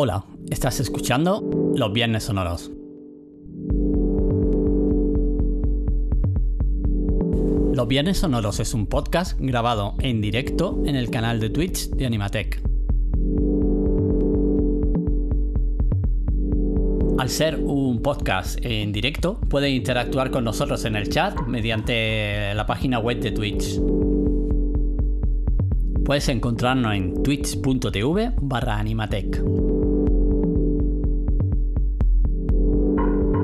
Hola, estás escuchando Los Viernes Sonoros. Los Viernes Sonoros es un podcast grabado en directo en el canal de Twitch de Animatech. Al ser un podcast en directo, puedes interactuar con nosotros en el chat mediante la página web de Twitch. Puedes encontrarnos en twitch.tv barra animatech.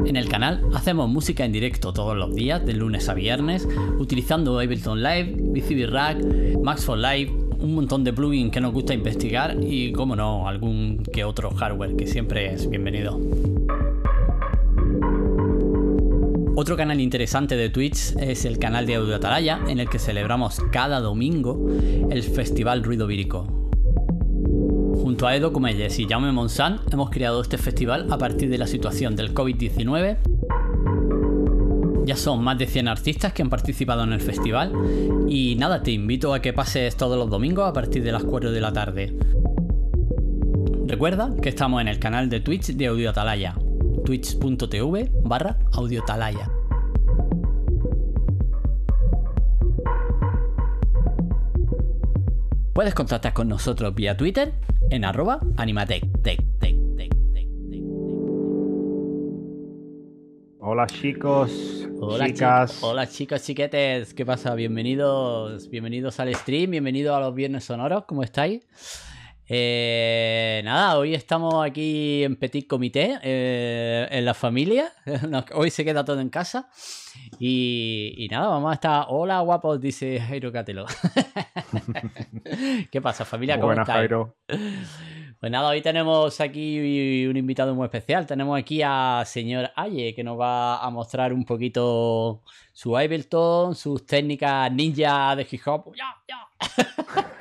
En el canal hacemos música en directo todos los días, de lunes a viernes, utilizando Ableton Live, VCB Rack, Max for Live, un montón de plugins que nos gusta investigar y, como no, algún que otro hardware que siempre es bienvenido. Otro canal interesante de Twitch es el canal de Audio Atalaya, en el que celebramos cada domingo el Festival Ruido Vírico. Junto a Edo Comelles y Jaume Monsan hemos creado este festival a partir de la situación del COVID-19. Ya son más de 100 artistas que han participado en el festival y nada, te invito a que pases todos los domingos a partir de las 4 de la tarde. Recuerda que estamos en el canal de Twitch de Audio Atalaya, twitch.tv barra audiotalaya. Puedes contactar con nosotros vía Twitter en arroba animatec. Hola chicos, hola chicas. hola chicos, chiquetes. ¿Qué pasa? Bienvenidos, bienvenidos al stream, bienvenidos a los viernes sonoros. ¿Cómo estáis? Eh, nada, hoy estamos aquí en Petit Comité, eh, en la familia. hoy se queda todo en casa. Y, nada, vamos a estar. Hola, guapos, dice Jairo Catelo. ¿Qué pasa, familia? ¿Cómo Buenas, Jairo. Pues nada, hoy tenemos aquí un invitado muy especial. Tenemos aquí a señor Aye, que nos va a mostrar un poquito su Ableton, sus técnicas ninja de hip hop. ¡Ya, ya!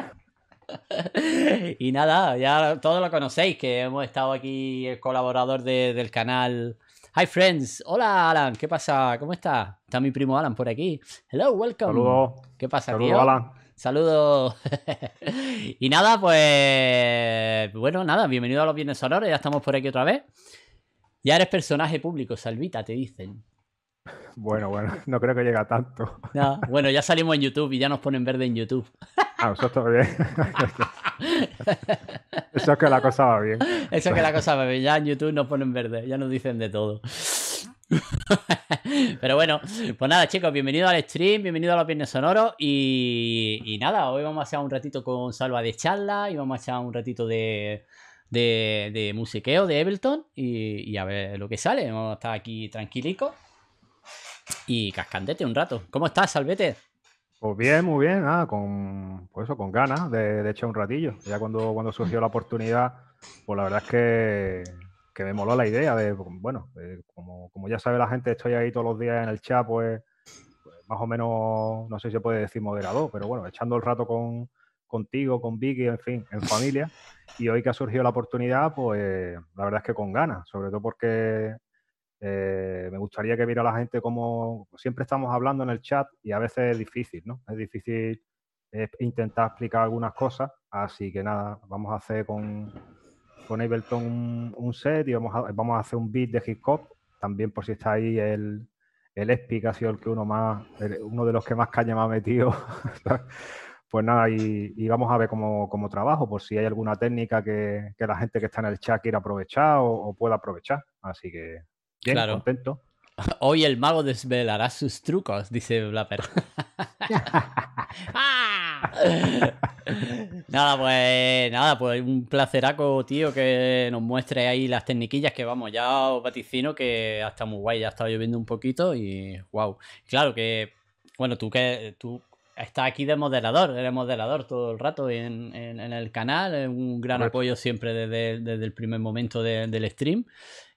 y nada, ya todos lo conocéis, que hemos estado aquí, el colaborador del canal Hi friends, hola Alan, ¿qué pasa? ¿Cómo está? Está mi primo Alan por aquí. Hello, welcome. Saludos. ¿Qué pasa, Saludos, Alan. Saludos. y nada, pues bueno, nada, bienvenido a los Viernes Sonores, ya estamos por aquí otra vez. Ya eres personaje público, Salvita, te dicen. Bueno, bueno, no creo que llegue a tanto. bueno, ya salimos en YouTube y ya nos ponen verde en YouTube. Ah, eso está bien. Eso es que la cosa va bien. Eso es que la cosa va bien. Ya en YouTube nos ponen verde, ya nos dicen de todo. Pero bueno, pues nada, chicos, bienvenido al stream, bienvenido a los Viernes Sonoros. Y, nada, hoy vamos a echar un ratito con Salva de charla y vamos a echar un ratito de, de, musiqueo de Ableton y, a ver lo que sale. Vamos a estar aquí tranquilicos y cascandete un rato. ¿Cómo estás, Salvete? Pues bien, muy bien, nada, con, pues eso, con ganas de, echar un ratillo. Ya cuando, cuando surgió la oportunidad, pues la verdad es que, me moló la idea de, bueno, como, como, ya sabe la gente, estoy ahí todos los días en el chat, pues, pues, más o menos, no sé si se puede decir moderador, pero bueno, echando el rato con, contigo, con Vicky, en fin, en familia. Y hoy que ha surgido la oportunidad, pues la verdad es que con ganas, sobre todo porque eh, me gustaría que viera la gente como siempre estamos hablando en el chat y a veces es difícil, ¿no? Es difícil eh, intentar explicar algunas cosas, así que nada, vamos a hacer con, con Ableton un, set y vamos a, vamos a hacer un beat de hip hop, también por si está ahí el, el Espi, que ha sido el que uno más, uno de los que más caña me ha metido. pues nada, y, vamos a ver cómo, cómo, trabajo, por si hay alguna técnica que, la gente que está en el chat quiera aprovechar o, o pueda aprovechar. Así que claro. contento. Hoy el mago desvelará sus trucos, dice Blapper. nada, pues nada, pues un placeraco, tío, que nos muestre ahí las tecniquillas que vamos, ya os vaticino que hasta muy guay, ya ha estado lloviendo un poquito y wow. Claro que, bueno, tú que tú estás aquí de moderador, eres moderador todo el rato en, el canal, un gran apoyo siempre desde, el primer momento del stream.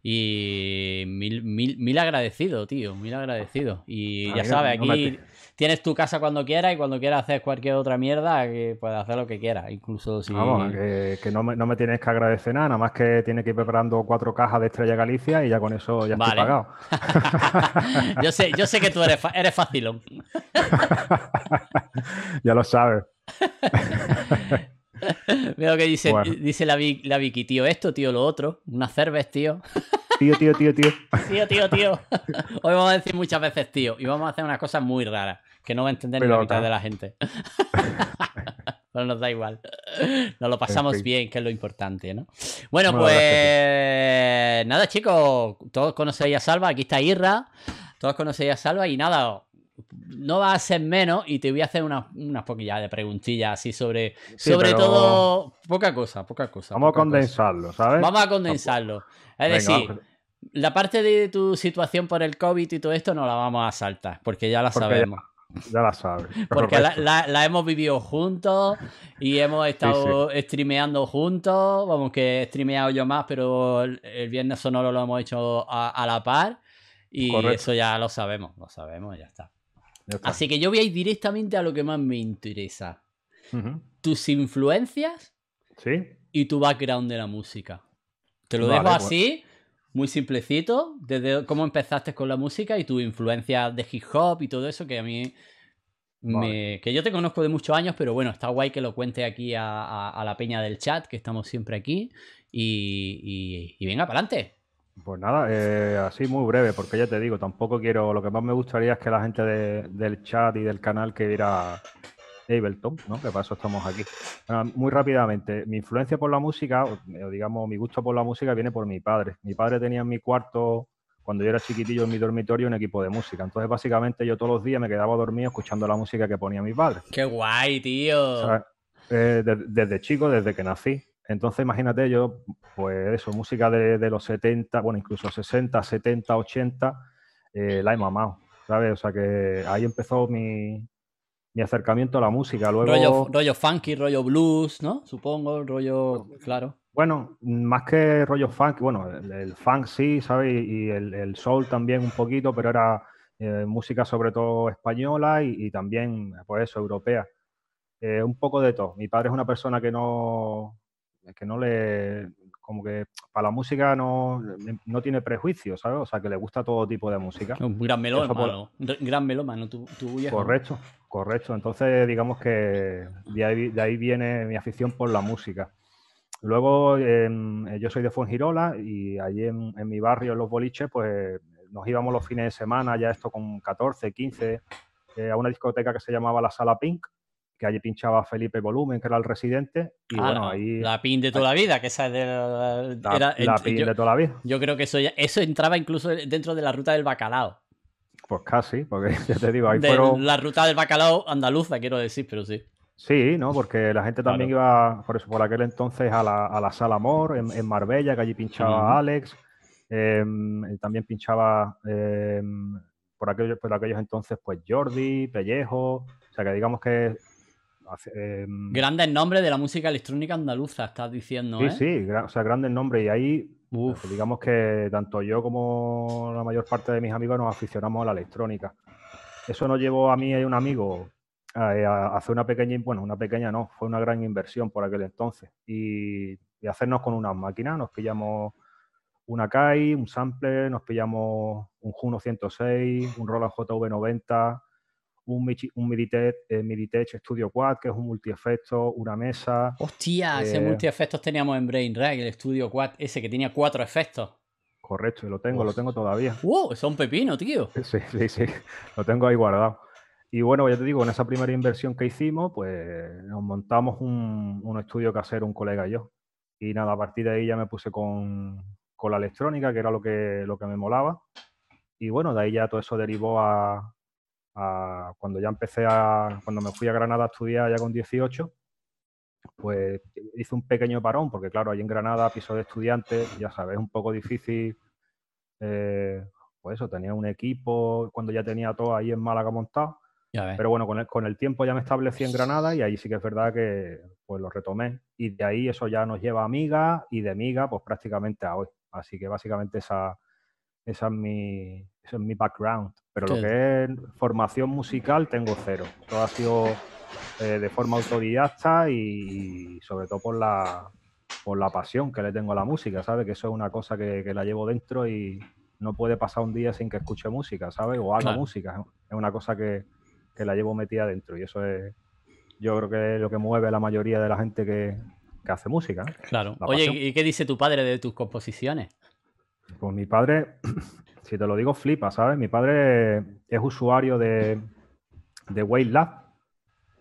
Y mil, mil, mil agradecido, tío, mil agradecido. Y Ah, ya sabes, no aquí tienes tu casa cuando quieras y cuando quieras hacer cualquier otra mierda, que puedes hacer lo que quieras. Incluso si... Vamos, que, que no, me, no me tienes que agradecer nada, nada más que tienes que ir preparando cuatro cajas de Estrella Galicia y ya con eso ya estoy Vale. pagado. yo, sé, yo sé que tú eres, fa- eres facilón. ya lo sabes. Veo que dice, Bueno. dice la, la Vicky, tío, esto, tío, lo otro. Una cerveza, tío. Tío, tío, tío, tío. Tío, tío, tío. Hoy vamos a decir muchas veces tío. Y vamos a hacer unas cosas muy raras que no va a entender ni la mitad de la gente. Pero nos da igual. Nos lo pasamos fin. bien, que es lo importante, ¿no? Bueno, Bueno, pues nada, chicos. Todos conocéis a Salva. Aquí está Irra. Todos conocéis a Salva. Y nada, no va a ser menos. Y te voy a hacer unas, unas poquillas de preguntillas así sobre, Sí, sobre pero- todo. Poca cosa, poca cosa. Vamos a cosa. condensarlo, ¿sabes? Vamos a condensarlo. Es decir, la parte de tu situación por el COVID y todo esto no la vamos a saltar, porque ya la Porque sabemos. Ya la sabes. Porque la, la- la hemos vivido juntos y hemos estado streameando juntos. Vamos, que he streameado yo más, pero el, el viernes sonoro lo hemos hecho a, a la par. Y Correcto. eso ya lo sabemos, lo sabemos, ya está. Así que yo voy a ir directamente a lo que más me interesa. Tus influencias ¿Sí? y tu background de la música. Te lo Vale, dejo pues. así, muy simplecito, desde cómo empezaste con la música y tu influencia de hip hop y todo eso que a mí... me- que yo te conozco de muchos años, pero bueno, está guay que lo cuente aquí a, a- a la peña del chat, que estamos siempre aquí. Y, y- y venga, para adelante. Pues nada, eh, así muy breve, porque ya te digo, tampoco quiero, lo que más me gustaría es que la gente de- del chat y del canal que viera Ableton, ¿no? Que para eso estamos aquí. Muy rápidamente, mi influencia por la música, o o digamos, mi gusto por la música viene por mi padre. Mi padre tenía en mi cuarto, cuando yo era chiquitillo en mi dormitorio, un equipo de música. Entonces, básicamente, yo todos los días me quedaba dormido escuchando la música que ponía mi padre. ¡Qué guay, tío! Eh, de- desde chico, desde que nací. Entonces, imagínate, yo, pues eso, música de, de los 70, bueno, incluso 60, 70, 80, eh, la he mamado, ¿sabes? O sea que ahí empezó mi, mi acercamiento a la música. Luego, Rollo, rollo funky, rollo blues, ¿no? Supongo, rollo... Claro. bueno, más que rollo funk, bueno, el, el funk sí, ¿sabes? Y el, el soul también un poquito, pero era eh, música sobre todo española y, y también, pues eso, europea. Eh, un poco de todo. Mi padre es una persona que no, que no le, como que para la música no, no tiene prejuicios, ¿sabes? O sea, que le gusta todo tipo de música. Un gran por- melómano. un Gran melómano, tu, tu. Correcto, correcto. Entonces, digamos que de ahí, de ahí viene mi afición por la música. Luego, em, eh, yo soy de Fuengirola y allí en, en mi barrio, en los boliches, pues nos íbamos los fines de semana, ya esto con 14, 15, eh, a una discoteca que se llamaba La Sala Pink, que allí pinchaba Felipe Volumen, que era el residente. Y Ah, bueno, ahí La pin de toda la vida, que esa es de la, la, era- la pin yo, de toda la vida. yo creo que eso ya- eso entraba incluso dentro de la ruta del bacalao. Pues casi, porque ya te digo, ahí De fueron... la ruta del bacalao andaluza, quiero decir, pero sí. Sí, ¿no? Porque la gente también iba, por eso, por aquel entonces a la, a la Sala Amor en, en Marbella, que allí pinchaba. Alex. em, también pinchaba em, por, aquellos, por aquellos entonces, pues Jordi, Pellejo. O sea, que digamos que. Em, Grandes nombres de la música electrónica andaluza, estás diciendo, sí, ¿eh? sí, o sea, grandes nombres. Y ahí, Uf. pues, digamos que tanto yo como la mayor parte de mis amigos nos aficionamos a la electrónica. Eso nos llevó a mí y a un amigo a, a hacer una pequeña, bueno, una pequeña no, fue una gran inversión por aquel entonces. Y, y hacernos con unas máquinas, nos pillamos una KAI, un sampler, nos pillamos un Juno 106, un Roland JV90, un, un Miditech, eh, Miditech Studio Quad, que es un multiefecto, una mesa. Hostia, ese Eh, multi-efectos teníamos en Brainrag, el estudio 4, ese que tenía cuatro efectos. Correcto, y lo tengo, lo tengo todavía. ¡Wow! Es un pepino, tío. Sí, sí, sí, lo tengo ahí guardado. Y bueno, ya te digo, en esa primera inversión que hicimos, pues nos montamos un, un estudio casero, un colega y yo. Y nada, a partir de ahí ya me puse con, con la electrónica, que era lo que, lo que me molaba. Y bueno, de ahí ya todo eso derivó a, a cuando ya empecé a, cuando me fui a Granada a estudiar ya con 18, pues hice un pequeño parón, porque claro, ahí en Granada, piso de estudiantes, ya sabes, es un poco difícil eh, pues eso, tenía un equipo cuando ya tenía todo ahí en Málaga montado. Pero bueno, con el, con el tiempo ya me establecí en Granada y ahí sí que es verdad que pues lo retomé. Y de ahí eso ya nos lleva a Miga y de Miga pues prácticamente a hoy. Así que básicamente esa, esa es mi, ese es mi background. Pero lo que es formación musical tengo cero. Todo ha sido eh, de forma autodidacta y, sobre todo por la, por la pasión que le tengo a la música, ¿sabes? Que eso es una cosa que, la llevo dentro y no puede pasar un día sin que escuche música, ¿sabes? O haga música. Es una cosa que, la llevo metida dentro y eso es, yo creo que es lo que mueve a la mayoría de la gente que, hace música. Claro. Oye, ¿y qué dice tu padre de tus composiciones? Pues mi padre, si te lo digo, flipa, ¿sabes? Mi padre es usuario de, de Wave Lab.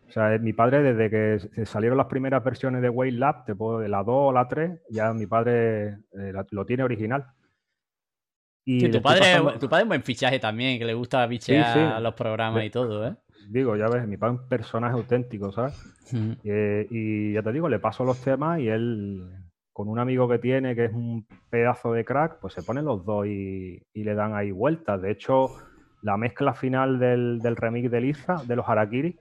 O sea, mi padre, desde que salieron las primeras versiones de Wave Lab, te puedo, de la 2 o la 3, ya mi padre eh, lo tiene original. Y tu, padre, tu padre es buen fichaje también, que le gusta bichear los programas y todo, ¿eh? Digo, ya ves, mi padre es un personaje auténtico, ¿sabes? Eh, y ya te digo, le paso los temas y él con un amigo que tiene que es un pedazo de crack, pues se ponen los dos y, le dan ahí vueltas. De hecho, la mezcla final del, remix de Lisa, de los Harakiri,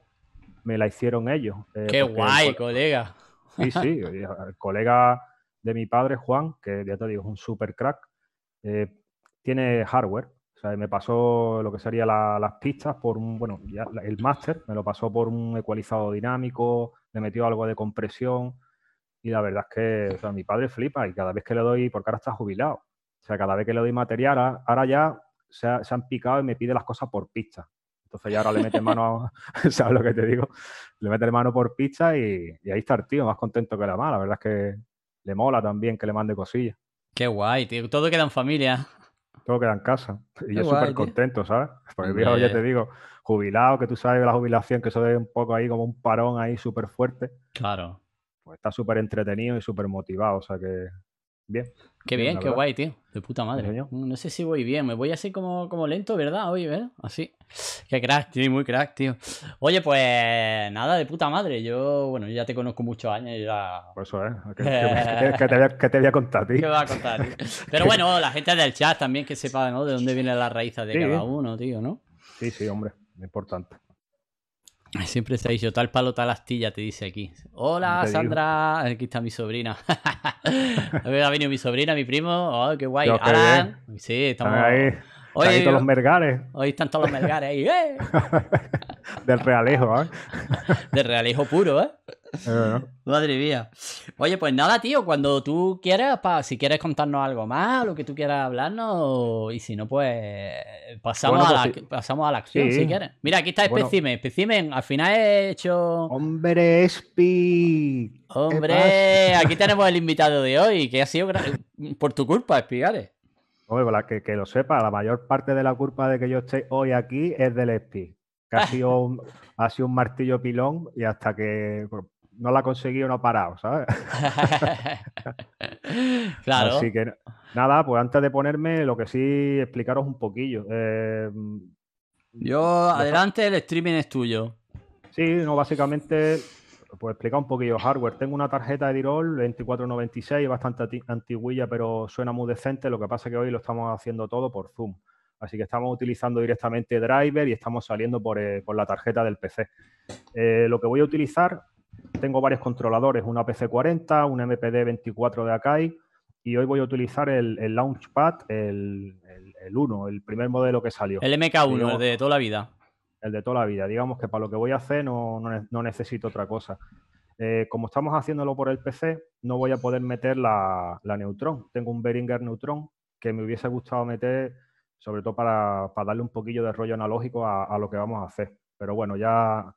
me la hicieron ellos. Eh, ¡Qué guay, colega! Sí, sí, el colega de mi padre, Juan, que ya te digo, es un super crack, eh, tiene hardware. O sea, me pasó lo que sería las pistas por un, bueno, ya el máster me lo pasó por un ecualizado dinámico, le metió algo de compresión y la verdad es que o sea, mi padre flipa y cada vez que le doy, porque ahora está jubilado, o sea, cada vez que le doy material, ahora ya se, han picado y me pide las cosas por pista. Entonces ya ahora le mete mano, ¿sabes lo que te digo? Le mete mano por pista y, ahí está el tío, más contento que la mala. La verdad es que le mola también que le mande cosillas. Qué guay, tío. Todo queda en familia. Todo queda en casa. Y yo súper contento, ¿sabes? Porque el viejo, ya te digo, jubilado, que tú sabes de la jubilación, que eso es un poco ahí como un parón ahí súper fuerte. Claro pues está súper entretenido y súper motivado, o sea que bien. Qué bien, qué guay, tío. De puta madre. No sé si voy bien, me voy así como, como lento, ¿verdad? Oye, ¿verdad? Así. Qué crack, tío, muy crack, tío. Oye, pues nada, de puta madre. Yo, bueno, ya te conozco muchos años y ya. Por eso, ¿eh? ¿Qué, te, voy a, contar, tío? ¿Qué va a contar, tío? Pero bueno, la gente del chat también que sepa, ¿no? De dónde viene la raíz de cada uno, tío, ¿no? Sí, sí, hombre, importante. Siempre se ha dicho tal palo, tal astilla, te dice aquí. Hola, Sandra. Aquí está mi sobrina. ha venido mi sobrina, mi primo. Oh, qué guay. Alan. Sí, estamos. Ahí. Hoy, todos los mergares. Hoy están todos los mergares ahí. ¡Eh! Del realejo, ¿eh? Del realejo puro, ¿eh? Madre mía. Oye, pues nada, tío, cuando tú quieras, si quieres contarnos algo más, lo que tú quieras hablarnos, y si no, pues pasamos, a, la, pues pasamos a la acción, si quieres. Mira, aquí está Specimen. Specimen, al final he hecho. ¡Hombre, Espi! ¡Hombre! Aquí tenemos el invitado de hoy, que ha sido por tu culpa, Espigales. Hombre, que, que lo sepa, la mayor parte de la culpa de que yo esté hoy aquí es del Espi. Que ha sido un, ha sido un martillo pilón y hasta que no la ha conseguido, no ha parado, ¿sabes? claro. Así que nada, pues antes de ponerme, lo que sí, explicaros un poquillo. Eh, Yo, adelante, el streaming es tuyo. Sí, no, básicamente, pues explicar un poquillo hardware. Tengo una tarjeta de Dirol 2496, bastante antiguilla, pero suena muy decente. Lo que pasa es que hoy lo estamos haciendo todo por Zoom. Así que estamos utilizando directamente driver y estamos saliendo por, eh, la tarjeta del PC. Eh, lo que voy a utilizar tengo varios controladores, una PC40, un MPD24 de Akai y hoy voy a utilizar el, Launchpad, el, 1, el primer modelo que salió. El MK1, el de toda la vida. El de toda la vida. Digamos que para lo que voy a hacer no, necesito otra cosa. Eh, como estamos haciéndolo por el PC, no voy a poder meter la, Neutron. Tengo un Behringer Neutron que me hubiese gustado meter, sobre todo para, darle un poquillo de rollo analógico a, lo que vamos a hacer. Pero bueno, ya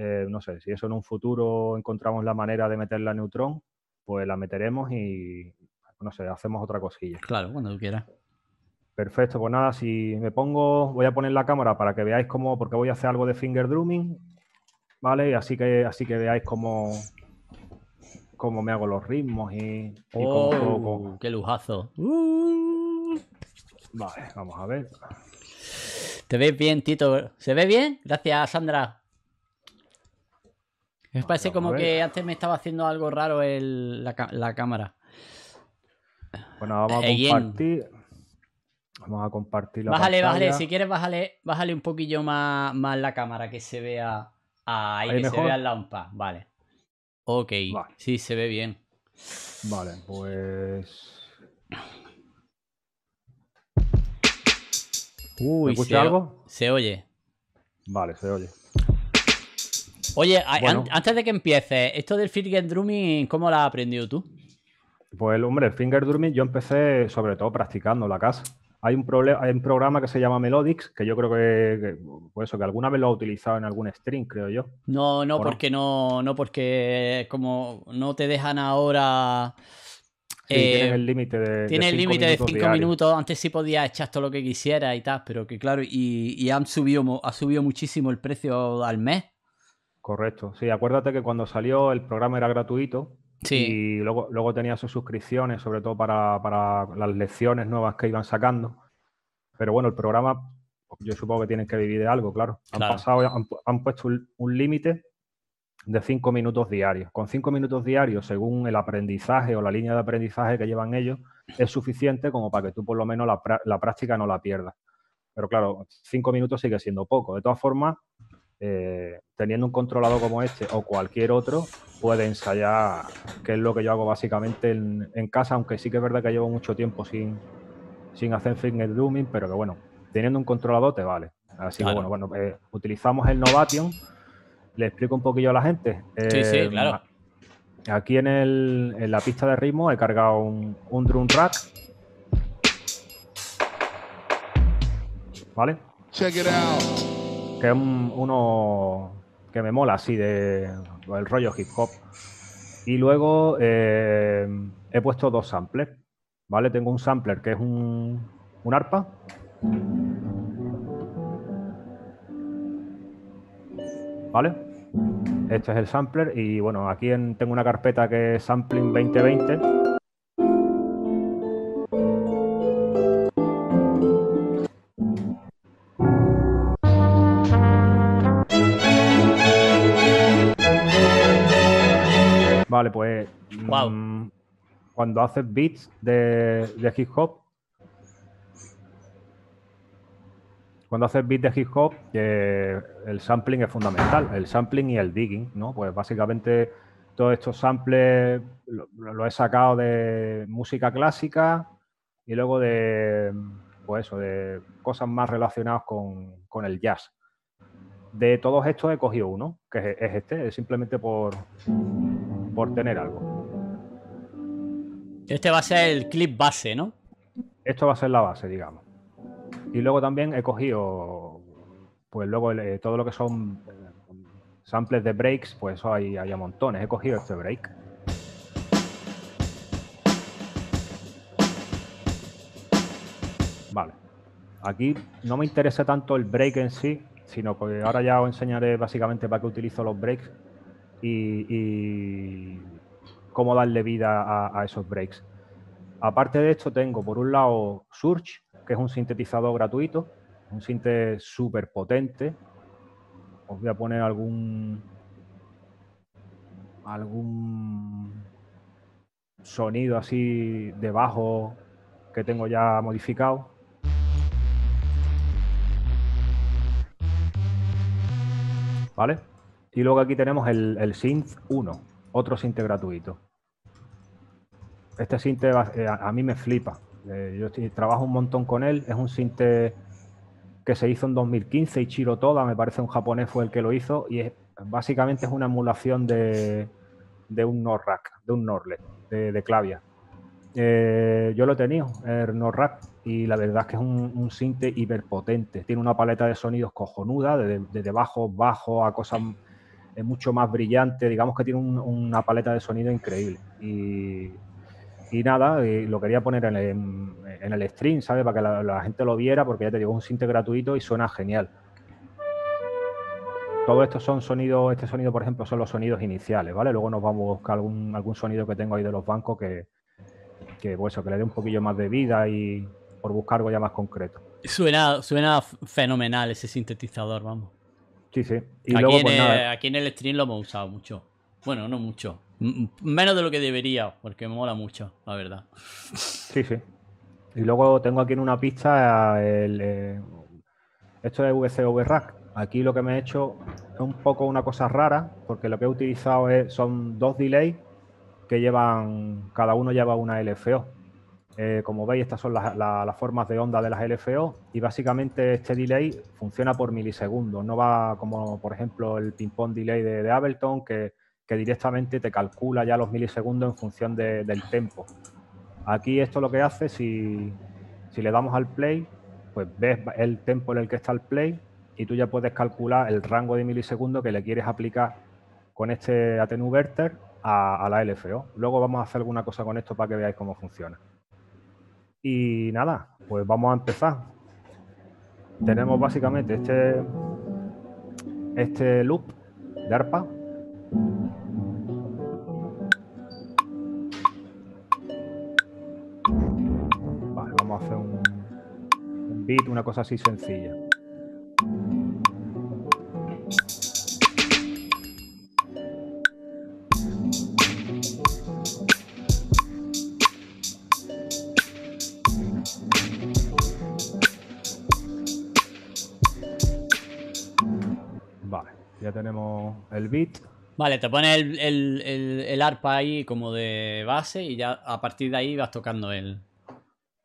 eh, no sé, si eso en un futuro encontramos la manera de meter la Neutron, pues la meteremos y, no sé, hacemos otra cosilla. Claro, cuando tú quieras. Perfecto, pues nada, si me pongo, voy a poner la cámara para que veáis cómo, porque voy a hacer algo de finger drumming, ¿vale? Así que, así que veáis cómo, cómo me hago los ritmos y, oh, ¡Qué lujazo! Vale, vamos a ver. ¿Te ves bien, Tito? ¿Se ve bien? Gracias, Sandra. Me parece como que antes me estaba haciendo algo raro el, la, la, cámara. Bueno, vamos a eh, compartir. Vamos a compartir la Bájale, bájale. Si quieres, bájale, bájale un poquillo más, más la cámara que se vea. Ahí, ahí que se vea el lampa. Vale. Ok. Vale. Sí, se ve bien. Vale, pues. Uy, escucha algo? Se oye. Vale, se oye. Oye, antes de que empiece, esto del finger drumming, ¿cómo lo has aprendido tú? Pues, hombre, el finger drumming yo empecé sobre todo practicando en la casa. Hay un, hay un programa que se llama Melodics, que yo creo que, pues eso, que alguna vez lo ha utilizado en algún stream, creo yo. No, no, porque no? no, porque como no te dejan ahora. Sí, tienen eh, el límite de. Tiene el límite de 5 minutos. Antes sí podías echar todo lo que quisieras y tal, pero que claro, y, y han subido, ha subido muchísimo el precio al mes. Correcto. Sí, acuérdate que cuando salió el programa era gratuito y luego, luego tenía sus suscripciones, sobre todo para, las lecciones nuevas que iban sacando. Pero bueno, el programa, yo supongo que tienen que vivir de algo, claro. Han, pasado, han, puesto un, límite de cinco minutos diarios. Con cinco minutos diarios, según el aprendizaje o la línea de aprendizaje que llevan ellos, es suficiente como para que tú por lo menos la, la práctica no la pierdas. Pero claro, cinco minutos sigue siendo poco. De todas formas, eh, teniendo un controlador como este o cualquier otro, puede ensayar, que es lo que yo hago básicamente en, casa, aunque sí que es verdad que llevo mucho tiempo sin, sin hacer finger dooming, pero que bueno, teniendo un controlador te vale. Así que bueno, bueno eh, utilizamos el Novation. Le explico un poquillo a la gente. sí, sí, eh, claro. Aquí en, el, en, la pista de ritmo he cargado un, un drum track. ¿Vale? Check it out que es uno que me mola así de el rollo hip hop. Y luego eh, he puesto dos samplers, ¿vale? Tengo un sampler que es un, un arpa. ¿Vale? Este es el sampler y bueno, aquí tengo una carpeta que es Sampling 2020 cuando haces beats de, hip hop, cuando haces beats de hip hop, el sampling es fundamental, el sampling y el digging, ¿no? Pues básicamente todos estos samples lo, he sacado de música clásica y luego de, pues eso, de cosas más relacionadas con, con el jazz. De todos estos he cogido uno, que es este, es simplemente por, por tener algo. Este va a ser el clip base, ¿no? Esto va a ser la base, digamos. Y luego también he cogido, pues luego eh, todo lo que son eh, samples de breaks, pues eso hay, hay a montones. He cogido este break. Vale. Aquí no me interesa tanto el break en sí, sino que ahora ya os enseñaré básicamente para qué utilizo los breaks y, cómo darle vida a, esos breaks. Aparte de esto, tengo por un lado Surge, que es un sintetizador gratuito, un sinte súper potente. Os voy a poner algún algún sonido así de bajo que tengo ya modificado. ¿Vale? Y luego aquí tenemos el, el Synth 1, otro synth gratuito. Este synth eh, a, mí me flipa. Eh, yo trabajo un montón con él. Es un synth que se hizo en 2015 y Chiro Toda, me parece un japonés fue el que lo hizo y es, básicamente es una emulación de, un Norrack, de un Norle, de, de Clavia. Eh, yo lo he tenido, el Norrack, y la verdad es que es un, un synth hiperpotente. Tiene una paleta de sonidos cojonuda, desde de, de bajo, bajo a cosas mucho más brillante, digamos que tiene una paleta de sonido increíble. Y, nada, eh, lo quería poner en el, stream, ¿sabes? Para que la, gente lo viera, porque ya te digo, es un sinte gratuito y suena genial. Todo esto son sonidos, este sonido, por ejemplo, son los sonidos iniciales, ¿vale? Luego nos vamos a buscar algún, algún sonido que tengo ahí de los bancos que, que, pues que le dé un poquillo más de vida y por buscar algo ya más concreto. Suena, suena fenomenal ese sintetizador, vamos. Sí, sí. Y aquí, luego, en pues el, aquí en el stream lo hemos usado mucho. Bueno, no mucho. Menos de lo que debería, porque me mola mucho, la verdad. Sí, sí. Y luego tengo aquí en una pista el, eh, esto es VCV Rack. Aquí lo que me he hecho es un poco una cosa rara, porque lo que he utilizado es, son dos delays que llevan, cada uno lleva una LFO. Eh, como veis, estas son las, formas de onda de las LFO y básicamente este delay funciona por milisegundos, no va como por ejemplo el ping-pong delay de, Ableton que, directamente te calcula ya los milisegundos en función del tempo. Aquí esto lo que hace, si, si le damos al play, pues ves el tempo en el que está el play y tú ya puedes calcular el rango de milisegundos que le quieres aplicar con este atenuverter a, a la LFO. Luego vamos a hacer alguna cosa con esto para que veáis cómo funciona. Y nada, pues vamos a empezar. Tenemos básicamente este, este loop de arpa. Beat, una cosa así sencilla. tenemos el beat. Vale, te pones el, arpa ahí como de base y ya a partir de ahí vas tocando el.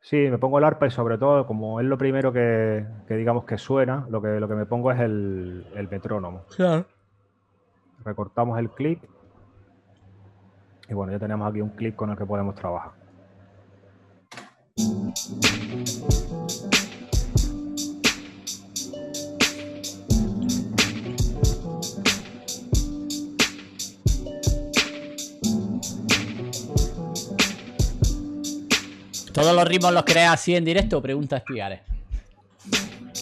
Sí, me pongo el arpa y sobre todo, como es lo primero que, digamos que suena, lo que, lo que me pongo es el, el metrónomo. Claro. Recortamos el clip. Y bueno, ya tenemos aquí un clip con el que podemos trabajar. ¿Todos los ritmos los creas así en directo? Pregunta Espigares.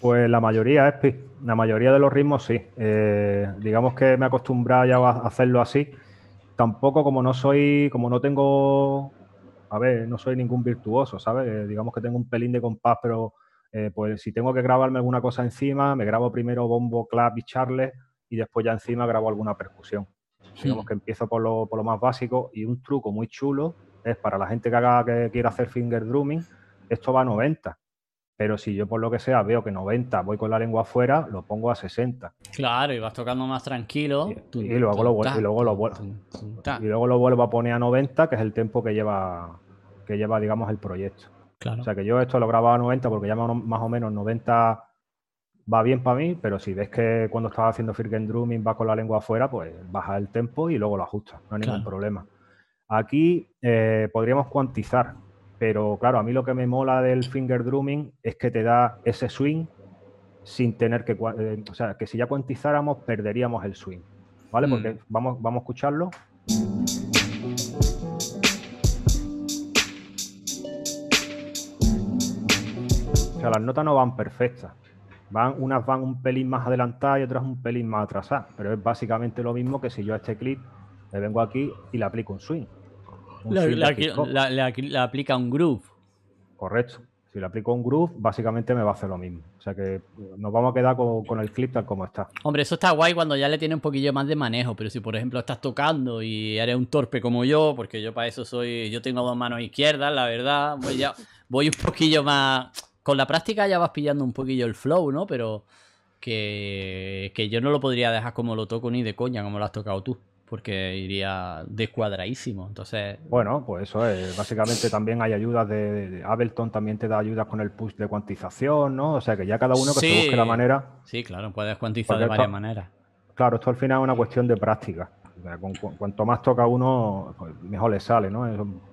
Pues la mayoría, Espi. La mayoría de los ritmos sí. Eh, digamos que me he acostumbrado ya a hacerlo así. Tampoco como no soy, como no tengo, a ver, no soy ningún virtuoso, ¿sabes? Eh, digamos que tengo un pelín de compás, pero eh, pues si tengo que grabarme alguna cosa encima, me grabo primero bombo, clap y charles y después ya encima grabo alguna percusión. Digamos que empiezo por lo, por lo más básico y un truco muy chulo es para la gente que, haga, que quiera hacer finger drumming, esto va a 90. Pero si yo por lo que sea veo que 90 voy con la lengua afuera, lo pongo a 60. Claro, y vas tocando más tranquilo. Y, luego, lo, y luego, lo, y luego lo vuelvo a poner a 90, que es el tiempo que lleva, que lleva digamos, el proyecto. Claro. O sea que yo esto lo grababa a 90 porque ya más o menos 90 va bien para mí, pero si ves que cuando estaba haciendo finger drumming va con la lengua afuera, pues baja el tempo y luego lo ajusta, no hay ningún problema. Aquí eh, podríamos cuantizar, pero claro, a mí lo que me mola del finger drumming es que te da ese swing sin tener que... Eh, o sea, que si ya cuantizáramos perderíamos el swing, ¿vale? Porque mm. vamos, vamos a escucharlo. O sea, las notas no van perfectas. Van, unas van un pelín más adelantadas y otras un pelín más atrasadas. Pero es básicamente lo mismo que si yo a este clip le vengo aquí y le aplico un swing. Le aplica un groove. Correcto. Si le aplico un groove, básicamente me va a hacer lo mismo. O sea que nos vamos a quedar con, el clip tal como está. Hombre, eso está guay cuando ya le tiene un poquillo más de manejo. Pero si, por ejemplo, estás tocando y eres un torpe como yo, porque yo para eso soy. Yo tengo dos manos izquierdas, la verdad. Voy, ya, voy un poquillo más. Con la práctica ya vas pillando un poquillo el flow, ¿no? Pero que, que yo no lo podría dejar como lo toco ni de coña, como lo has tocado tú porque iría descuadradísimo. Entonces. Bueno, pues eso es. Básicamente también hay ayudas de, Ableton, también te da ayudas con el push de cuantización, ¿no? O sea que ya cada uno que se busque la manera. Sí, claro, puedes cuantizar de varias maneras. Claro, esto al final es una cuestión de práctica. cuanto más toca uno, pues mejor le sale, ¿no?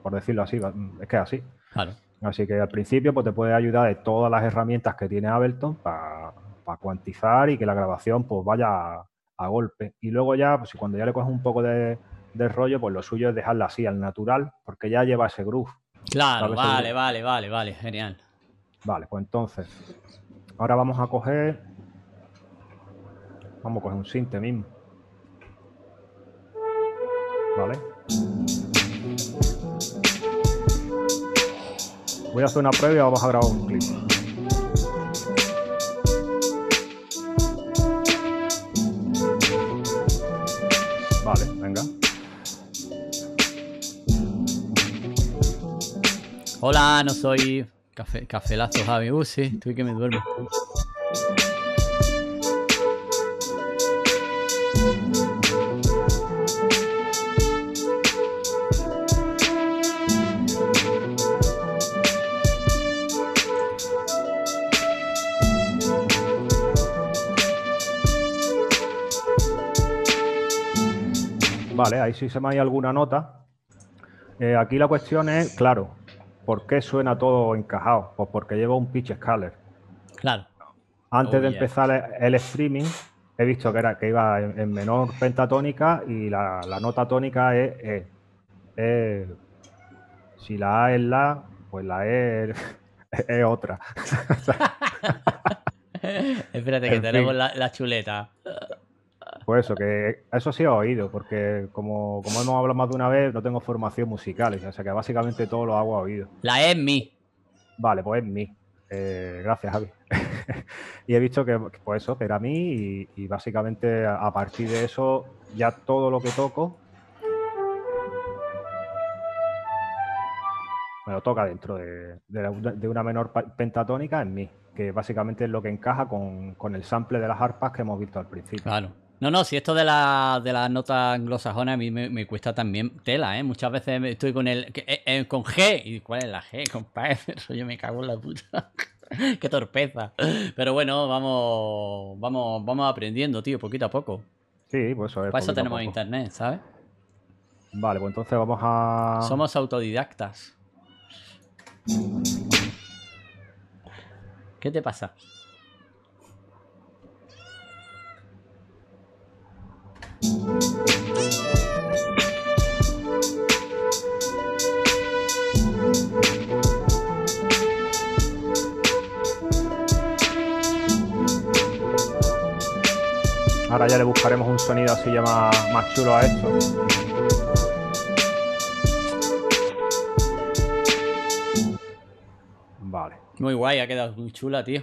por decirlo así, es que es así. Claro. Así que al principio pues te puede ayudar de todas las herramientas que tiene Ableton para cuantizar y que la grabación pues vaya a golpe. Y luego ya, pues cuando ya le coges un poco de, rollo, pues lo suyo es dejarla así, al natural, porque ya lleva ese groove. Claro, vale, vale, vale, vale, genial. Vale, pues entonces, ahora vamos a coger, vamos a coger un sinte mismo. Vale. Voy a hacer una prueba y vamos a grabar un clip. Hola, no soy Café, cafelazo Javi. Uh, sí, estoy que me duermo. Vale, ahí sí se me hay alguna nota. Eh, aquí la cuestión es, claro, ¿por qué suena todo encajado? Pues porque lleva un pitch scaler. Claro. Antes de empezar el streaming, he visto que, era, que iba en, menor pentatónica y la, nota tónica es, E. Si la A es la, pues la E es, otra. Espérate, que tenemos la, chuleta. Pues eso, que eso sí he oído, porque como, como hemos hablado más de una vez, no tengo formación musical, o sea que básicamente todo lo hago a oído. La es mi. Vale, pues es mi. Eh, gracias, Javi. y he visto que, pues eso, que era mí y, básicamente a, partir de eso ya todo lo que toco me lo toca dentro de, una menor pentatónica en mí, que básicamente es lo que encaja con, el sample de las arpas que hemos visto al principio. Claro. No, no, si esto de, la, de las notas anglosajonas a mí me, cuesta también tela, ¿eh? Muchas veces estoy con el eh, eh, con G. ¿Y cuál es la G, compadre? Yo me cago en la puta. Qué torpeza. Pero bueno, vamos, vamos, vamos aprendiendo, tío, poquito a poco. Sí, pues eso es. Para eso tenemos internet, ¿sabes? Vale, pues entonces vamos a. Somos autodidactas. ¿Qué te pasa? Ahora ya le buscaremos un sonido así ya más, chulo a esto. Vale. Muy guay, ha quedado muy chula, tío.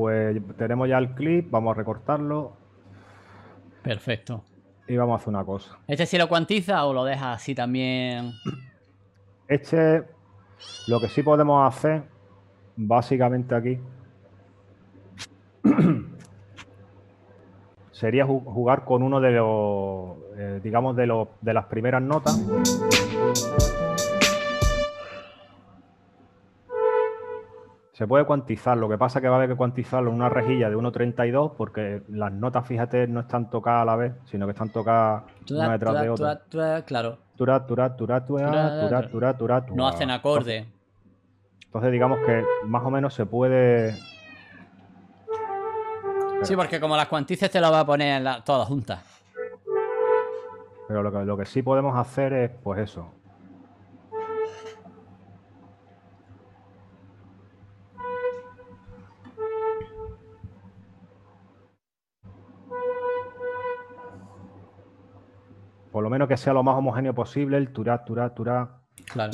Pues tenemos ya el clip, vamos a recortarlo. Perfecto. Y vamos a hacer una cosa. ¿Este sí lo cuantiza o lo deja así también? Este, lo que sí podemos hacer, básicamente aquí, sería jugar con uno de los, eh, digamos, de, los, de las primeras notas. Se puede cuantizar, lo que pasa es que va a haber que cuantizarlo en una rejilla de 1.32 porque las notas, fíjate, no están tocadas a la vez, sino que están tocadas una detrás de otra. claro. No hacen acorde. Entonces, digamos que más o menos se puede... Sí, porque como las cuantices te las va a poner todas juntas. Pero lo que, lo que sí podemos hacer es, pues eso, por lo menos que sea lo más homogéneo posible, el turá, turá, turá. Claro.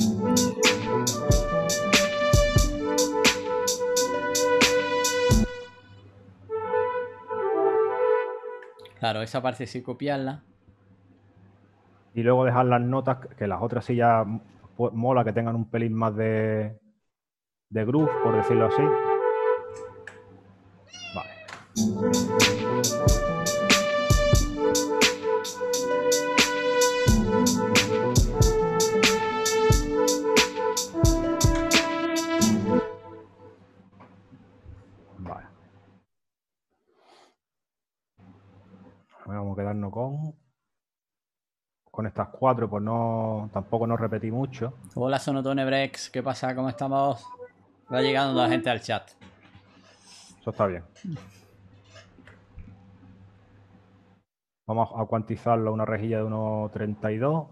Claro, esa parte sí copiarla. Y luego dejar las notas, que las otras sí ya mola que tengan un pelín más de, de groove, por decirlo así. Vale. Quedarnos con con estas cuatro, pues no tampoco nos repetí mucho. Hola Sonotone Brex, ¿qué pasa? ¿Cómo estamos? Va llegando la gente al chat. Eso está bien. Vamos a cuantizarlo a una rejilla de 1.32.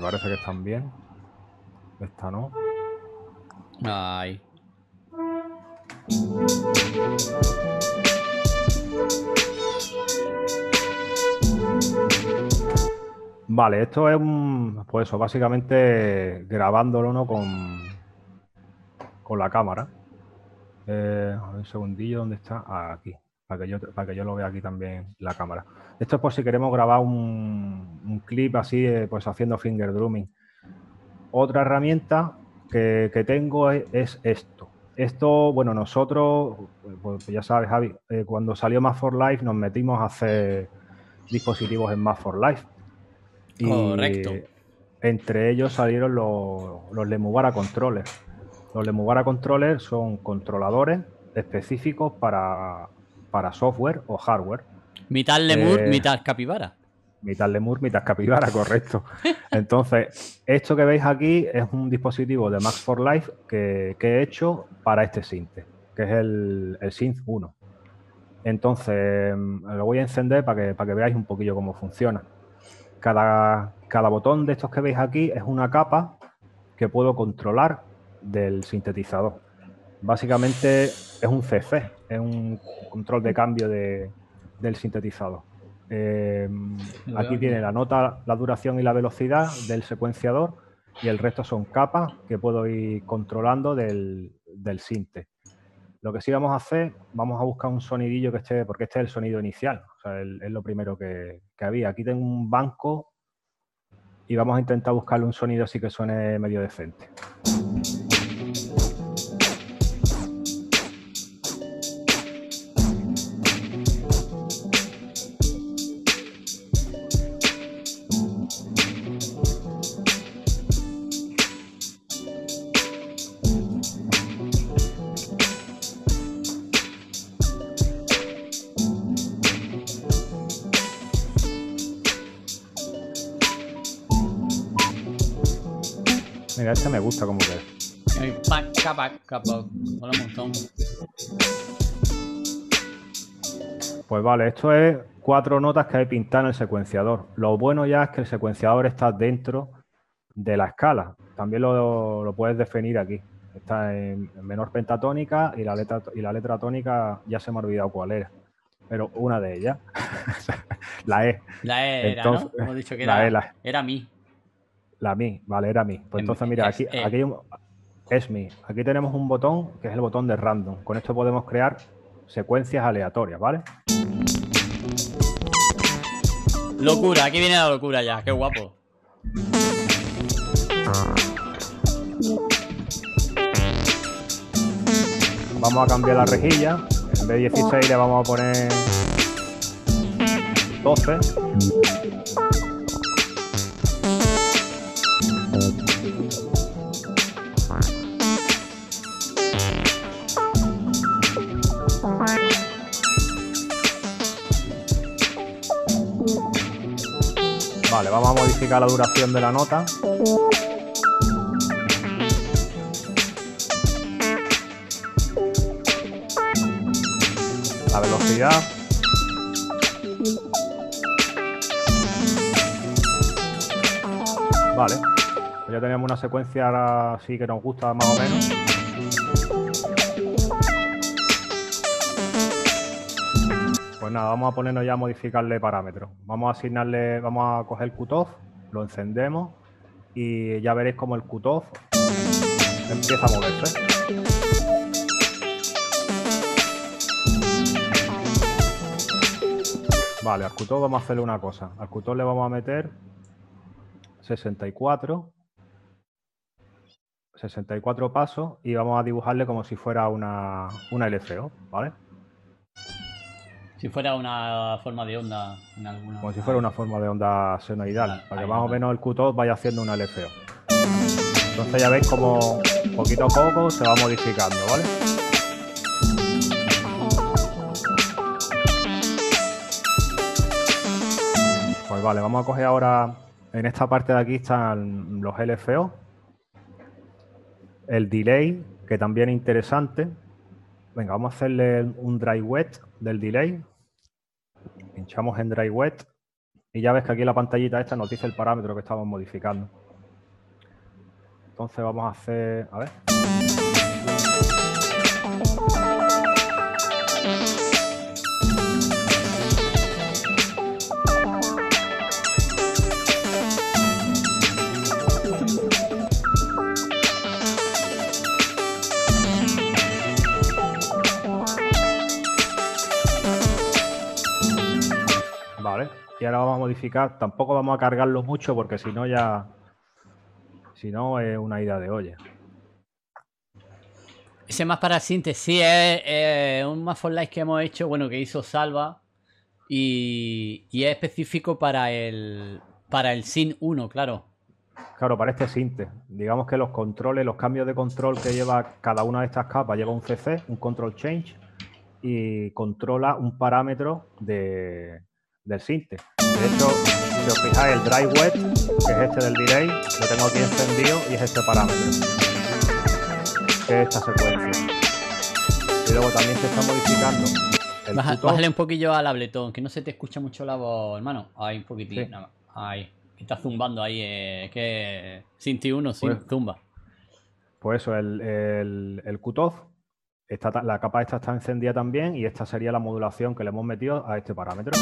Parece que están bien. Esta no. Ay. Vale, esto es un, pues eso, básicamente grabándolo ¿no? con, con la cámara. Eh, a ver, un segundillo, ¿dónde está? Ah, aquí, para que, yo, para que yo lo vea aquí también la cámara. Esto es por si queremos grabar un, clip así, eh, pues haciendo finger drumming. Otra herramienta que, tengo es, esto. Esto, bueno, nosotros, pues ya sabes, Javi, eh, cuando salió Más for Life nos metimos a hacer dispositivos en Más for Life. Correcto. entre ellos salieron los, los Lemubara Controllers. Los Lemubara Controllers son controladores específicos para, para software o hardware. Mitad Lemur, eh, mitad capibara. Mitad Lemur, mitad capibara, correcto. Entonces, esto que veis aquí es un dispositivo de Max for Life que, he hecho para este synth, que es el, el Synth 1. Entonces, mm, lo voy a encender para que, para que veáis un poquillo cómo funciona. Cada, cada botón de estos que veis aquí es una capa que puedo controlar del sintetizador. Básicamente es un CC, es un control de cambio del sintetizador. Eh, aquí tiene la nota, la duración y la velocidad del secuenciador y el resto son capas que puedo ir controlando del, del sinte. Lo que sí vamos a hacer, vamos a buscar un sonidillo que esté, porque este es el sonido inicial, es lo primero que, había. Aquí tengo un banco y vamos a intentar buscarle un sonido así que suene medio decente. Este me gusta como que Pues vale, esto es cuatro notas que hay pintadas en el secuenciador. Lo bueno ya es que el secuenciador está dentro de la escala. También lo, puedes definir aquí. Está en, menor pentatónica y la, letra, y la letra tónica ya se me ha olvidado cuál era. Pero una de ellas, la E. La E era, ¿no? Hemos dicho que era, e, era mi. La Mi, vale, era Mi. Pues entonces, mira, aquí, aquí hay un, es Mi. Aquí tenemos un botón que es el botón de random. Con esto podemos crear secuencias aleatorias, ¿vale? Locura, aquí viene la locura ya, qué guapo. Vamos a cambiar la rejilla. En vez de 16 le vamos a poner 12. Vale, vamos a modificar la duración de la nota. La velocidad. Vale, pues ya tenemos una secuencia así que nos gusta más o menos. Vamos a ponernos ya a modificarle parámetros. Vamos a asignarle, vamos a coger cutoff, lo encendemos y ya veréis como el cutoff empieza a moverse. Vale, al cutoff vamos a hacerle una cosa. Al cutoff le vamos a meter 64 64 pasos y vamos a dibujarle como si fuera una, una LFO, ¿vale? Si fuera una forma de onda en alguna. Como si fuera una forma de onda senoidal, para que más o menos el Q2 vaya haciendo un LFO. Entonces ya veis como poquito a poco se va modificando, ¿vale? Pues vale, vamos a coger ahora, en esta parte de aquí están los LFO, el delay, que también es interesante. Venga, vamos a hacerle un dry wet del delay pinchamos en Dry Wet y ya ves que aquí la pantallita esta nos dice el parámetro que estamos modificando. Entonces vamos a hacer, a ver. Ahora vamos a modificar. Tampoco vamos a cargarlo mucho porque si no ya... Si no es una idea de olla. Ese más para síntesis, sí, es, un más for life que hemos hecho, bueno, que hizo Salva. Y, y es específico para el, para el SIN 1, claro. Claro, para este sinte. Digamos que los controles, los cambios de control que lleva cada una de estas capas, lleva un CC, un control change, y controla un parámetro de, del sinte. De hecho, si os fijáis, el dry wet, que es este del delay, lo tengo aquí encendido y es este parámetro. Que es esta secuencia. Y luego también se está modificando. El Bájale un poquillo al abletón, que no se te escucha mucho la voz, hermano. Ahí, un poquitín, nada más. Ahí. Está zumbando ahí, eh, que Sinti 1 sin pues, zumba. Pues eso, el, el, el la capa esta está encendida también y esta sería la modulación que le hemos metido a este parámetro.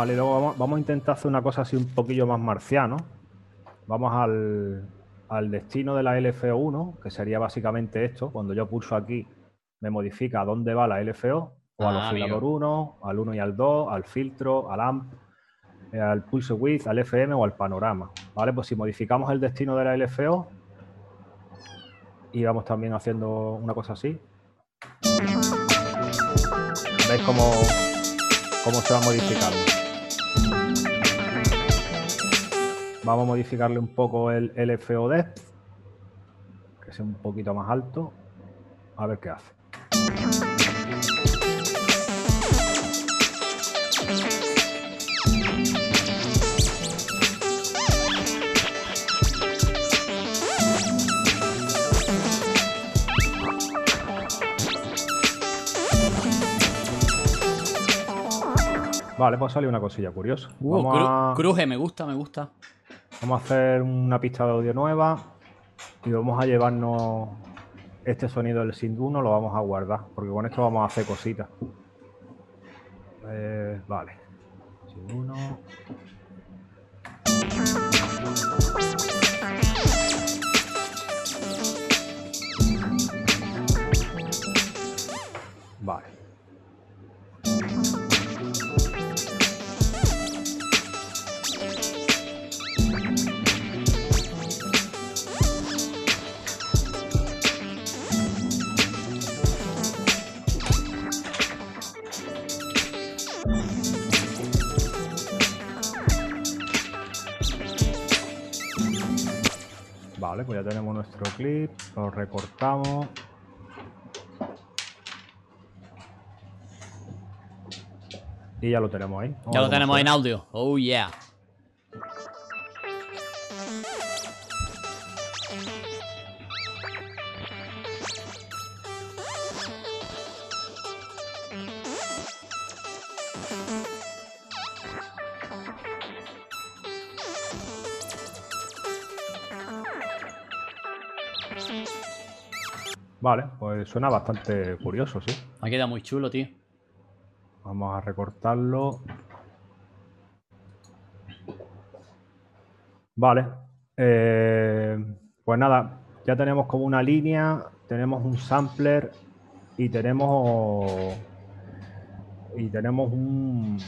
Vale, luego vamos, vamos, a intentar hacer una cosa así un poquillo más marciano. Vamos al, al destino de la LFO1, que sería básicamente esto. Cuando yo pulso aquí, me modifica a dónde va la LFO, o al ah, oscilador 1, al 1 y al 2, al filtro, al AMP, eh, al pulse width, al FM o al panorama. ¿Vale? Pues si modificamos el destino de la LFO, y vamos también haciendo una cosa así. ¿Veis cómo, cómo se va modificando? Vamos a modificarle un poco el LFO que sea un poquito más alto. A ver qué hace. Vale, pues sale una cosilla curiosa. Uh, cruje, me gusta, me gusta. Vamos a hacer una pista de audio nueva y vamos a llevarnos este sonido del Sind 1, lo vamos a guardar, porque con esto vamos a hacer cositas. Eh, vale. Sind 1. Pues ya tenemos nuestro clip, lo recortamos. Y ya lo tenemos ahí. ya lo tenemos en audio. Oh yeah. Vale, pues suena bastante curioso, sí. Me queda muy chulo, tío. Vamos a recortarlo. Vale. Eh, pues nada, ya tenemos como una línea, tenemos un sampler y tenemos y tenemos un,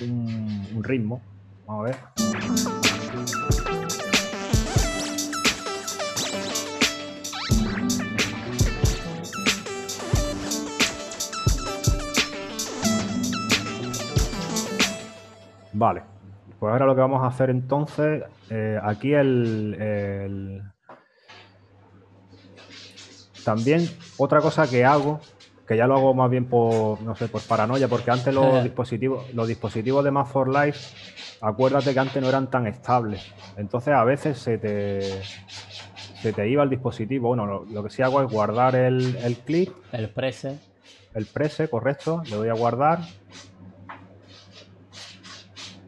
un ritmo. Vamos a ver. Vale, pues ahora lo que vamos a hacer entonces, eh, aquí el, También otra cosa que hago, que ya lo hago más bien por, no sé, por paranoia, porque antes los dispositivos, los dispositivos de Math for Life, acuérdate que antes no eran tan estables. Entonces a veces se te, se te iba el dispositivo. Bueno, lo, que sí hago es guardar el, el clip. El prese. El prese, correcto. Le doy a guardar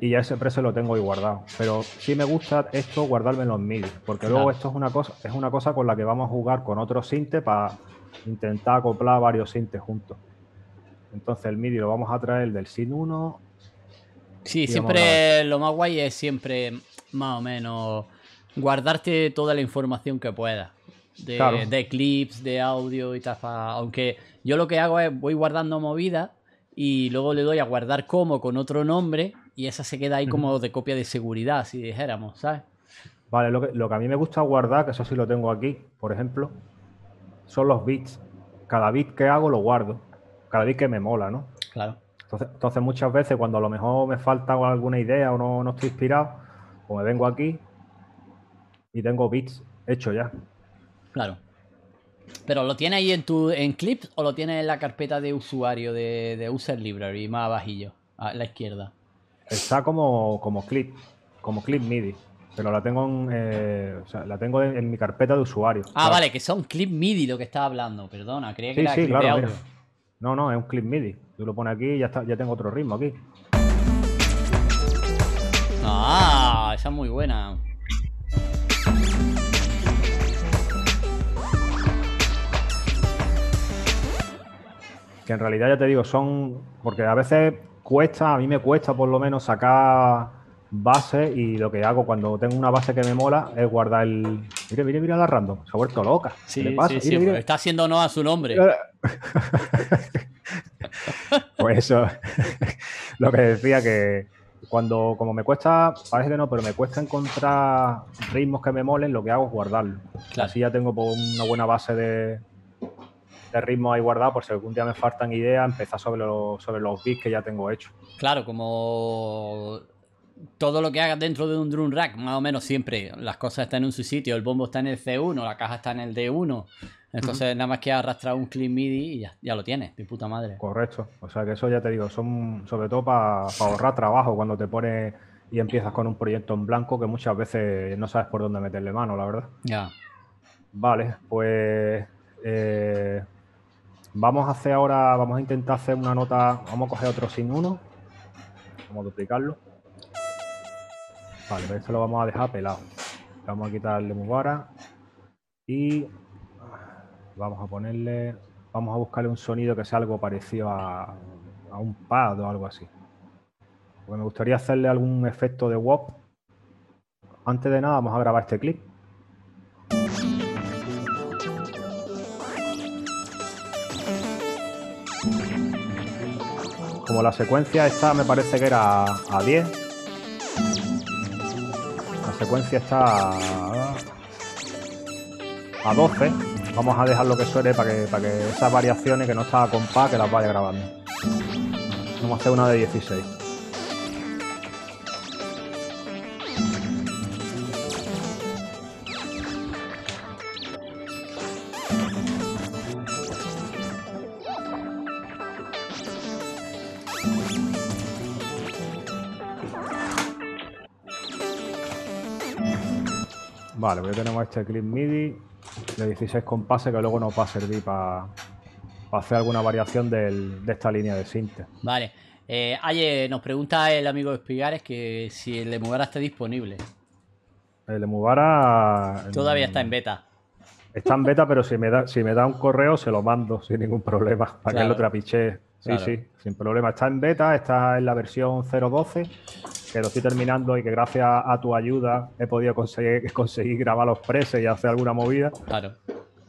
y ya ese precio lo tengo ahí guardado. Pero sí me gusta esto guardarme en los MIDI, porque luego esto es una cosa, es una cosa con la que vamos a jugar con otro sinte para intentar acoplar varios sintes juntos. Entonces el MIDI lo vamos a traer del SIN 1. Sí, siempre lo más guay es siempre más o menos guardarte toda la información que puedas. De, de clips, de audio y tal. Aunque yo lo que hago es voy guardando movidas y luego le doy a guardar como con otro nombre y esa se queda ahí como de copia de seguridad, si dijéramos, ¿sabes? Vale, lo que, lo que a mí me gusta guardar, que eso sí lo tengo aquí, por ejemplo, son los bits. Cada bit que hago lo guardo. Cada bit que me mola, ¿no? Claro. Entonces, entonces muchas veces cuando a lo mejor me falta alguna idea o no, no estoy inspirado, pues me vengo aquí y tengo bits hechos ya. Claro. Pero ¿lo tienes ahí en tu en clips o lo tienes en la carpeta de usuario de, de User Library, más abajillo, a la izquierda? Está como, como clip, como clip MIDI. Pero la tengo en, eh, o sea, la tengo en, mi carpeta de usuario. Ah, vale, que son clip MIDI lo que estaba hablando, perdona, creía que era clip de audio. No, no, es un clip MIDI. Tú lo pones aquí y ya está, ya tengo otro ritmo aquí. Ah, esa es muy buena. Que en realidad ya te digo, son. Porque a veces cuesta, a mí me cuesta por lo menos sacar base y lo que hago cuando tengo una base que me mola es guardar el. Mire, mire, mire la random. Se ha vuelto loca. Sí, sí, sí. Está haciendo no a su nombre. pues eso. lo que decía que cuando, como me cuesta, parece que no, pero me cuesta encontrar ritmos que me molen, lo que hago es guardarlo. Así ya tengo una buena base de, de ritmo ahí guardado por si algún día me faltan ideas, empezar sobre los, sobre los beats que ya tengo hechos. Claro, como todo lo que hagas dentro de un drum rack, más o menos siempre las cosas están en su sitio, el bombo está en el C1, la caja está en el D1. Entonces, nada más que arrastrar un clip MIDI y ya, ya, lo tienes, de puta madre. Correcto. O sea, que eso ya te digo, son sobre todo para ahorrar trabajo cuando te pones y empiezas con un proyecto en blanco que muchas veces no sabes por dónde meterle mano, la verdad. Ya. Vale, pues eh, vamos a hacer ahora, vamos a intentar hacer una nota, vamos a coger otro sin uno, vamos a duplicarlo. Vale, esto lo vamos a dejar pelado. Vamos a quitarle Mubara y vamos a ponerle, vamos a buscarle un sonido que sea algo parecido a, un pad o algo así. Porque me gustaría hacerle algún efecto de WOP. Antes de nada vamos a grabar este clip. Como la secuencia esta me parece que era a 10, secuencia está a 12. Vamos a dejar lo que suene para que, para que esas variaciones que no está a compás, que las vaya grabando. Vamos a hacer una de 16. Vale, pues ya tenemos este clip MIDI de 16 compases que luego nos va a servir para hacer alguna variación de esta línea de sinte. Vale. Eh, Aye, nos pregunta el amigo Espigares que si el Emubara está disponible. El Emubara... Todavía está en beta. Está en beta, pero si me da, si me da un correo se lo mando sin ningún problema para que lo trapiche. Sí, sí, sin problema. Está en beta, está en la versión 0.12 que lo estoy terminando y que gracias a tu ayuda he podido conseguir, conseguir grabar los preses y hacer alguna movida. Claro.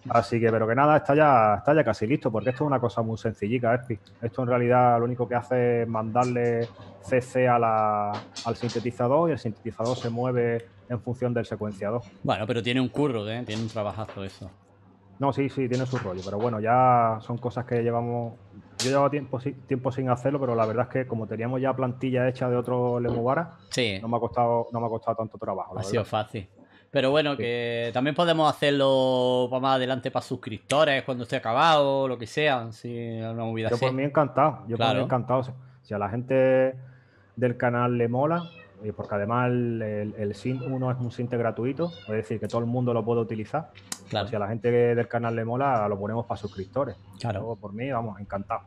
Así que, pero que nada, está ya, está ya casi listo, porque esto es una cosa muy sencillita, Espi. Esto en realidad lo único que hace es mandarle CC al sintetizador y el sintetizador se mueve en función del secuenciador. Bueno, pero tiene un curro, ¿eh? tiene un trabajazo eso. No, sí, sí, tiene su rollo, pero bueno, ya son cosas que llevamos yo llevaba tiempo, tiempo sin hacerlo, pero la verdad es que como teníamos ya plantilla hecha de otro Lemubara, sí. no me ha costado, no me ha costado tanto trabajo. Ha sido fácil. Pero bueno, que también podemos hacerlo para más adelante para suscriptores cuando esté acabado, lo que sea, si una movida Yo por mí encantado, yo por mí encantado. Si a la gente del canal le mola, porque además el, el, SIN 1 es un SINTE gratuito, es decir, que todo el mundo lo puede utilizar. Claro. Si a la gente del canal le mola, lo ponemos para suscriptores. Claro. por mí, vamos, encantado.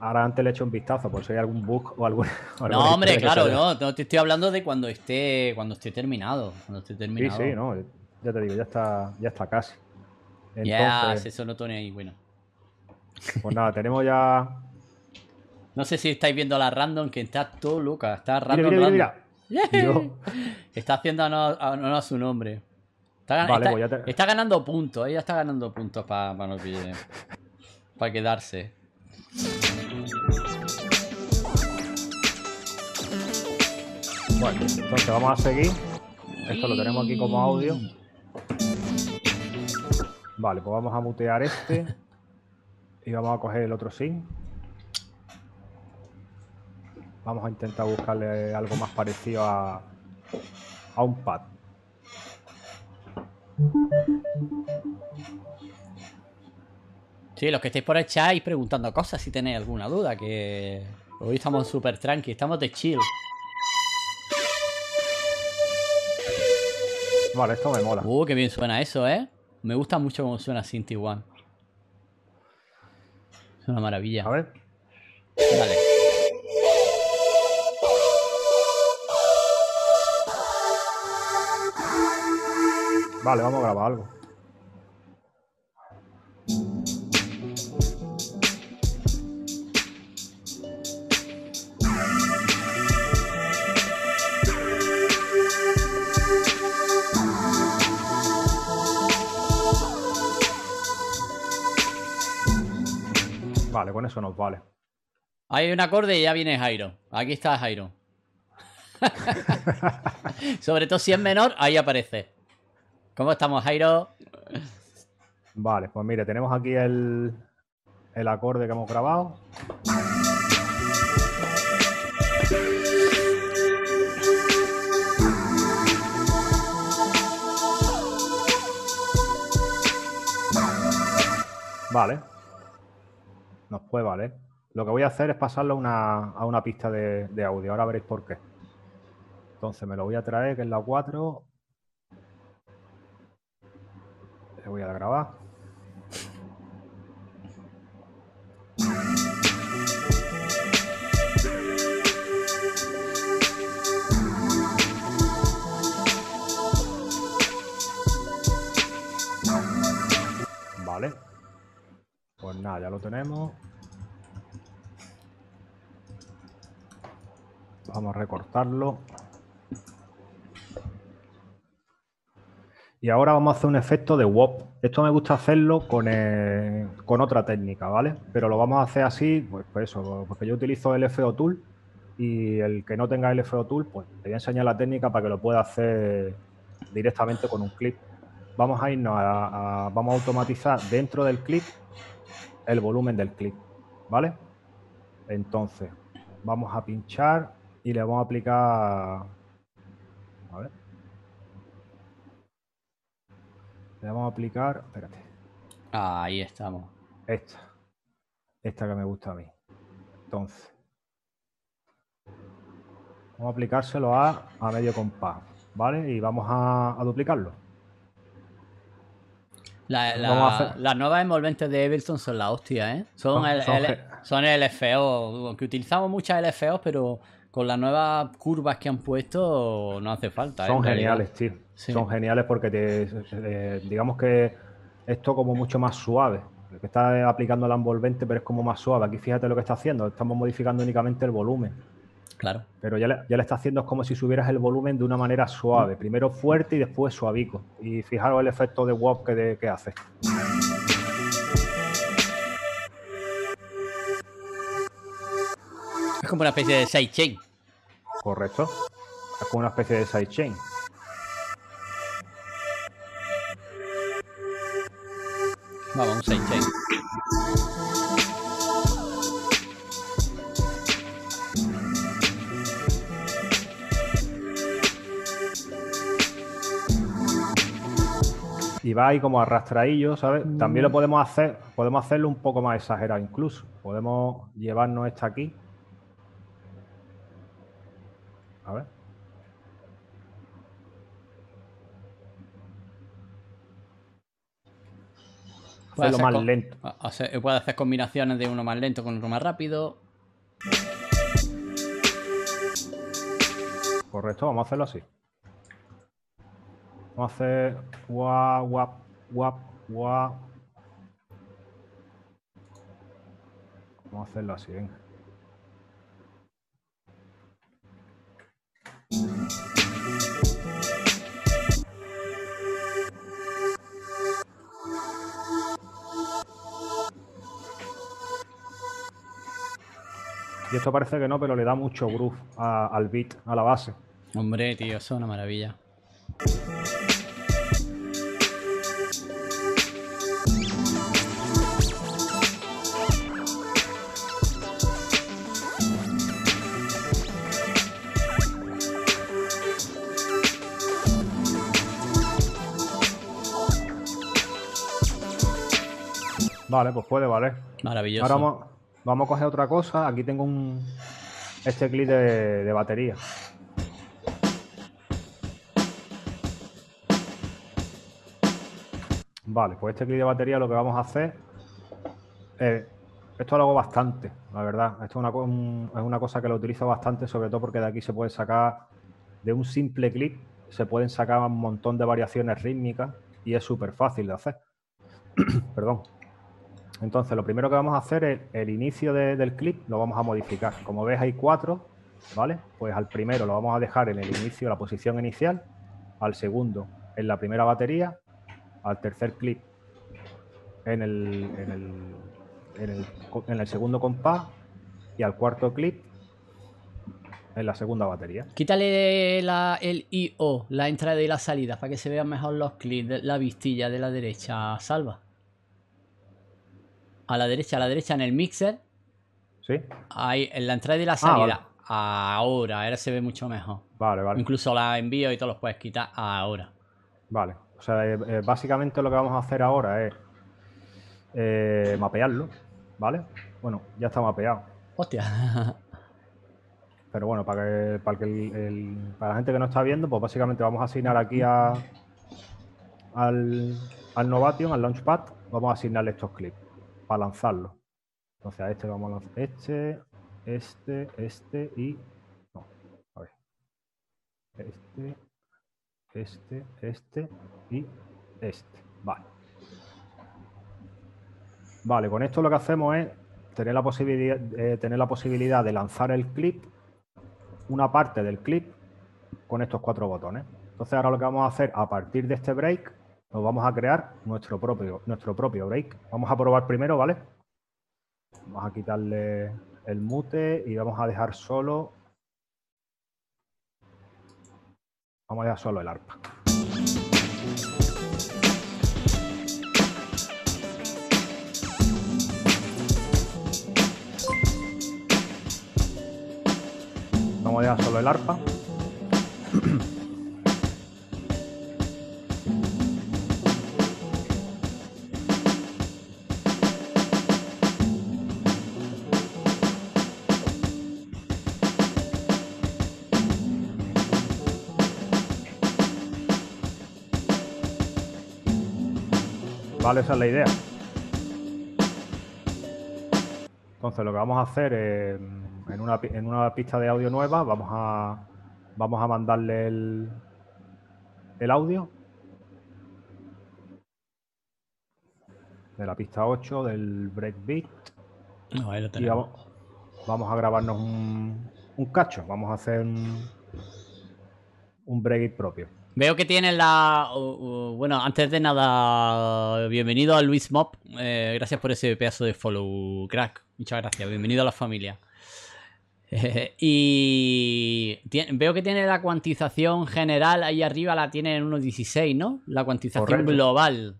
Ahora antes le echo un vistazo por si hay algún bug o algún. No, hombre, claro, no, no, te estoy hablando de cuando esté, cuando esté terminado. Cuando esté terminado. Sí, sí, no. Ya te digo, ya está, ya está casi. ya, eso no tiene ahí, bueno. Pues nada, tenemos ya no sé si estáis viendo la random que está todo loca. Está random. Mira, mira, mira. Está haciendo honor a, su nombre. Está, pues ganando puntos, ella está ganando puntos para para quedarse. Bueno, entonces vamos a seguir. Esto lo tenemos aquí como audio. Vale, pues vamos a mutear este. Y vamos a coger el otro sin. Vamos a intentar buscarle algo más parecido a, a un pad. Sí, los que estéis por el chat y preguntando cosas si tenéis alguna duda, que hoy estamos súper tranqui, estamos de chill. Vale, esto me mola. Uh, qué bien suena eso, ¿eh? Me gusta mucho cómo suena Cinti One. Es una maravilla. A ver. Dale. Vale, vamos a grabar algo. Vale, con eso nos vale. Hay un acorde y ya viene Jairo. Aquí está Jairo. Sobre todo si es menor, ahí aparece. ¿Cómo estamos, Jairo? Vale, pues mire, tenemos aquí el, el acorde que hemos grabado. Vale, nos puede valer. Lo que voy a hacer es pasarlo a una, pista de, de, audio. Ahora veréis por qué. Entonces me lo voy a traer, que es la 4. Le voy a grabar. Pues nada, ya lo tenemos. Vamos a recortarlo. Y ahora vamos a hacer un efecto de WOP. Esto me gusta hacerlo con, con otra técnica, ¿vale? Pero lo vamos a hacer así, pues, pues eso, porque yo utilizo el FO Tool y el que no tenga el FO Tool, pues te voy a enseñar la técnica para que lo pueda hacer directamente con un clip. Vamos a irnos vamos a automatizar dentro del clip el volumen del clip, ¿vale? Entonces, vamos a pinchar y le vamos a aplicar... A ver. Le vamos a aplicar... Espérate. Ahí estamos. Esta. Esta que me gusta a mí. Entonces. Vamos a aplicárselo a, a medio compás, ¿vale? Y vamos a duplicarlo. Las nuevas envolventes de Ableton son la hostia, ¿eh? Son, el, son, LFO, que utilizamos muchas LFO, pero con las nuevas curvas que han puesto no hace falta. ¿eh? Son geniales, tío. Son geniales porque te, digamos que esto como mucho más suave. que está aplicando la envolvente, pero es como más suave. Aquí fíjate lo que está haciendo. Estamos modificando únicamente el volumen. Claro. Pero ya le, está haciendo es como si subieras el volumen de una manera suave. Primero fuerte y después suavico. Y fijaros el efecto de WOP que, que hace. Es como una especie de sidechain. Correcto. Es como una especie de sidechain. Vamos, un sidechain. Y va ahí como arrastradillo, ¿sabes? También lo mm. podemos hacer, podemos hacerlo un poco más exagerado incluso. Podemos llevarnos esta aquí. A ver. Hacerlo más lento. puede hacer combinaciones de uno más lento con otro más rápido. Correcto, vamos a hacerlo así. Vamos a hacer guap, guap, guap, guap. Vamos a hacerlo así, venga. Y esto parece que no, pero le da mucho groove al beat, a la base. Hombre, tío, eso es una maravilla. Vale, pues puede valer. Maravilloso. Ahora vamos, a coger otra cosa. Aquí tengo un este clip de, batería. Vale, pues este clip de batería lo que vamos a hacer esto lo hago bastante, la verdad. Esto es una, es una cosa que lo utilizo bastante, sobre todo porque de aquí se puede sacar, de un simple clip, se pueden sacar un montón de variaciones rítmicas y es súper fácil de hacer. Perdón. Entonces, lo primero que vamos a hacer es el inicio del clip, lo vamos a modificar. Como ves, hay cuatro, ¿vale? Pues al primero lo vamos a dejar en el inicio, la posición inicial, al segundo en la primera batería, al tercer clip en el, en el, segundo compás y al cuarto clip en la segunda batería. Quítale el I-O, la entrada y la salida, para que se vean mejor los clips, la vistilla de la derecha, salva a la derecha, a la derecha en el mixer. Sí. Ahí, en la entrada y la ah, salida. Ahora, ahora se ve mucho mejor. Vale, vale. Incluso la envío y todos los puedes quitar ahora. Vale. O sea, eh, eh, básicamente lo que vamos a hacer ahora es eh, mapearlo, ¿vale? Bueno, ya está mapeado. Hostia. Pero bueno, para, que, para, que para la gente que no está viendo, pues básicamente vamos a asignar aquí a, al, al Novation, al Launchpad, vamos a asignarle estos clips para lanzarlo. Entonces a este vamos a lanzar este, este, este y... No, a ver. Este, este, este y este. Vale. Vale, con esto lo que hacemos es tener la posibilidad, eh, tener la posibilidad de lanzar el clip, una parte del clip, con estos cuatro botones. Entonces ahora lo que vamos a hacer a partir de este break nos vamos a crear nuestro propio, nuestro propio break. Vamos a probar primero, ¿vale? Vamos a quitarle el mute y vamos a dejar solo... Vamos a dejar solo el arpa. Vamos a dejar solo el arpa. Vale, esa es la idea. Entonces lo que vamos a hacer en, una, pista de audio nueva, vamos a, vamos a mandarle el, el audio de la pista 8 del breakbeat. No, ahí lo tenemos. vamos, a grabarnos un, un, cacho, vamos a hacer un, un breakbeat propio. Veo que tiene la. bueno, antes de nada, bienvenido a Luis Mop. Eh, gracias por ese pedazo de follow, crack. Muchas gracias. Bienvenido a la familia. y veo que tiene la cuantización general ahí arriba, la tiene en 1.16, ¿no? La cuantización global.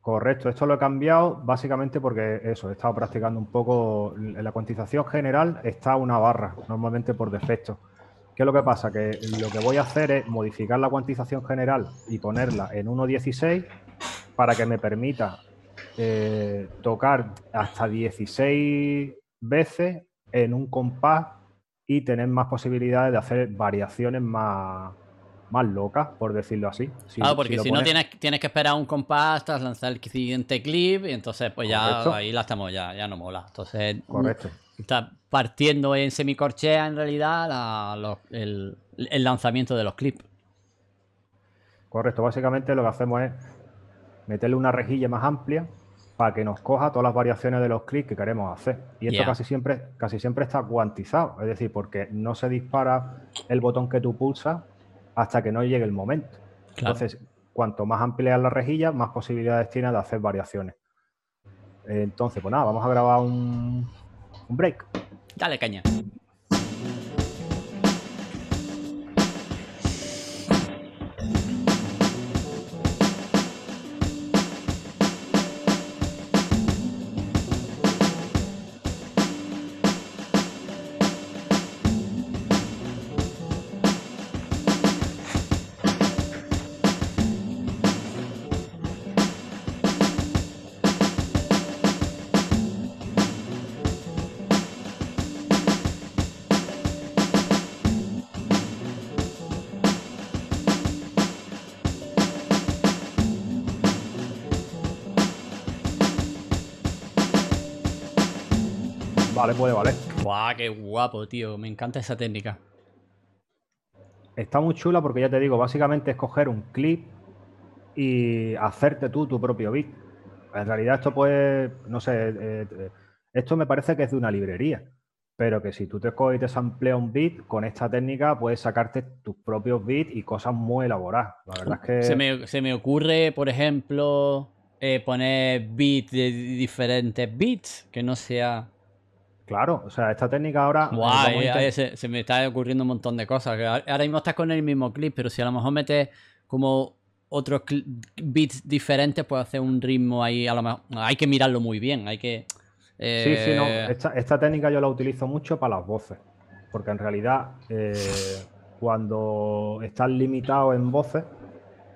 Correcto, esto lo he cambiado básicamente porque eso, he estado practicando un poco. La cuantización general está una barra, normalmente por defecto. ¿Qué es lo que pasa? Que lo que voy a hacer es modificar la cuantización general y ponerla en 1.16 para que me permita eh, tocar hasta 16 veces en un compás y tener más posibilidades de hacer variaciones más, más locas, por decirlo así. claro, porque si, no tienes, tienes que esperar un compás hasta lanzar el siguiente clip y entonces pues ya ahí la estamos, ya, ya no mola. Entonces, Correcto está partiendo en semicorchea en realidad el, lanzamiento de los clips. Correcto, básicamente lo que hacemos es meterle una rejilla más amplia para que nos coja todas las variaciones de los clics que queremos hacer. Y esto casi, siempre, casi siempre está cuantizado, es decir, porque no se dispara el botón que tú pulsas hasta que no llegue el momento. Entonces, cuanto más amplias la rejilla, más posibilidades tiene de hacer variaciones. Entonces, pues nada, vamos a grabar un, un break. Dale caña. Vale, puede valer. ¡Guau, qué guapo, tío! Me encanta esa técnica. Está muy chula porque ya te digo, básicamente es coger un clip y hacerte tú tu propio beat. En realidad esto puede, no sé, eh, eh, esto me parece que es de una librería, pero que si tú te coges y te samplea un beat, con esta técnica puedes sacarte tus propios beats y cosas muy elaboradas. La verdad es que... Se me, ocurre, por ejemplo, eh, poner beats de diferentes beats, que no sea Claro, o sea, esta técnica ahora. Guay, se, me está ocurriendo un montón de cosas. Ahora mismo estás con el mismo clip, pero si a lo mejor metes como otros beats diferentes, puedes hacer un ritmo ahí. A lo mejor hay que mirarlo muy bien, hay que. Sí, sí, no. Eh, esta, técnica yo la utilizo mucho para las voces. Porque en realidad, eh, cuando estás limitado en voces,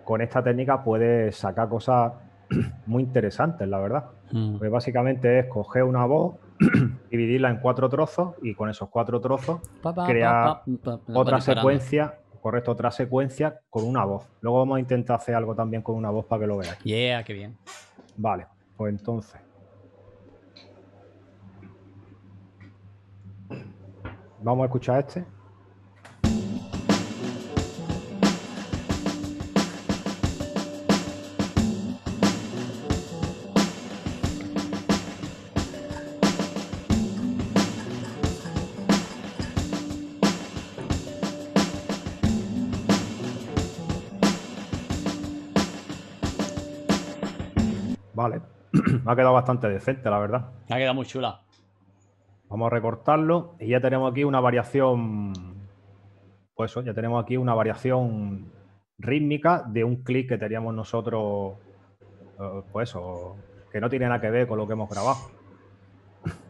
con esta técnica puedes sacar cosas muy interesantes, la verdad. Mm. Pues básicamente es coger una voz dividirla en cuatro trozos y con esos cuatro trozos crear otra secuencia, correcto, otra secuencia con una voz. Luego vamos a intentar hacer algo también con una voz para que lo veáis. Yeah, qué bien. Vale, pues entonces. Vamos a escuchar este. Ha quedado bastante decente, la verdad. Me ha quedado muy chula. Vamos a recortarlo y ya tenemos aquí una variación. Pues eso, ya tenemos aquí una variación rítmica de un clic que teníamos nosotros. Eh, pues eso, que no tiene nada que ver con lo que hemos grabado.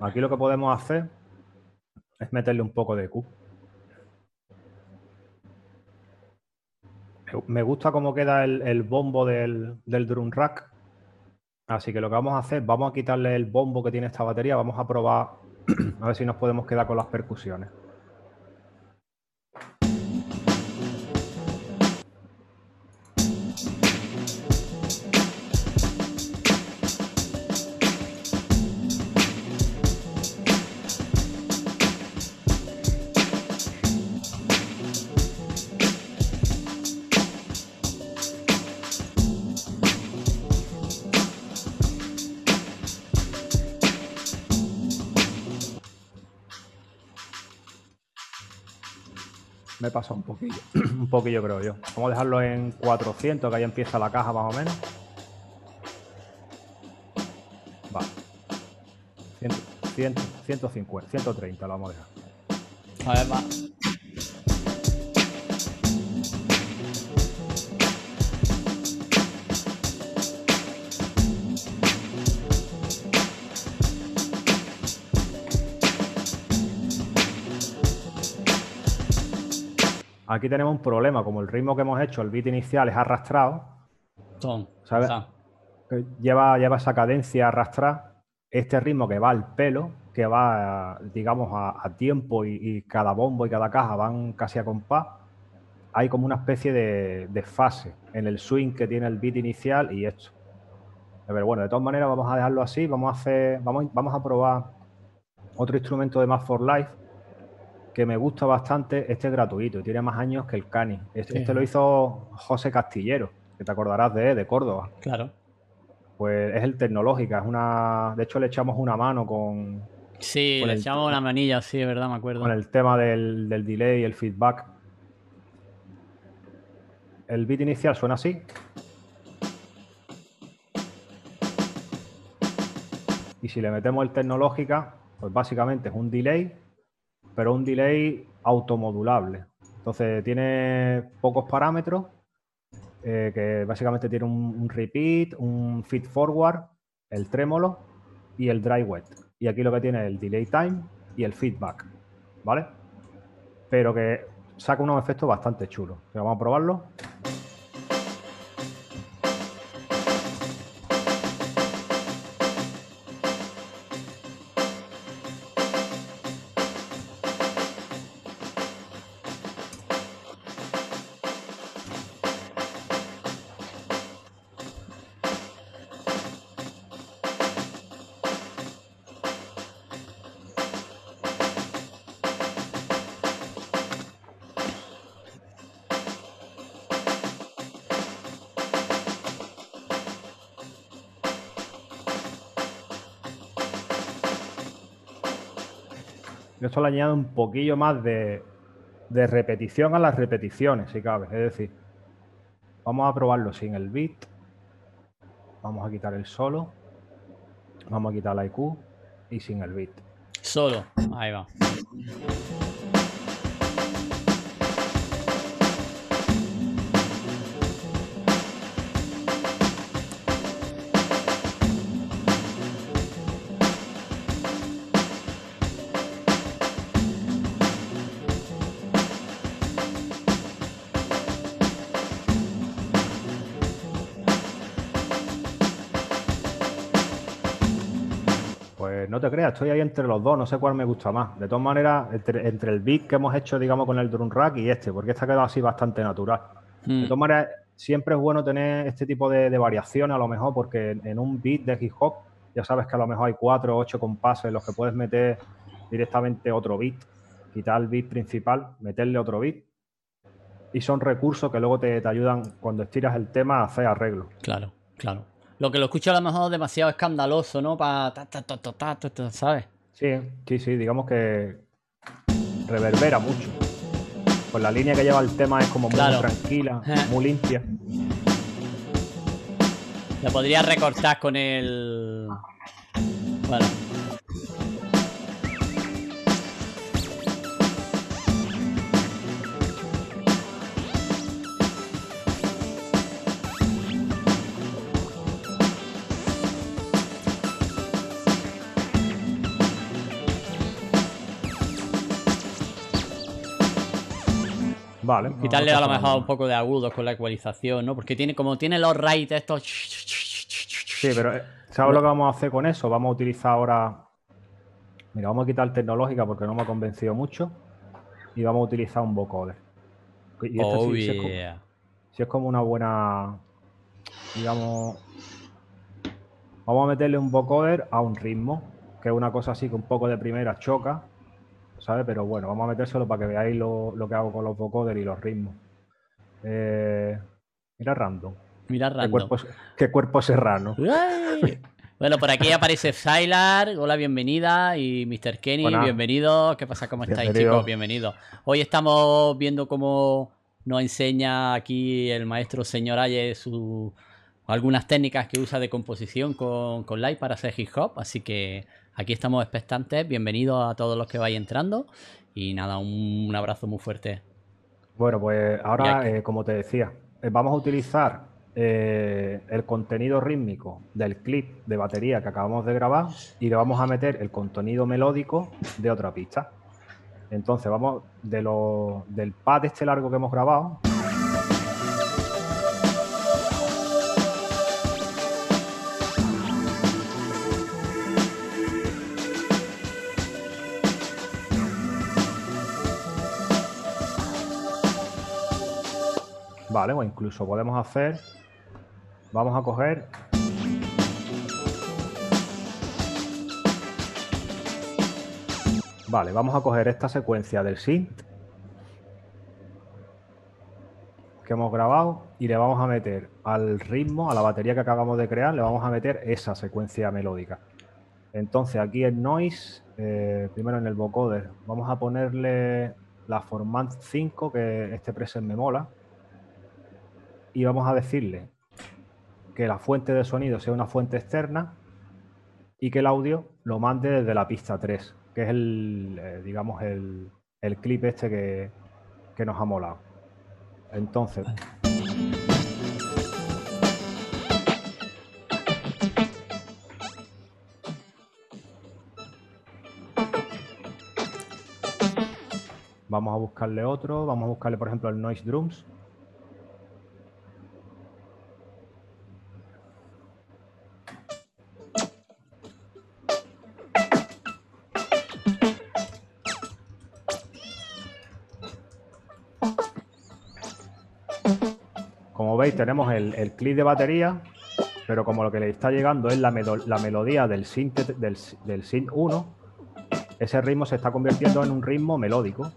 Aquí lo que podemos hacer es meterle un poco de Q. Me gusta cómo queda el, bombo del, del drum rack Así que lo que vamos a hacer, vamos a quitarle el bombo que tiene esta batería, vamos a probar a ver si nos podemos quedar con las percusiones. Pasa un poquillo, un poquillo creo yo. Vamos a dejarlo en 400, que ahí empieza la caja más o menos. Va. 100, 150, 130 lo vamos a dejar. A Aquí tenemos un problema, como el ritmo que hemos hecho, el beat inicial es arrastrado. ¿Sabes? Lleva, lleva esa cadencia arrastrada. Este ritmo que va al pelo, que va, digamos, a, tiempo y, cada bombo y cada caja van casi a compás, hay como una especie de, fase en el swing que tiene el beat inicial y esto. Pero bueno, de todas maneras vamos a dejarlo así, vamos a hacer, vamos, vamos a probar otro instrumento de Math for Life que me gusta bastante, este es gratuito, tiene más años que el Cani. Este, este lo hizo José Castillero, que te acordarás de, de Córdoba. Claro. Pues es el Tecnológica, es una. De hecho, le echamos una mano con. Sí, le echamos una manilla, sí, es verdad, me acuerdo. Con el tema del, del delay y el feedback. El bit inicial suena así. Y si le metemos el Tecnológica, pues básicamente es un delay, pero un delay automodulable. Entonces tiene pocos parámetros, eh, que básicamente tiene un, repeat, un feed forward, el trémolo y el dry wet. Y aquí lo que tiene es el delay time y el feedback, ¿vale? Pero que saca unos efectos bastante chulos. Vamos a probarlo. Añade un poquillo más de, repetición a las repeticiones, si cabe. Es decir, vamos a probarlo sin el beat. Vamos a quitar el solo. Vamos a quitar la IQ y sin el beat. Solo, ahí va. Te creas, estoy ahí entre los dos, no sé cuál me gusta más. De todas maneras, entre, el beat que hemos hecho, digamos, con el drum rack y este, porque este ha quedado así bastante natural. De hmm. todas maneras, siempre es bueno tener este tipo de, variaciones a lo mejor, porque en un beat de hip hop, ya sabes que a lo mejor hay cuatro o ocho compases en los que puedes meter directamente otro beat, quitar el beat principal, meterle otro beat. Y son recursos que luego te, te ayudan cuando estiras el tema a hacer arreglos. Claro, claro. Lo que lo escucho a lo mejor demasiado escandaloso, ¿no? Para. ¿Sabes? Sí, sí, sí, digamos que reverbera mucho. Pues la línea que lleva el tema es como muy tranquila, muy limpia. La podría recortar con el. Bueno. Vale. Quitarle a lo mejor un poco de agudos con la ecualización, ¿no? Porque tiene, como tiene los raíces estos. Sí, pero eh, ¿sabes lo que vamos a hacer con eso? Vamos a utilizar ahora. Mira, vamos a quitar tecnológica porque no me ha convencido mucho. Y vamos a utilizar un vocoder. Y oh, sí, es como, si es como una buena. Digamos. Vamos a meterle un vocoder a un ritmo, que es una cosa así que un poco de primera choca ¿sabes? Pero bueno, vamos a metérselo para que veáis lo, que hago con los vocoders y los ritmos. Eh, mira random. Mira random. Qué cuerpo, serrano. Bueno, por aquí aparece Sylar, hola, bienvenida, y Mr. Kenny, bienvenido. ¿Qué pasa? ¿Cómo estáis, chicos? Bienvenidos. Hoy estamos viendo cómo nos enseña aquí el maestro señor Aye su, algunas técnicas que usa de composición con, con Live para hacer hip hop, así que Aquí estamos expectantes. Bienvenidos a todos los que vais entrando. Y nada, un, abrazo muy fuerte. Bueno, pues ahora, eh, como te decía, eh, vamos a utilizar eh, el contenido rítmico del clip de batería que acabamos de grabar y le vamos a meter el contenido melódico de otra pista. Entonces vamos de lo, del pad este largo que hemos grabado, O incluso podemos hacer, vamos a coger Vale, vamos a coger esta secuencia del synth, que hemos grabado y le vamos a meter al ritmo, a la batería que acabamos de crear, le vamos a meter esa secuencia melódica. Entonces aquí en Noise, eh, primero en el vocoder, vamos a ponerle la Formant 5, que este preset me mola, y vamos a decirle que la fuente de sonido sea una fuente externa y que el audio lo mande desde la pista 3, que es el, eh, digamos, el, clip este que, que nos ha molado. Entonces... Vamos a buscarle otro, vamos a buscarle por ejemplo el Noise Drums. Veis tenemos el, clip de batería, pero como lo que le está llegando es la, melodía del synth, del, del synth 1, ese ritmo se está convirtiendo en un ritmo melódico.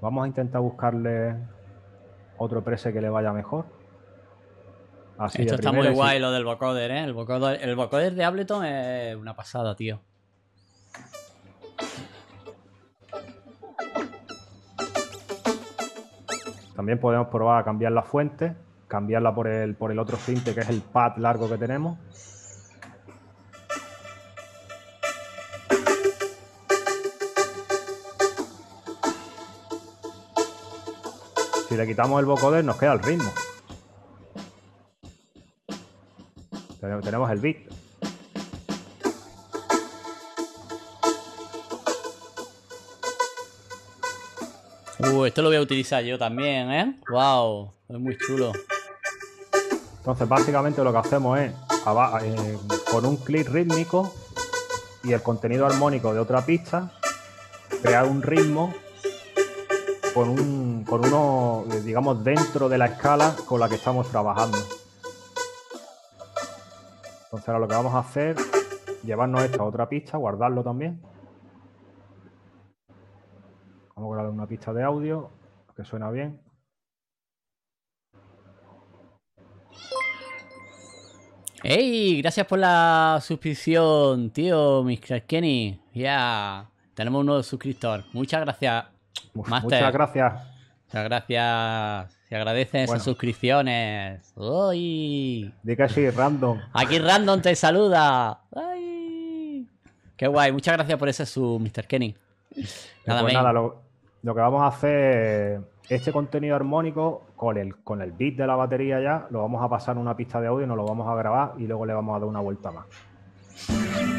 Vamos a intentar buscarle otro preset que le vaya mejor. Así Esto está muy guay lo del vocoder, ¿eh? El vocoder, el vocoder de Ableton es una pasada, tío. También podemos probar a cambiar la fuente, cambiarla por el, por el otro cinte que es el pad largo que tenemos. Si le quitamos el vocoder nos queda el ritmo. Tenemos el beat. Uh, esto lo voy a utilizar yo también, ¿eh? ¡Wow! Es muy chulo. Entonces, básicamente lo que hacemos es, eh, con un clic rítmico y el contenido armónico de otra pista, crear un ritmo con, un, con uno, digamos, dentro de la escala con la que estamos trabajando. Entonces ahora lo que vamos a hacer, llevarnos esto a otra pista, guardarlo también. Vamos a grabar una pista de audio que suena bien. ¡Hey! Gracias por la suscripción, tío, Mr. Kenny. Ya, tenemos un nuevo suscriptor. Muchas gracias. Muchas gracias. Muchas gracias. Se agradecen esas suscripciones. ¡Uy! De casi random. Aquí random te saluda. ¡Ay! Qué guay. Muchas gracias por ese su Mr. Kenny. Nada, pues nada lo, lo, que vamos a hacer, este contenido armónico con el, con el beat de la batería ya, lo vamos a pasar en una pista de audio, nos lo vamos a grabar y luego le vamos a dar una vuelta más.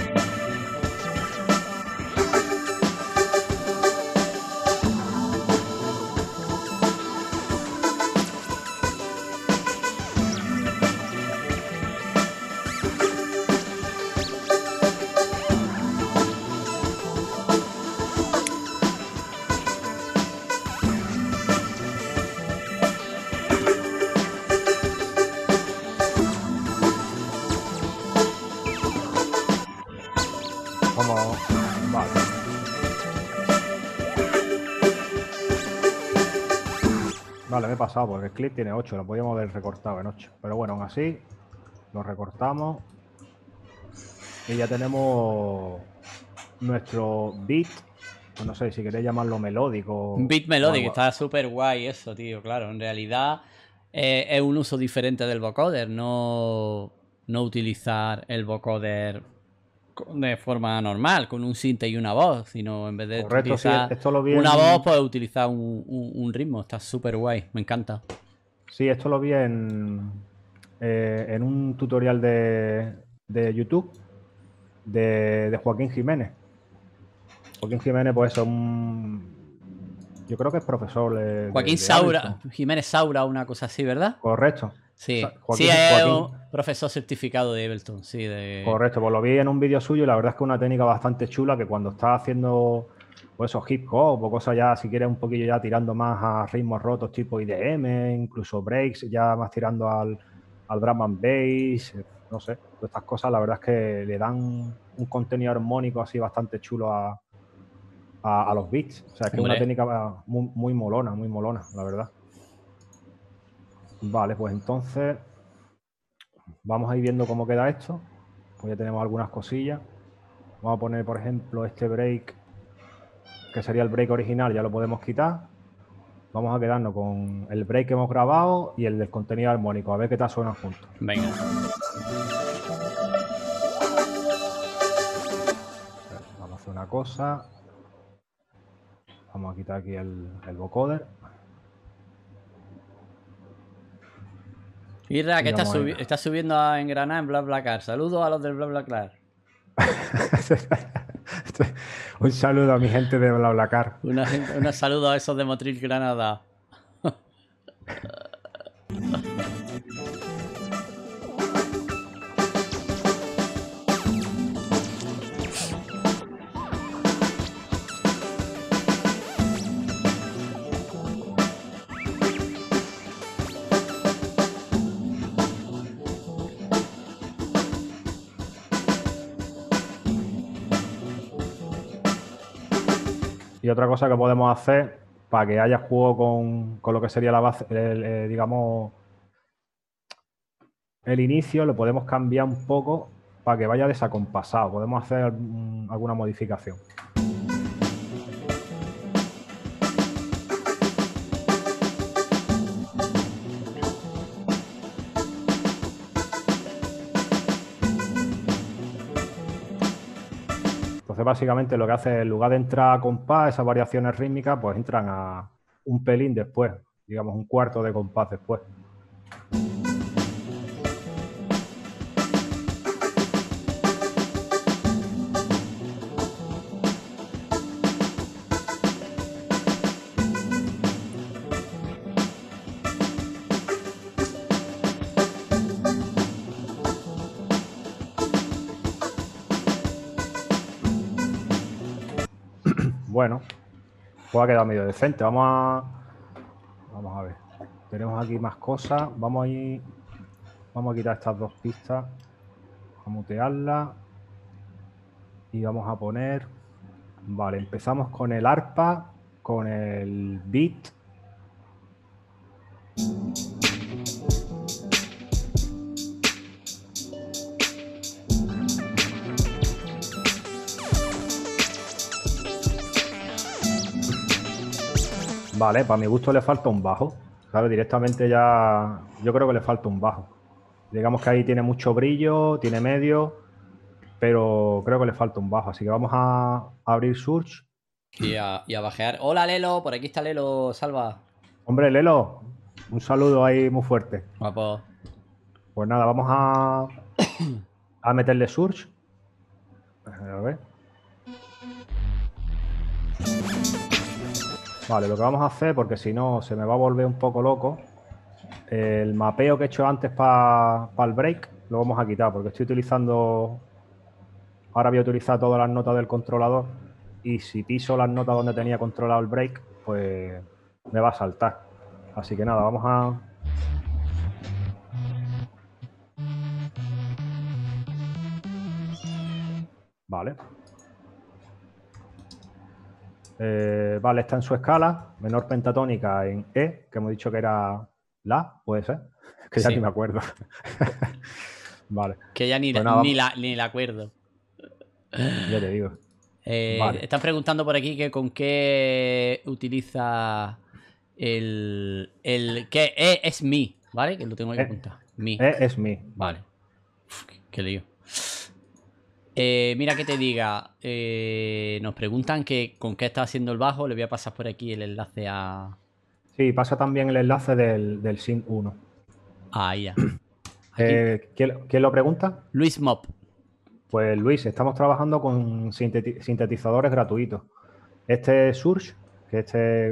Pasado porque el clip tiene 8, lo podíamos haber recortado en 8. Pero bueno, aún así, lo recortamos. Y ya tenemos nuestro beat. Pues no sé si queréis llamarlo melódico. Un beat melódico, está súper guay eso, tío. Claro, en realidad eh, es un uso diferente del vocoder, no, no utilizar el vocoder de forma normal, con un sinte y una voz, sino en vez de utilizar una voz, puedes utilizar un, ritmo. Está súper guay, me encanta. Sí, esto lo vi en, eh, en un tutorial de, de YouTube de, Joaquín Jiménez. Joaquín Jiménez, pues es un. Yo creo que es profesor. De, Joaquín Saura, Jiménez Saura, una cosa así, ¿verdad? Correcto. Sí, sí es un profesor certificado de Ableton, sí. De... Correcto, pues lo vi en un vídeo suyo y la verdad es que es una técnica bastante chula que cuando estás haciendo pues eso, hip hop o cosas ya, si quieres un poquillo ya tirando más a ritmos rotos tipo IDM, incluso breaks, ya más tirando al, al drum and bass, no sé, todas estas cosas la verdad es que le dan un contenido armónico así bastante chulo a, a, los beats. O sea, es que es una técnica muy, muy molona, muy molona, la verdad. Vale, pues entonces vamos a ir viendo cómo queda esto. Pues ya tenemos algunas cosillas. Vamos a poner, por ejemplo, este break, que sería el break original, ya lo podemos quitar. Vamos a quedarnos con el break que hemos grabado y el del contenido armónico, a ver qué tal suenan juntos. Venga. Vamos a hacer una cosa. Vamos a quitar aquí el, el vocoder. Irra, que estás, subiendo en Granada en BlaBlaCar. Saludos a los del BlaBlaCar. un saludo a mi gente de BlaBlaCar. Un saludo a esos de Motril Granada. Y otra cosa que podemos hacer para que haya juego con, lo que sería la base, eh, digamos, el inicio, lo podemos cambiar un poco para que vaya desacompasado. Podemos hacer alguna modificación. Básicamente lo que hace, en lugar de entrar a compás, esas variaciones rítmicas, pues entran a un pelín después, digamos un cuarto de compás después. Pues ha quedado medio decente. Vamos a. Vamos a ver. Tenemos aquí más cosas. Vamos a ir. Vamos a quitar estas dos pistas. A mutearlas. Y vamos a poner. Vale, empezamos con el arpa, con el beat Vale, para mi gusto le falta un bajo. ¿Sabes? Directamente ya. Yo creo que le falta un bajo. Digamos que ahí tiene mucho brillo, tiene medio, pero creo que le falta un bajo. Así que vamos a abrir Surge. Y a, bajear. Hola Lelo, por aquí está Lelo, salva. Hombre, Lelo, un saludo ahí muy fuerte. Guapo. Pues nada, vamos a, a meterle Surge. A ver. Vale, lo que vamos a hacer, porque si no se me va a volver un poco loco, el mapeo que he hecho antes para el break lo vamos a quitar, porque estoy utilizando... Ahora voy a utilizar todas las notas del controlador y si piso las notas donde tenía controlado el break, pues me va a saltar. Así que nada, vamos a... Vale. Eh, vale, está en su escala, menor pentatónica en E, que hemos dicho que era La, puede ser, que ya ni me acuerdo. vale. Que ya ni, pues la, ni, la, acuerdo. Ya te digo. Eh, están preguntando por aquí que con qué utiliza el, el que E es mi, ¿vale? Que lo tengo que apuntar. Mi. E es mi. Vale. qué lío. Eh, mira que te diga, eh, nos preguntan que con qué está haciendo el bajo, le voy a pasar por aquí el enlace a... Sí, pasa también el enlace del, del Sync 1. Ah, ya. Eh, ¿quién, lo pregunta? Luis Mop. Pues Luis, estamos trabajando con sintetizadores gratuitos. Este Surge, que este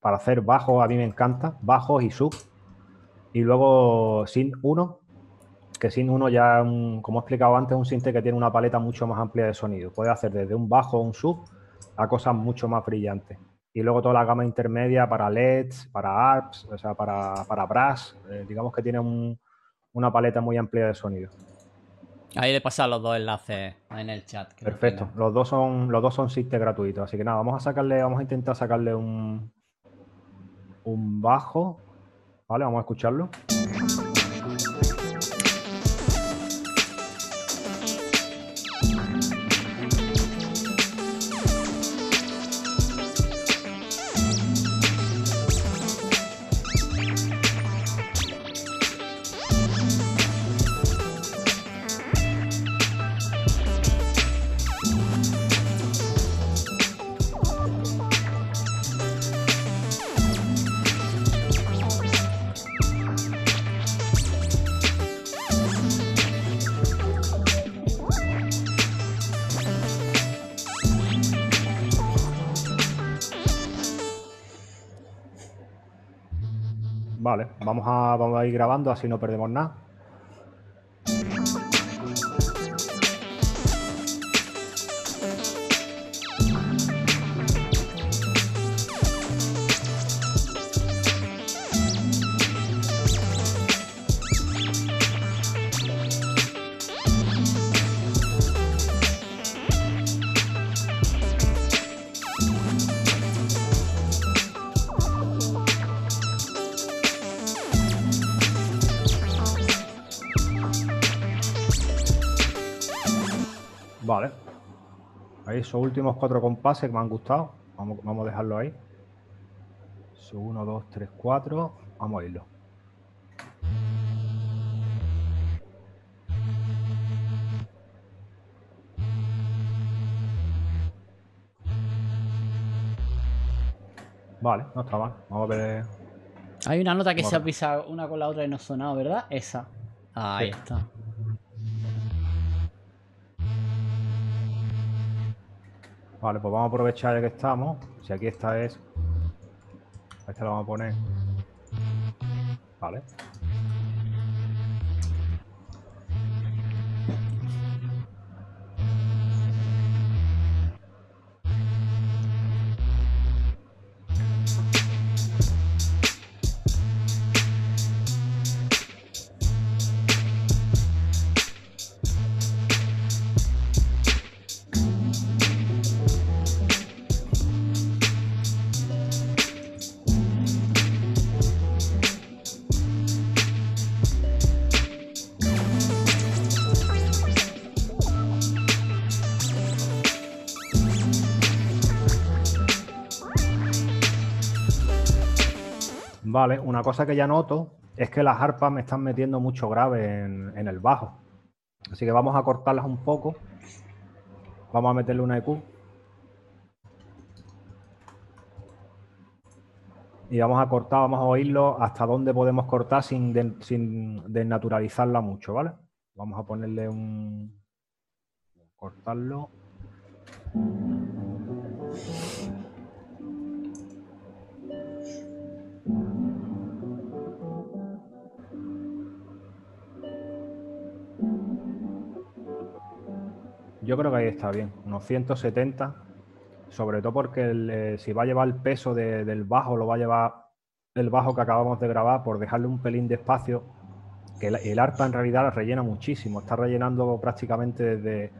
para hacer bajos a mí me encanta, bajos y sub. Y luego Sync 1, que sin uno ya, como he explicado antes, un sinte que tiene una paleta mucho más amplia de sonido. Puede hacer desde un bajo o un sub a cosas mucho más brillantes. Y luego toda la gama intermedia para LEDs, para ARPs, o sea, para, para brass. Eh, digamos que tiene una paleta muy amplia de sonido. Ahí le pasan los dos enlaces en el chat. Perfecto. Los dos son los dos son gratuitos. Así que nada, vamos a sacarle, vamos a intentar sacarle un, un bajo. Vale, vamos a escucharlo. Vale, vamos a, vamos a ir grabando así no perdemos nada. Esos últimos cuatro compases que me han gustado. Vamos, vamos a dejarlo ahí. 1, 2, 3, 4. Vamos a irlo. Vale, no está mal. Vamos a ver. Hay una nota que se ha pisado una con la otra y no ha sonado, ¿verdad? Esa. ahí está. Vale, pues vamos a aprovechar ya que estamos. Si aquí esta es... Esta la vamos a poner. Vale. Una cosa que ya noto es que las arpas me están metiendo mucho grave en, el bajo. Así que vamos a cortarlas un poco. Vamos a meterle una EQ. Y vamos a cortar, vamos a oírlo hasta dónde podemos cortar sin, sin desnaturalizarla mucho, ¿vale? Vamos a ponerle un... cortarlo. Yo creo que ahí está bien, unos 170, sobre todo porque eh, si va a llevar el peso del bajo, lo va a llevar el bajo que acabamos de grabar por dejarle un pelín de espacio, que el, arpa en realidad la rellena muchísimo, está rellenando prácticamente desde,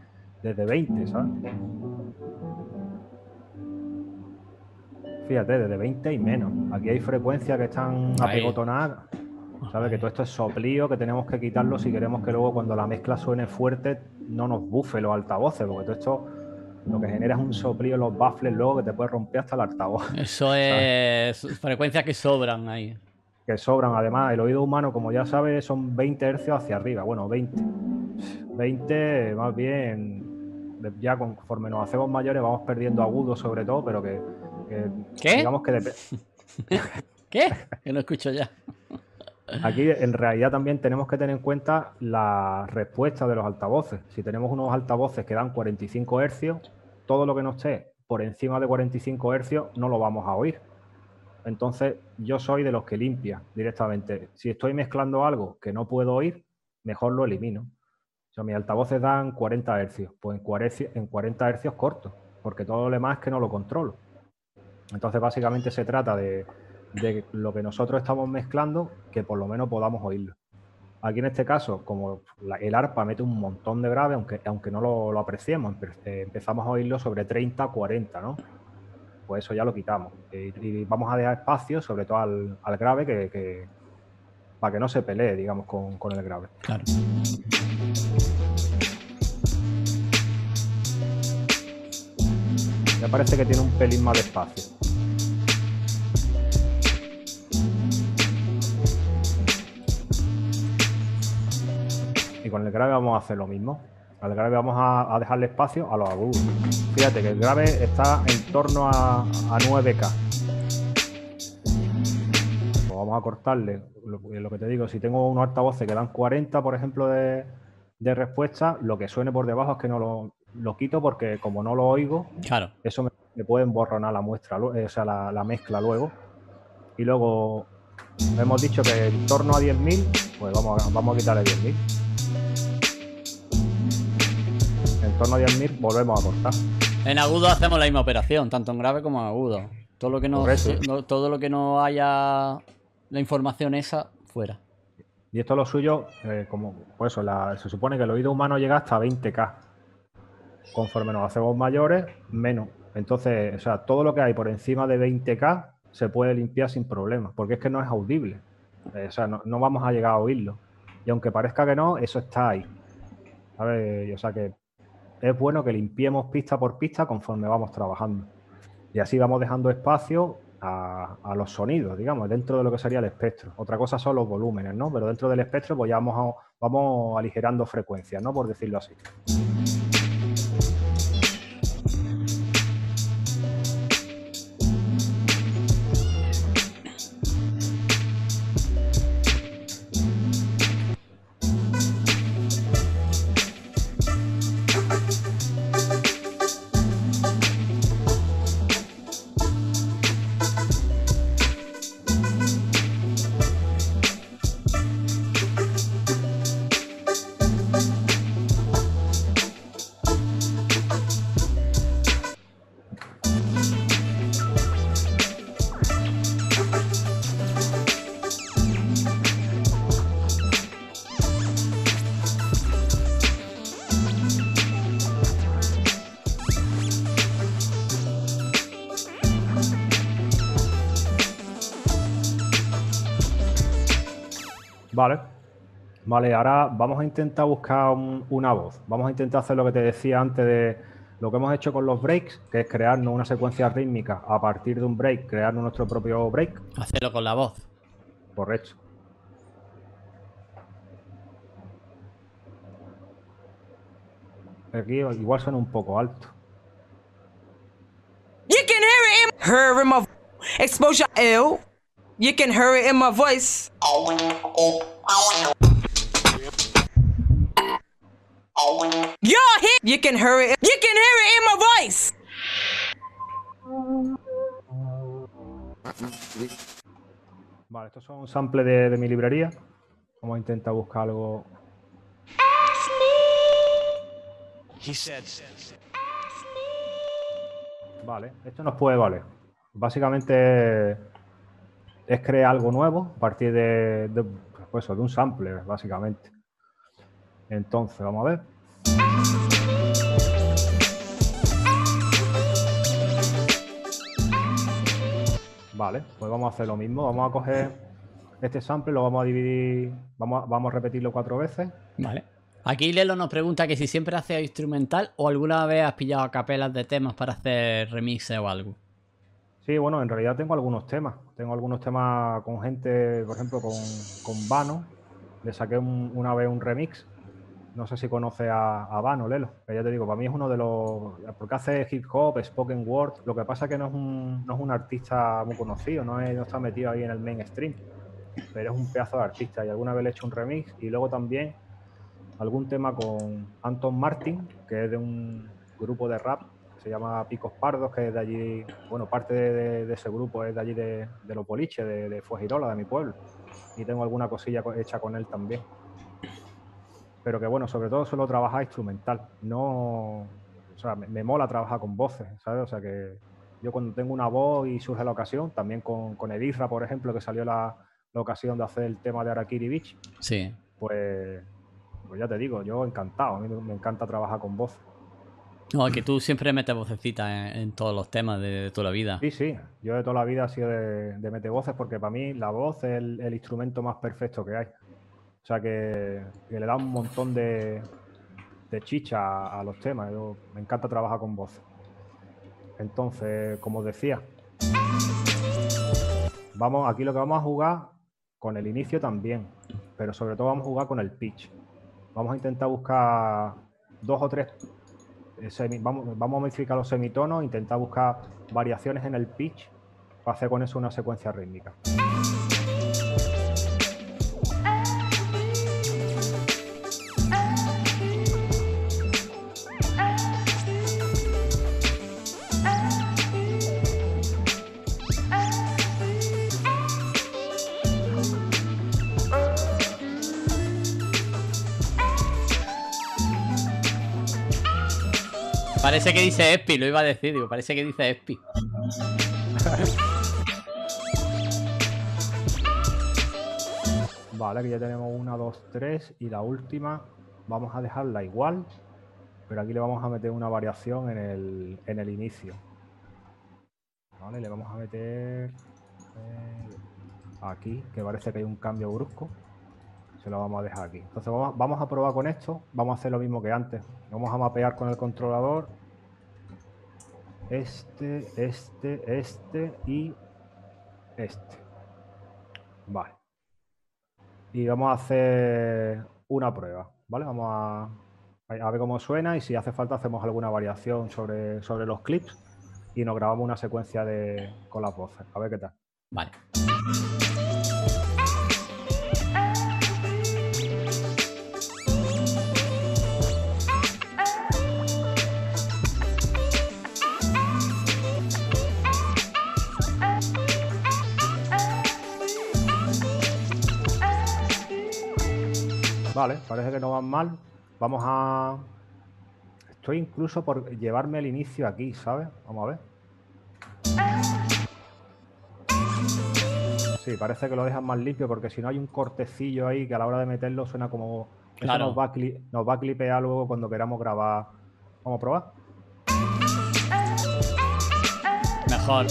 desde 20, ¿sabes? Fíjate, desde 20 y menos. Aquí hay frecuencias que están apegotonadas. ¿Sabes? Que todo esto es soplío, que tenemos que quitarlo si queremos que luego cuando la mezcla suene fuerte no nos bufe los altavoces, porque todo esto lo que genera es un soplío en los baffles luego que te puede romper hasta el altavoz. Eso es frecuencias que sobran ahí. Que sobran, además, el oído humano, como ya sabes, son 20 hercios hacia arriba. Bueno, 20. 20, más bien, ya conforme nos hacemos mayores vamos perdiendo agudos sobre todo, pero que, ¿Qué? digamos que ¿Qué? Que no escucho ya. Aquí en realidad también tenemos que tener en cuenta la respuesta de los altavoces. Si tenemos unos altavoces que dan 45 hercios, todo lo que no esté por encima de 45 hercios no lo vamos a oír. Entonces yo soy de los que limpia directamente. Si estoy mezclando algo que no puedo oír, mejor lo elimino. O sea, mis altavoces dan 40 hercios, pues en 40 hercios corto, porque todo lo demás es que no lo controlo. Entonces básicamente se trata de de lo que nosotros estamos mezclando, que por lo menos podamos oírlo. Aquí en este caso, como el arpa mete un montón de grave, aunque, aunque no lo, apreciemos, eh, empezamos a oírlo sobre 30, 40, ¿no? Pues eso ya lo quitamos. Y, vamos a dejar espacio, sobre todo al, grave, que, para que no se pelee, digamos, con, con el grave. Claro. Me parece que tiene un pelín más de espacio. Y con el grave vamos a hacer lo mismo. Al grave vamos a, dejarle espacio a los agudos. Fíjate que el grave está en torno a, 9K. Pues vamos a cortarle. Lo, que te digo, si tengo unos altavoces que dan 40, por ejemplo, de, de respuesta, lo que suene por debajo es que no lo, lo quito porque como no lo oigo, claro. eso me, puede emborronar la muestra, eh, o sea, la, mezcla luego. Y luego hemos dicho que en torno a 10.000, pues vamos a, vamos a quitarle 10.000. En torno a 10.000 volvemos a cortar. En agudo hacemos la misma operación, tanto en grave como en agudo. Todo lo que no, todo lo que no haya la información esa, fuera. Y esto es lo suyo, eh, como pues eso, se supone que el oído humano llega hasta 20K conforme nos hacemos mayores, menos. Entonces, o sea, todo lo que hay por encima de 20K se puede limpiar sin problemas, porque es que no es audible. Eh, o sea, no, vamos a llegar a oírlo. Y aunque parezca que no, eso está ahí. ¿Sabes? O sea que es bueno que limpiemos pista por pista conforme vamos trabajando. Y así vamos dejando espacio a, los sonidos, digamos, dentro de lo que sería el espectro. Otra cosa son los volúmenes, ¿no? Pero dentro del espectro, pues ya vamos, vamos aligerando frecuencias, ¿no? Por decirlo así. Vale, ahora vamos a intentar buscar una voz. Vamos a intentar hacer lo que te decía antes de lo que hemos hecho con los breaks, que es crearnos una secuencia rítmica a partir de un break, crearnos nuestro propio break. Hacerlo con la voz. Correcto. Aquí igual suena un poco alto. You can hear it in, my exposure L. You can hear it in my voice. Yo, hit. You can hear it. You can hear it in my voice. Vale, estos son samples de, de mi librería. Vamos a intentar buscar algo. He said. Vale, esto nos puede valer. Básicamente es crear algo nuevo a partir de, pues de un sampler, básicamente. Entonces, vamos a ver. Vale, pues vamos a hacer lo mismo. Vamos a coger este sample, lo vamos a dividir, vamos vamos a repetirlo cuatro veces. Vale. Aquí Lelo nos pregunta que si siempre hace instrumental o alguna vez has pillado capelas de temas para hacer remixes o algo. Sí, bueno, en realidad tengo algunos temas. Tengo algunos temas con gente, por ejemplo, con, con Vano. Le saqué una vez un remix. No sé si conoce a, a Vano, Lelo. Pero ya te digo, para mí es uno de los. Porque hace hip hop, spoken word. Lo que pasa es que no es un, no es un artista muy conocido, no, está metido ahí en el mainstream. Pero es un pedazo de artista. Y alguna vez le he hecho un remix. Y luego también algún tema con Anton Martin, que es de un grupo de rap se llama Picos Pardos, que es de allí, bueno, parte de, ese grupo es de allí de, Los Boliches, de, de Fuegirola, de mi pueblo. Y tengo alguna cosilla hecha con él también. Pero que bueno, sobre todo suelo trabajar instrumental. No, o sea, me, mola trabajar con voces, ¿sabes? O sea que yo cuando tengo una voz y surge la ocasión, también con, con Edisra, por ejemplo, que salió la, ocasión de hacer el tema de Arakiri Beach. Sí. pues, pues ya te digo, yo encantado. A mí me encanta trabajar con voz. No, que tú siempre metes vocecitas en, en todos los temas de, toda la vida. Sí, sí. Yo de toda la vida he sido de, de meter voces porque para mí la voz es el, el instrumento más perfecto que hay. O sea que, que le da un montón de, de chicha a, los temas. Me encanta trabajar con voz. Entonces, como os decía, vamos, aquí lo que vamos a jugar con el inicio también, pero sobre todo vamos a jugar con el pitch. Vamos a intentar buscar dos o tres, eh, semi- vamos, vamos a modificar los semitonos, intentar buscar variaciones en el pitch para hacer con eso una secuencia rítmica. Parece que dice Espi, lo iba a decir, digo, parece que dice Espi. Vale, que ya tenemos una, dos, tres y la última vamos a dejarla igual, pero aquí le vamos a meter una variación en el, en el inicio. Vale, le vamos a meter eh, aquí, que parece que hay un cambio brusco. Se lo vamos a dejar aquí. Entonces vamos, vamos a probar con esto, vamos a hacer lo mismo que antes. Vamos a mapear con el controlador este, este, este y este. Vale y vamos a hacer una prueba, ¿vale? Vamos a, a ver cómo suena y si hace falta hacemos alguna variación sobre, sobre los clips y nos grabamos una secuencia de, con las voces. A ver qué tal. Vale. Vale, parece que no van mal. Vamos a... Estoy incluso por llevarme el inicio aquí, ¿sabes? Vamos a ver. Sí, parece que lo dejan más limpio porque si no hay un cortecillo ahí que a la hora de meterlo suena como... Eso Claro. nos, va a cli- nos va a clipear luego cuando queramos grabar. Vamos a probar. Mejor.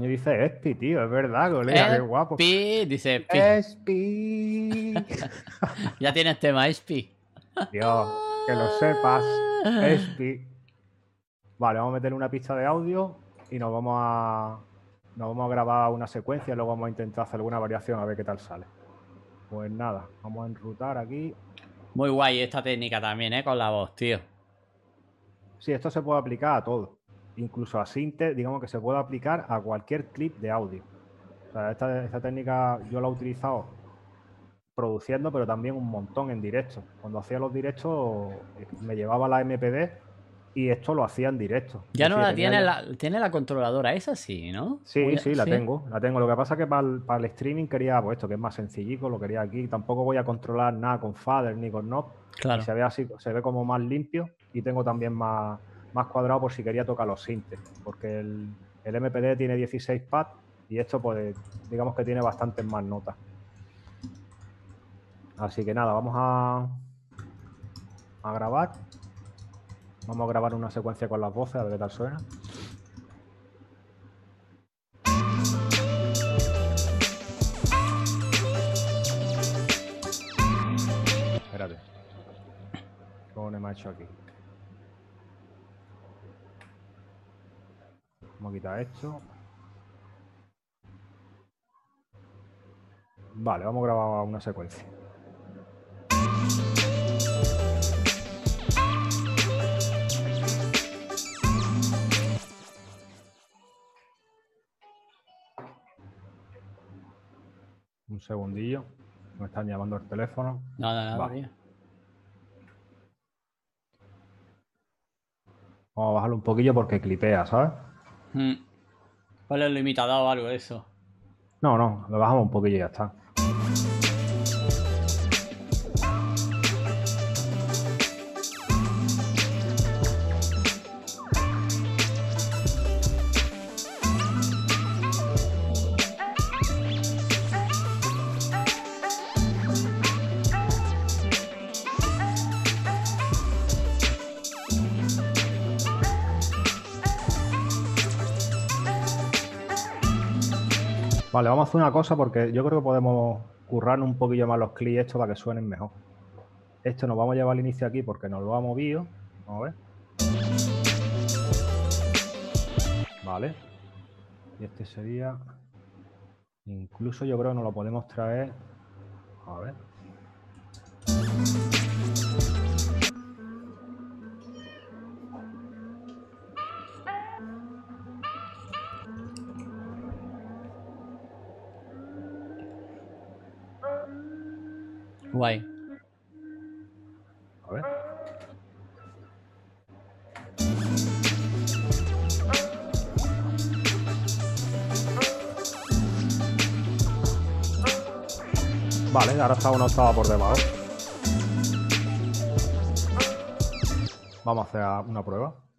Coño, dice Espi, tío, es verdad, colega, qué guapo. Espi, dice Espi. Espi. Ya tienes tema, Espi. Dios, que lo sepas. Espi. Vale, vamos a meterle una pista de audio y nos vamos a. Nos vamos a grabar una secuencia y luego vamos a intentar hacer alguna variación a ver qué tal sale. Pues nada, vamos a enrutar aquí. Muy guay esta técnica también, ¿eh? Con la voz, tío. Sí, esto se puede aplicar a todo. Incluso a Sinte, digamos que se puede aplicar a cualquier clip de audio. O sea, esta, esta técnica yo la he utilizado produciendo, pero también un montón en directo. Cuando hacía los directos eh, me llevaba la MPD y esto lo hacía en directo. Ya no la tiene la, tiene la controladora, esa sí, ¿no? Sí, sí, la tengo, la tengo. Lo que pasa es que para el, para el streaming quería, pues esto que es más sencillico, lo quería aquí. Tampoco voy a controlar nada con fader ni con knob. Claro. Y se ve así, se ve como más limpio y tengo también más, más cuadrado por si quería tocar los sintes, porque el, el MPD tiene 16 pads y esto pues digamos que tiene bastantes más notas. Así que nada, vamos a, a grabar. Vamos a grabar una secuencia con las voces, a ver qué tal suena. Espérate. ¿Cómo me ha hecho aquí? Vamos a quitar esto. Vale, vamos a grabar una secuencia. Un segundillo. Me están llamando el teléfono. Nada, nada, Vale. Vamos a bajarlo un poquillo porque clipea, ¿sabes? Mm. Ponle el limitador o algo de eso. No, no, lo bajamos un poquillo y ya está. Vale, vamos a hacer una cosa porque yo creo que podemos currar un poquillo más los clics estos para que suenen mejor. Esto nos vamos a llevar al inicio aquí porque nos lo ha movido. Vamos a ver. Vale. Y este sería... Incluso yo creo que nos lo podemos traer... A ver. Vale, ahora está una octava por debajo. Vamos a hacer una prueba.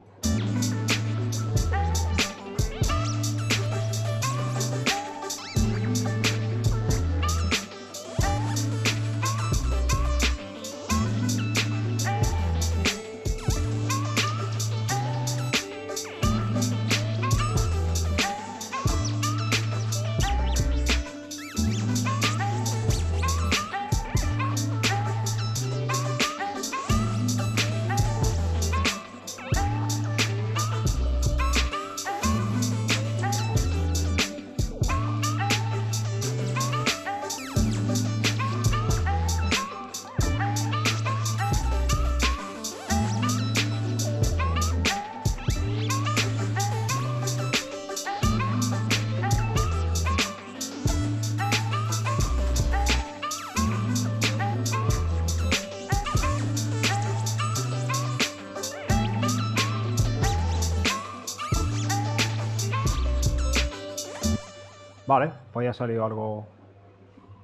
Vale, pues ya ha salido algo.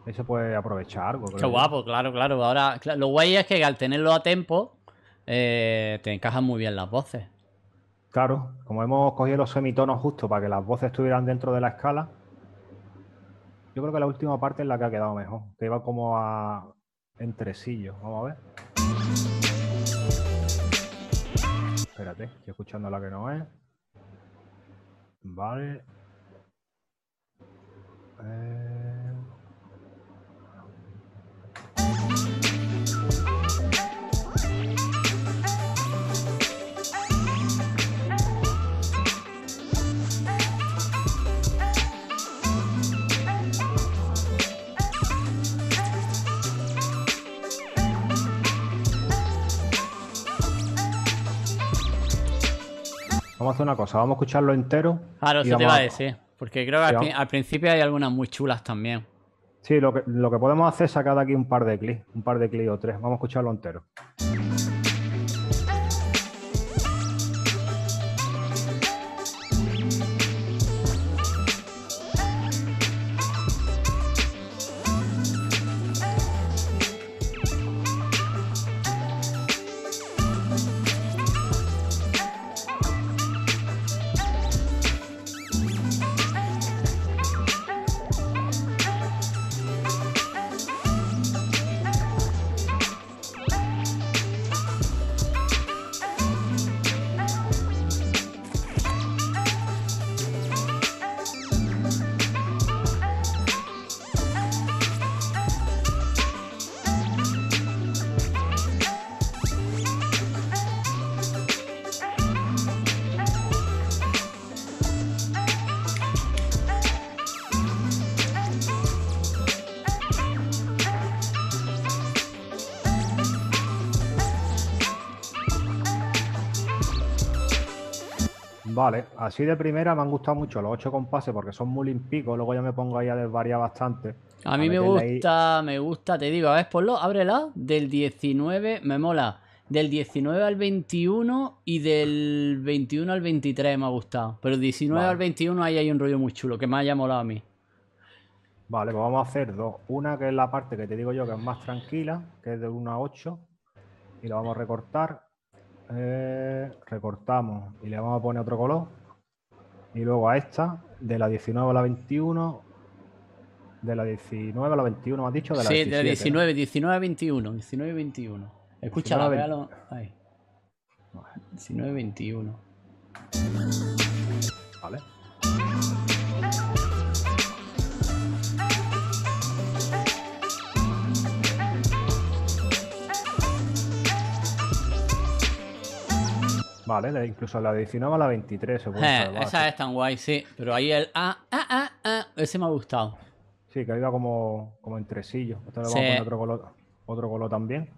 Ahí se puede aprovechar algo. Qué creo guapo, claro, claro. Ahora, lo guay es que al tenerlo a tempo, eh, te encajan muy bien las voces. Claro, como hemos cogido los semitonos justo para que las voces estuvieran dentro de la escala, yo creo que la última parte es la que ha quedado mejor, que iba como a entresillo. Vamos a ver. Espérate, estoy escuchando la que no es. Vale. Vamos a hacer una cosa, vamos a escucharlo entero. Claro, eso te iba a decir. Porque creo que al principio hay algunas muy chulas también. Sí, lo que, lo que podemos hacer es sacar de aquí un par de clics, un par de clics o tres. Vamos a escucharlo entero. Así de primera me han gustado mucho los ocho compases porque son muy limpicos. Luego ya me pongo ahí a desvariar bastante. A mí me ahí- gusta, me gusta, te digo, a ver, ponlo, ábrela. Del 19, me mola. Del 19 al 21 y del 21 al 23 me ha gustado. Pero del 19 Vale. al 21 ahí hay un rollo muy chulo que me haya molado a mí. Vale, pues vamos a hacer dos. Una que es la parte que te digo yo que es más tranquila, que es de 1 a 8. Y lo vamos a recortar. Eh, recortamos y le vamos a poner otro color. Y luego a esta, de la 19 a la 21. De la 19 a la 21, ¿me has dicho? De la sí, 17, de ¿no? 19, 19 a 21. 19 a 21. Escúchala, 19 a véalo. Ahí. 19 a 21. Vale. Vale, incluso la 19 a la 23 se puede Eh, salvar. esa es tan guay, sí. Pero ahí el ah, ah, ah, ah, ese me ha gustado. Sí, que iba como, como en tresillo. Esto le vamos Sí. a poner otro color, otro color también.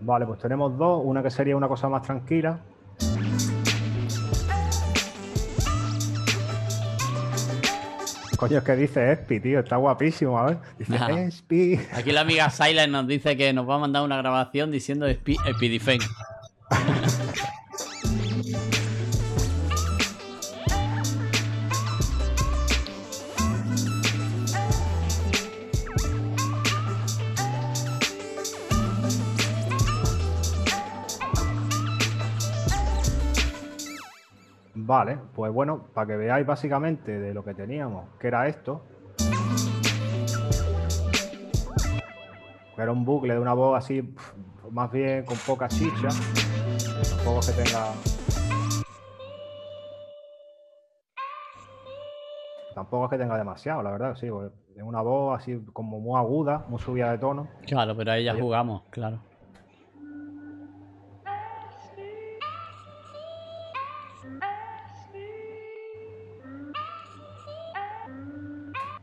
Vale, pues tenemos dos. Una que sería una cosa más tranquila. Coño, es que dice Espi, tío. Está guapísimo, a ver. Dice Ajá. Espi. Aquí la amiga Silent nos dice que nos va a mandar una grabación diciendo Spi- Epidefense. Vale, pues bueno, para que veáis básicamente de lo que teníamos, que era esto. Era un bucle de una voz así, más bien con poca chicha. Tampoco es que tenga. Tampoco es que tenga demasiado, la verdad, sí. Es una voz así como muy aguda, muy subida de tono. Claro, pero ahí ya jugamos, claro.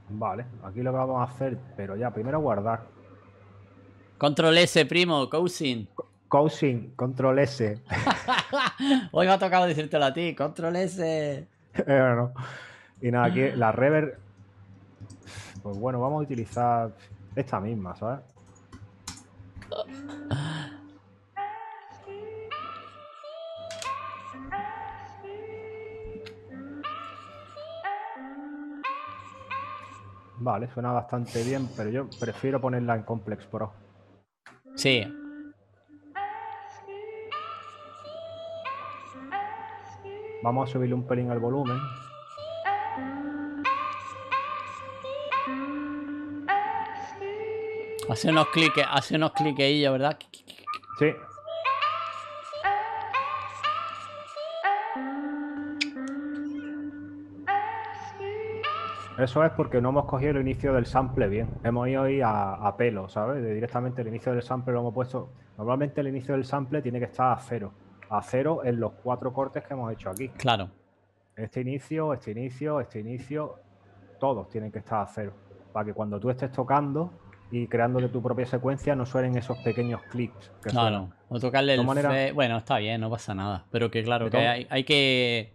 Vale, aquí lo que vamos a hacer, pero ya, primero guardar. Control S, primo, cousin. Coaching, control S. Hoy me ha tocado decírtelo a ti, control S. Pero no. Y nada, aquí la reverb. Pues bueno, vamos a utilizar esta misma, ¿sabes? Vale, suena bastante bien, pero yo prefiero ponerla en Complex Pro. Sí, Vamos a subirle un pelín al volumen. hace unos cliques, hace unos cliqueillos, ¿verdad? Sí. Eso es porque no hemos cogido el inicio del sample bien. Hemos ido ahí a, a pelo, ¿sabes? De directamente el inicio del sample lo hemos puesto. Normalmente el inicio del sample tiene que estar a cero. A cero en los cuatro cortes que hemos hecho aquí. Claro. Este inicio, este inicio, este inicio, todos tienen que estar a cero. Para que cuando tú estés tocando y creando de tu propia secuencia no suenen esos pequeños clics. Que Claro. suenan. O tocarle el fe- Bueno, está bien, no pasa nada. Pero que claro, que hay, hay que.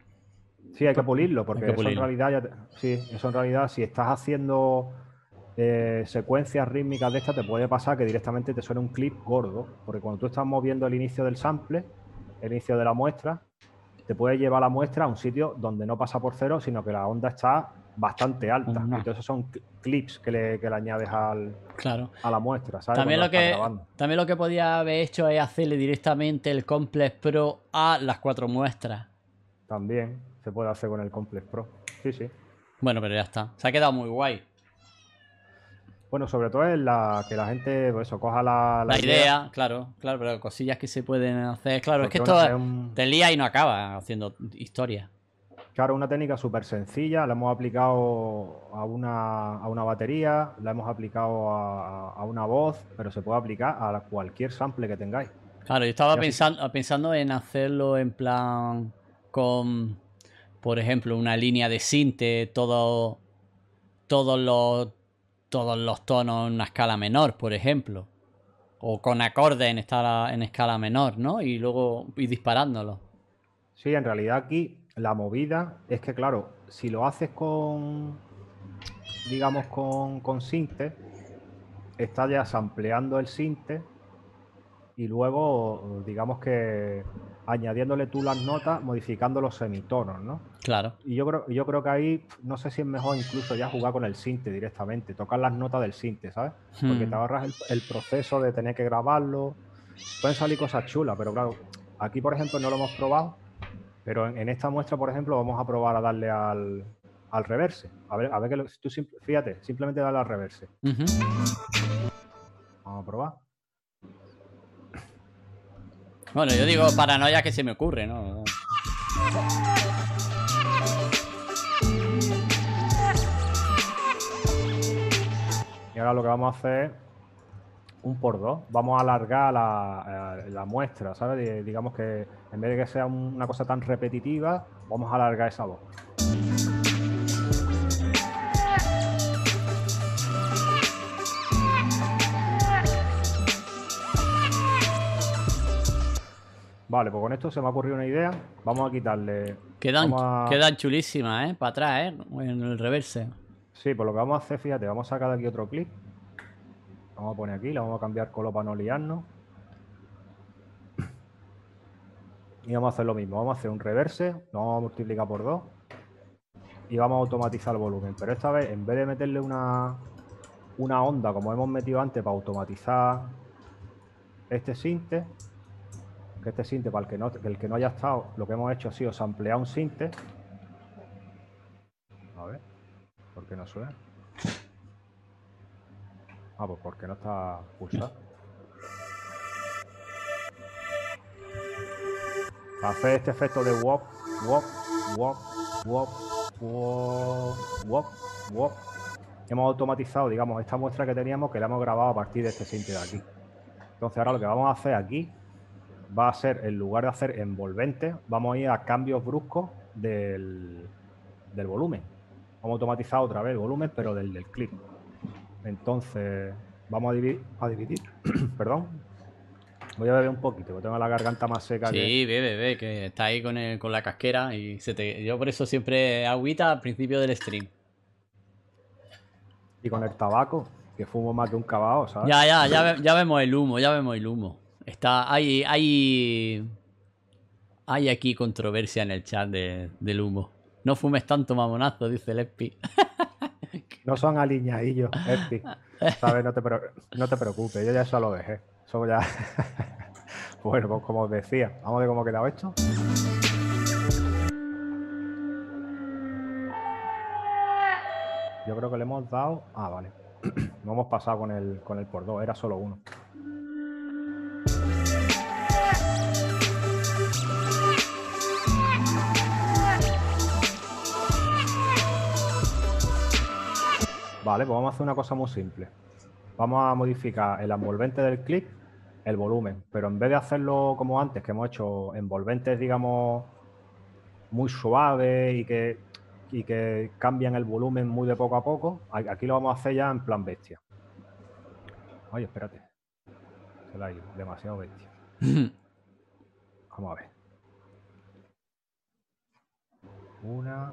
Sí, hay que pulirlo, porque que eso en realidad, ya te- sí, eso en realidad, si estás haciendo eh, secuencias rítmicas de estas, te puede pasar que directamente te suene un clip gordo, porque cuando tú estás moviendo el inicio del sample, el inicio de la muestra, te puede llevar la muestra a un sitio donde no pasa por cero, sino que la onda está bastante alta. Entonces son cl- clips que le, que le añades al- Claro. a la muestra, ¿sabes? También lo, que, también lo que podía haber hecho es hacerle directamente el Complex Pro a las cuatro muestras. También se puede hacer con el Complex Pro. Sí, sí. Bueno, pero ya está. Se ha quedado muy guay. Bueno, sobre todo es la, que la gente, pues eso, coja la, La, idea, claro, claro, pero cosillas que se pueden hacer. Claro, es que esto un- te lía y no acaba haciendo historia. Claro, una técnica súper sencilla, la hemos aplicado a una, a una batería, la hemos aplicado a, a una voz, pero se puede aplicar a la- cualquier sample que tengáis. Claro, yo estaba pensando, pensando en hacerlo en plan con, por ejemplo, una línea de sinte, todo, todos los, todos los tonos en una escala menor, por ejemplo. O con acordes en escala, en escala menor, ¿no? Y luego ir disparándolo. Sí, en realidad aquí la movida es que, claro, si lo haces con, digamos, con, con sinte, estás ya sampleando el sinte y luego, digamos que añadiéndole tú las notas, modificando los semitonos, ¿no? Claro. Y yo creo, yo creo que ahí no sé si es mejor incluso ya jugar con el sinte directamente, tocar las notas del sinte, ¿sabes? Porque Hmm. te ahorras el, el proceso de tener que grabarlo. Pueden salir cosas chulas, pero claro, aquí por ejemplo no lo hemos probado, pero en, en esta muestra, por ejemplo, vamos a probar a darle al, al reverse. A ver, a ver que lo- tú fíjate, simplemente dale al reverse. Vamos a probar. Bueno, yo digo paranoia que se me ocurre, ¿no? Y ahora lo que vamos a hacer un por dos. Vamos a alargar la, eh, la muestra, ¿sabes? Di- Digamos que en vez de que sea un- una cosa tan repetitiva, vamos a alargar esa voz. Vale, pues con esto se me ha ocurrido una idea. Vamos a quitarle. Quedan, a- quedan chulísimas, ¿eh? Para atrás, ¿eh? En el reverse. Sí, pues lo que vamos a hacer, fíjate, vamos a sacar de aquí otro clip. Vamos a poner aquí, le vamos a cambiar color para no liarnos. Y vamos a hacer lo mismo, vamos a hacer un reverse, lo vamos a multiplicar por 2 y vamos a automatizar el volumen. Pero esta vez, en vez de meterle una, una onda como hemos metido antes para automatizar este sinte, que este sinte, para el que no, el que no haya estado, lo que hemos hecho ha sido samplear un sinte. A ver. ¿Por qué no suena? Ah, pues porque no está pulsado. Para hacer este efecto de wop, wop, wop, wop, wop, wop, wop, hemos automatizado, digamos, esta muestra que teníamos que la hemos grabado a partir de este sinte de aquí. Entonces ahora lo que vamos a hacer aquí va a ser, en lugar de hacer envolvente, vamos a ir a cambios bruscos del, del volumen. Vamos a automatizar otra vez el volumen, pero del, del clip. Entonces, vamos a dividir, a dividir. perdón. Voy a beber un poquito, porque tengo la garganta más seca que... Sí, ve, ve, ve, que está ahí con, el- con la casquera y se te... Yo por eso siempre agüita al principio del stream. Y con el tabaco, que fumo más que un cabao, ¿sabes? Ya, ya, ya, ve- ya vemos el humo, ya vemos el humo. Está, hay, hay, hay aquí controversia en el chat de- del humo. No fumes tanto mamonazo, dice el Espi. No son aliñadillos, Esti. ¿Sabes? No te, no te preocupes, yo ya eso lo dejé. Eso ya... bueno, pues como os decía, vamos a ver cómo ha quedado esto. Yo creo que le hemos dado... Ah, vale. No hemos pasado con el, con el por dos, era solo uno. Vale, pues vamos a hacer una cosa muy simple. Vamos a modificar el envolvente del clip, el volumen, pero en vez de hacerlo como antes, que hemos hecho envolventes, digamos, muy suaves y que, y que cambian el volumen muy de poco a poco, aquí lo vamos a hacer ya en plan bestia. Oye, espérate. Se la ha ido, demasiado bestia. Vamos a ver. Una,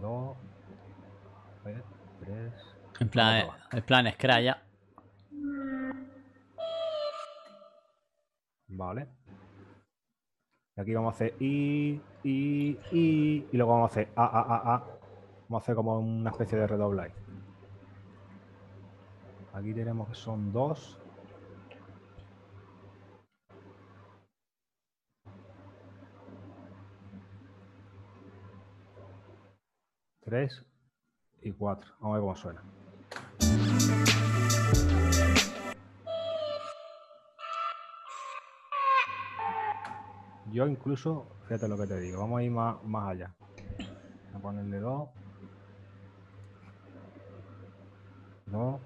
dos, tres. En plan, Vamos a en plan Scraya. Vale. Y aquí vamos a hacer I, I, I, y luego vamos a hacer A, A, A, A. Vamos a hacer como una especie de redoblar. Aquí tenemos que son dos. 3 y 4. Vamos a ver cómo suena. Yo incluso, fíjate lo que te digo, vamos a ir más, más allá. A ponerle 2. 2.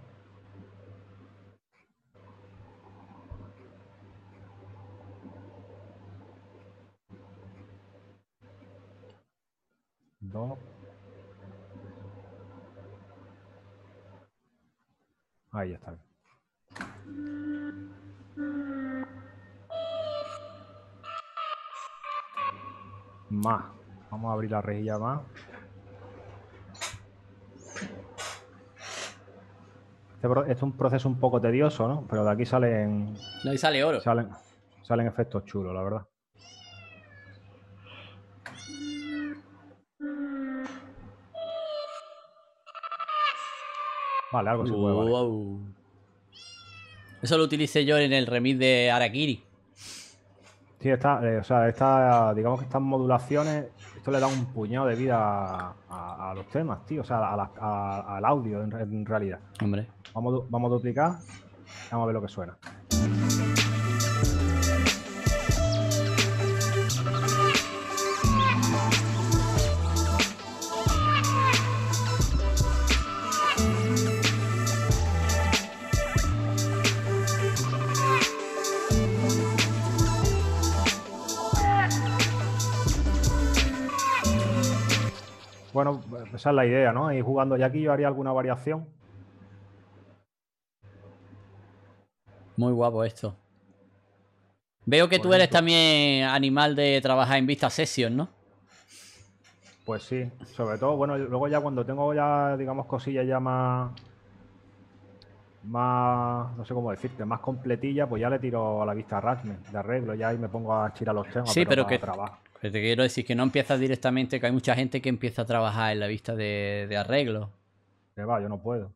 Abrir la rejilla más. Este, este es un proceso un poco tedioso, ¿no? Pero de aquí salen, No, ahí sale oro. salen, salen efectos chulos, la verdad. Vale, algo se puede valer. Wow. Eso lo utilicé yo en el remix de Arakiri. Sí, está, eh, o sea, esta, digamos que estas modulaciones, esto le da un puñado de vida a, a- a los temas, tío, o sea, a la- a- al audio en, re- en realidad. Hombre. Vamos, vamos a duplicar, vamos a ver lo que suena. Esa es la idea, ¿no? Y jugando ya aquí yo haría alguna variación. Muy guapo esto. Veo que Por tú eres ejemplo. también animal de trabajar en Vista Session, ¿no? Pues sí, sobre todo, bueno, luego ya cuando tengo ya, digamos, cosillas ya más, más, no sé cómo decirte, más completilla, pues ya le tiro a la vista Rasme, de arreglo, ya ahí me pongo a tirar los temas, Sí, pero que-. Pero te quiero decir que no empiezas directamente, que hay mucha gente que empieza a trabajar en la vista de, de arreglo. Que va, yo no puedo.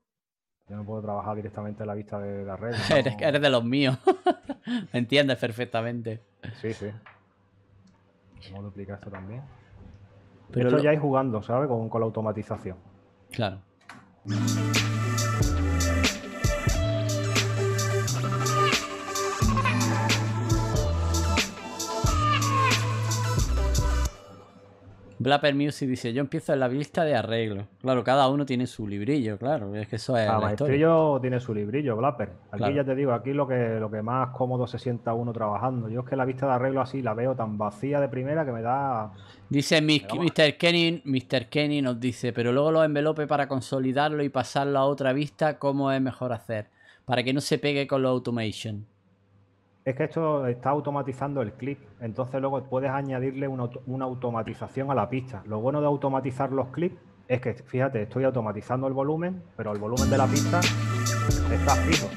Yo no puedo trabajar directamente en la vista de, de arreglo. Eres, no. eres de los míos. Me entiendes perfectamente. Sí, sí. Vamos a duplicar esto también. Pero esto lo- ya es jugando, ¿sabes? Con, con la automatización. Claro. Blapper Music dice, yo empiezo en la vista de arreglo. Claro, cada uno tiene su librillo, claro. Es que eso es Cada maestrillo tiene su librillo, Blapper. Aquí Claro. ya te digo, aquí lo que, lo que más cómodo se sienta uno trabajando. Yo es que la vista de arreglo así la veo tan vacía de primera que me da. Dice. Mr. Kenny, Mr. Kenny nos dice, pero luego los envelopes para consolidarlo y pasarlo a otra vista, ¿cómo es mejor hacer? Para que no se pegue con los automation. Es que esto está automatizando el clip. Entonces luego puedes añadirle una, auto- una automatización a la pista. Lo bueno de automatizar los clips es que, fíjate, estoy automatizando el volumen, pero el volumen de la pista está fijo.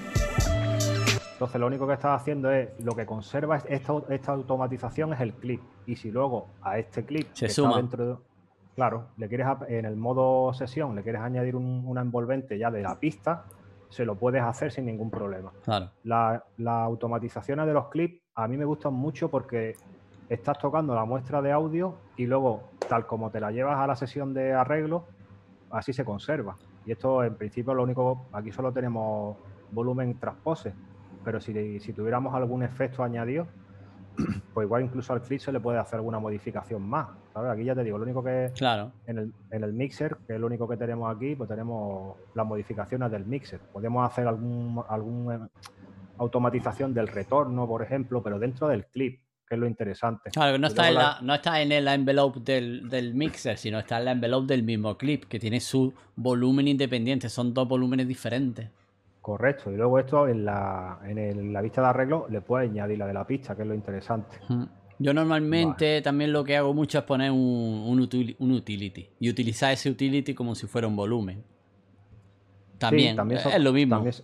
Entonces lo único que estás haciendo es, lo que conserva es esta, esta automatización es el clip. Y si luego a este clip Se que suma. está dentro de... Claro, le quieres en el modo sesión, le quieres añadir un- una envolvente ya de la pista, se lo puedes hacer sin ningún problema. Claro. La- Las automatizaciones de los clips a mí me gustan mucho porque estás tocando la muestra de audio y luego, tal como te la llevas a la sesión de arreglo, así se conserva. Y esto, en principio, lo único, aquí solo tenemos volumen transpose, pero si, si tuviéramos algún efecto añadido, pues igual incluso al clip se le puede hacer alguna modificación más. ¿sabes? Aquí ya te digo, lo único que Claro. en el, en el mixer, que es lo único que tenemos aquí, pues tenemos las modificaciones del mixer. Podemos hacer algún, algún eh, automatización del retorno, por ejemplo, pero dentro del clip, que es lo interesante. Claro, que no está, en la- no está en el envelope del, del mixer, sino está en la envelope del mismo clip, que tiene su volumen independiente. Son dos volúmenes diferentes. Correcto. Y luego esto en la, en el- la vista de arreglo le puedes añadir la de la pista, que es lo interesante. Yo normalmente también lo que hago mucho es poner un, un util- un utility y utilizar ese utility como si fuera un volumen. También, Sí, también son- es lo mismo. también es,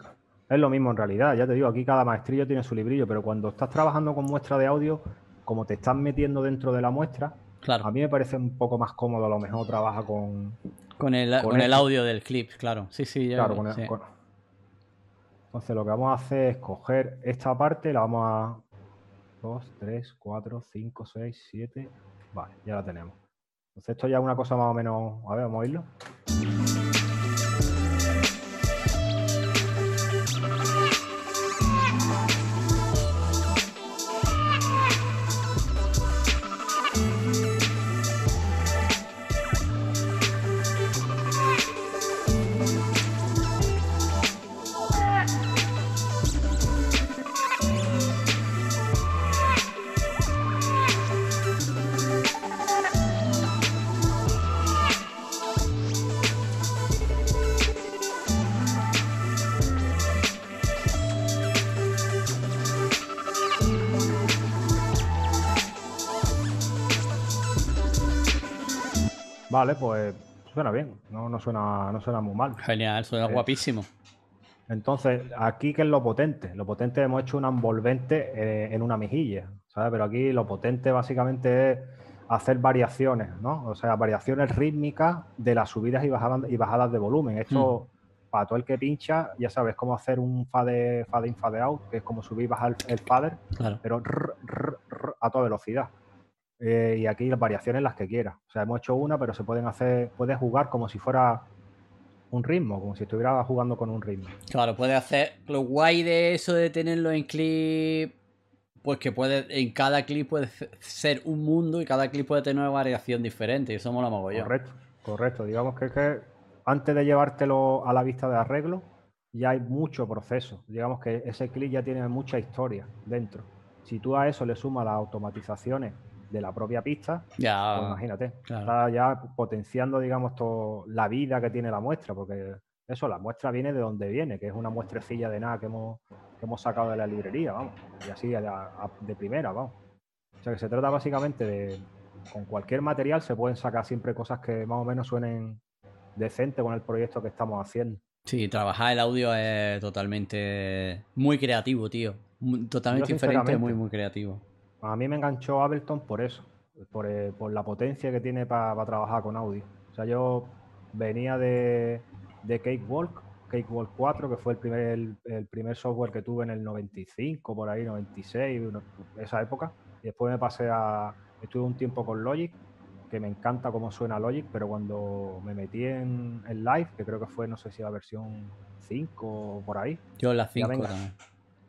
es lo mismo en realidad. Ya te digo, aquí cada maestrillo tiene su librillo, pero cuando estás trabajando con muestra de audio, como te estás metiendo dentro de la muestra, Claro, a mí me parece un poco más cómodo a lo mejor trabaja con, con el, con con el audio del clip, claro. Sí, sí, ya- Claro, con el- sí. con- Entonces lo que vamos a hacer es coger esta parte, la vamos a 2, 3, 4, 5, 6, 7. Vale, ya la tenemos. Entonces esto ya es una cosa más o menos. A ver, vamos a oírlo. Vale, pues suena bien, no, no suena, no suena muy mal. Genial, suena Eh, guapísimo. Entonces, aquí qué es lo potente. Lo potente hemos hecho una envolvente eh, en una mejilla, ¿sabes? Pero aquí lo potente básicamente es hacer variaciones, ¿no? O sea, variaciones rítmicas de las subidas y bajadas, y bajadas de volumen. Esto, para todo el que pincha, ya sabes cómo hacer un fade, fade in, fade out, que es como subir y bajar el, el fader, Claro. pero rr, rr, rr, a toda velocidad. Eh, y aquí las variaciones las que quieras. O sea, hemos hecho una, pero se pueden hacer, puedes jugar como si fuera un ritmo, como si estuvieras jugando con un ritmo. Claro, puede hacer. Lo guay de eso de tenerlo en clip. Pues que puede. En cada clip puede ser un mundo y cada clip puede tener una variación diferente. Y eso mola mogollón. Correcto, correcto. Digamos que, que antes de llevártelo a la vista de arreglo, ya hay mucho proceso. Digamos que ese clip ya tiene mucha historia dentro. Si tú a eso le sumas las automatizaciones de la propia pista, Ya, pues imagínate, claro. está ya potenciando, digamos, todo, la vida que tiene la muestra, porque eso, la muestra viene de donde viene, que es una muestrecilla de nada que hemos, que hemos sacado de la librería, vamos, y así a- a- de primera, vamos. O sea que se trata básicamente de, con cualquier material se pueden sacar siempre cosas que más o menos suenen decente con el proyecto que estamos haciendo. Sí, trabajar el audio es totalmente muy creativo, tío. Totalmente Yo, diferente, muy, muy creativo. A mí me enganchó Ableton por eso, por, eh, por la potencia que tiene para trabajar con audio. O sea, yo venía de, de Cakewalk, Cakewalk 4, que fue el primer, el, el primer software que tuve en el 95, por ahí, 96, uno- esa época. Y después me pasé a. Estuve un tiempo con Logic, que me encanta cómo suena Logic, pero cuando me metí en, en Live, que creo que fue, no sé si la versión 5 o por ahí, Yo Ya 5 venga. también.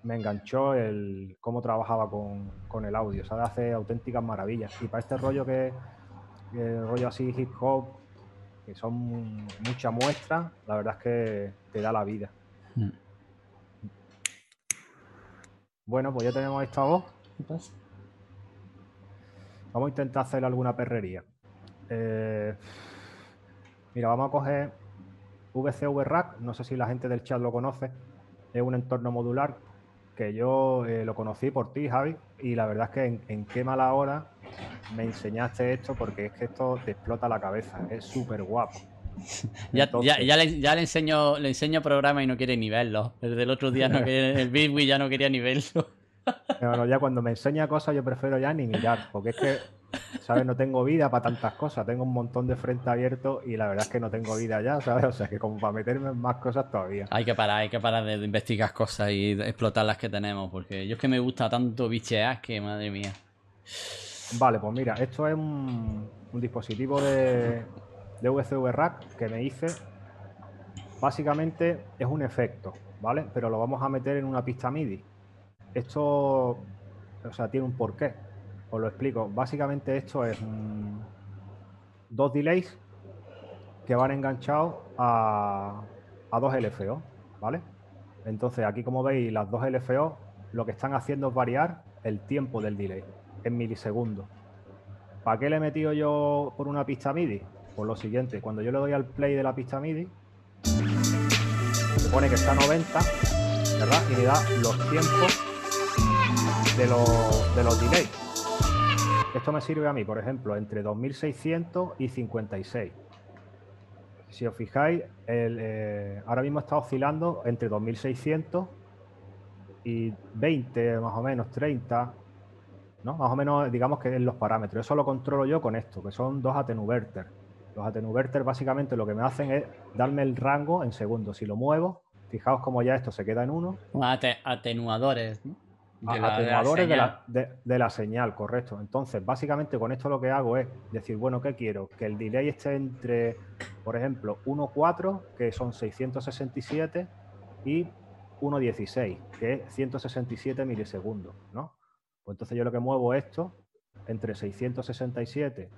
Me enganchó el cómo trabajaba con, con el audio. Sabe hacer auténticas maravillas. Y para este rollo que, que rollo así hip hop, que son muchas muestras, la verdad es que te da la vida. Mm. Bueno, pues ya tenemos esta voz. ¿Qué pasa? Vamos a intentar hacer alguna perrería. Eh, mira, vamos a coger VCV Rack. No sé si la gente del chat lo conoce. Es un entorno modular que yo eh, lo conocí por ti, Javi. Y la verdad es que en, en qué mala hora me enseñaste esto porque es que esto te explota la cabeza. Es súper guapo. Ya, Entonces- ya, ya, le, ya le enseño le enseño programa y no quiere ni verlo. Desde el otro día no quería, el Bitwin ya no quería ni verlo. No, no, ya cuando me enseña cosas yo prefiero ya ni mirar, porque es que, ¿sabes? No tengo vida para tantas cosas, tengo un montón de frente abierto y la verdad es que no tengo vida ya, ¿sabes? O sea, que como para meterme en más cosas todavía. Hay que parar, hay que parar de, investigar cosas y explotar las que tenemos. Porque yo es que me gusta tanto bichear que madre mía. Vale, pues mira, esto es un, un dispositivo de, de VCV Rack que me hice. Básicamente es un efecto, ¿vale? Pero lo vamos a meter en una pista MIDI. Esto, o sea, tiene un porqué. Os lo explico. Básicamente esto es mm, dos delays que van enganchados a, a dos LFO, ¿vale? Entonces aquí como veis las dos LFO lo que están haciendo es variar el tiempo del delay en milisegundos. ¿Para qué le he metido yo por una pista MIDI? Pues lo siguiente, cuando yo le doy al play de la pista MIDI, se pone que está a 90, ¿verdad? Y me da los tiempos de los, de los delays. Esto me sirve a mí, por ejemplo, entre 2600 y 56. Si os fijáis, el, eh, ahora mismo está oscilando entre 2600 y 20, más o menos, 30, ¿no? Más o menos, digamos que en los parámetros. Eso lo controlo yo con esto, que son dos atenuverters. Los atenuverters básicamente lo que me hacen es darme el rango en segundos. Si lo muevo, fijaos como ya esto se queda en uno. Ate- atenuadores, ¿no? De la- de la atenuadores de la, señal. de- de la señal, correcto. Entonces, básicamente con esto lo que hago es decir, bueno, ¿qué quiero? Que el delay esté entre, por ejemplo, 1.4, que son 667, y 1.16, que es 167 milisegundos, ¿no? Pues entonces yo lo que muevo esto entre 667.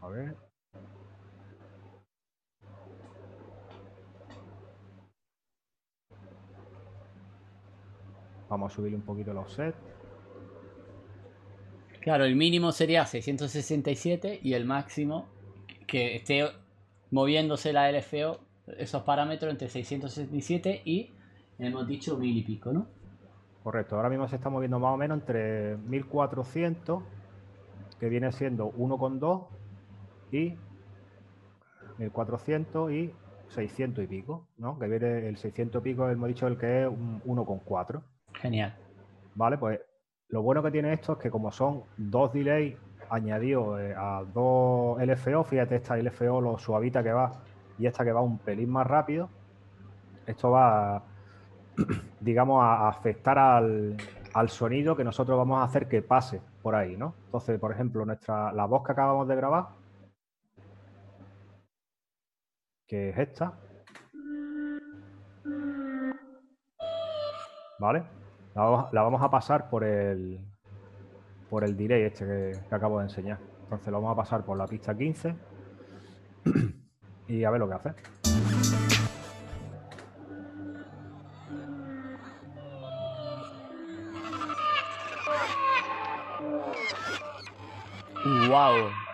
A ver. Vamos a subir un poquito los sets. Claro, el mínimo sería 667 y el máximo que esté moviéndose la LFO, esos parámetros entre 667 y hemos dicho mil y pico, ¿no? Correcto, ahora mismo se está moviendo más o menos entre 1400, que viene siendo 1,2, y 1400 y 600 y pico, ¿no? Que viene el 600 y pico, hemos dicho el que es un 1,4. Genial. Vale, pues lo bueno que tiene esto es que como son dos delays añadidos eh, a dos LFO, fíjate esta LFO lo suavita que va y esta que va un pelín más rápido, esto va, digamos, a afectar al, al sonido que nosotros vamos a hacer que pase por ahí, ¿no? Entonces, por ejemplo, nuestra, la voz que acabamos de grabar, que es esta, ¿vale? La vamos, a pasar por el por el delay este que, que acabo de enseñar. Entonces lo vamos a pasar por la pista 15 y a ver lo que hace. Wow.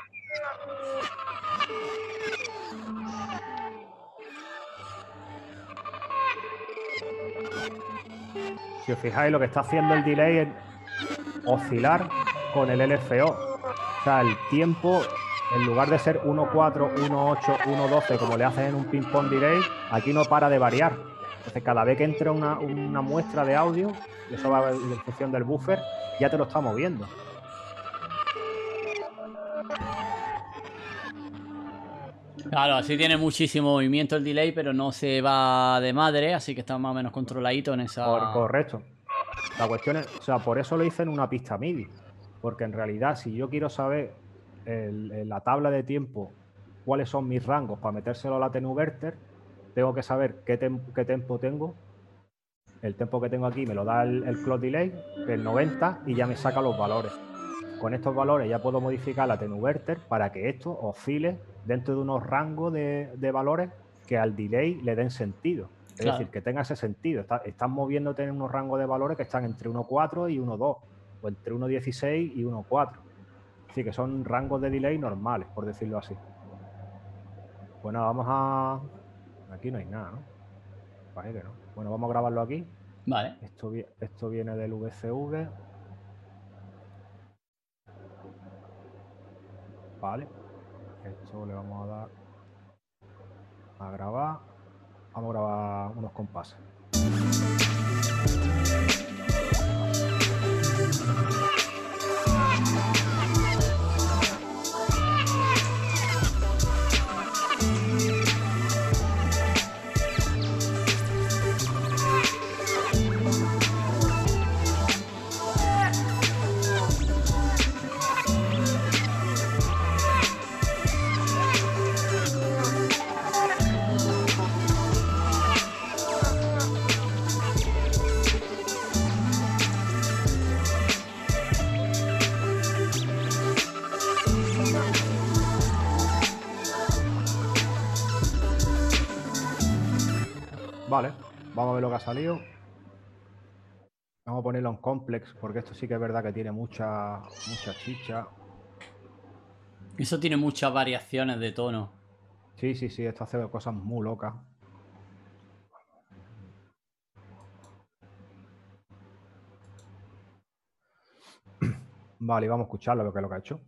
Si os fijáis, lo que está haciendo el delay es oscilar con el LFO. O sea, el tiempo, en lugar de ser 1.4, 1.8, 1.12, como le haces en un ping-pong delay, aquí no para de variar. Entonces, cada vez que entra una, una muestra de audio, eso va en función del buffer, ya te lo está moviendo. Claro, así tiene muchísimo movimiento el delay, pero no se va de madre, así que está más o menos controladito en esa. Cor- correcto. La cuestión es, o sea, por eso lo hice en una pista MIDI. Porque en realidad, si yo quiero saber el- la tabla de tiempo cuáles son mis rangos para metérselo a la Tenuverter, tengo que saber qué, tem- tempo tengo. El tempo que tengo aquí me lo da el, el clock delay, el 90, y ya me saca los valores. Con estos valores ya puedo modificar la Tenuverter para que esto oscile dentro de unos rangos de, de valores que al delay le den sentido. Es Claro. decir, que tenga ese sentido. Está- están moviéndote en unos rangos de valores que están entre 1.4 y 1.2, o entre 1.16 y 1.4. Así que son rangos de delay normales, por decirlo así. Nada, vamos a. Aquí no hay nada, ¿no? Parece que no. Bueno, vamos a grabarlo aquí. Vale. Esto, esto viene del VCV. Vale. Esto le vamos a dar a grabar. Vamos a grabar unos compases. Vamos a ver lo que ha salido. Vamos a ponerlo en complex, porque esto sí que es verdad que tiene mucha, mucha chicha. Eso tiene muchas variaciones de tono. Sí, sí, sí, esto hace cosas muy locas. Vale, y vamos a escucharlo, que es lo que ha hecho.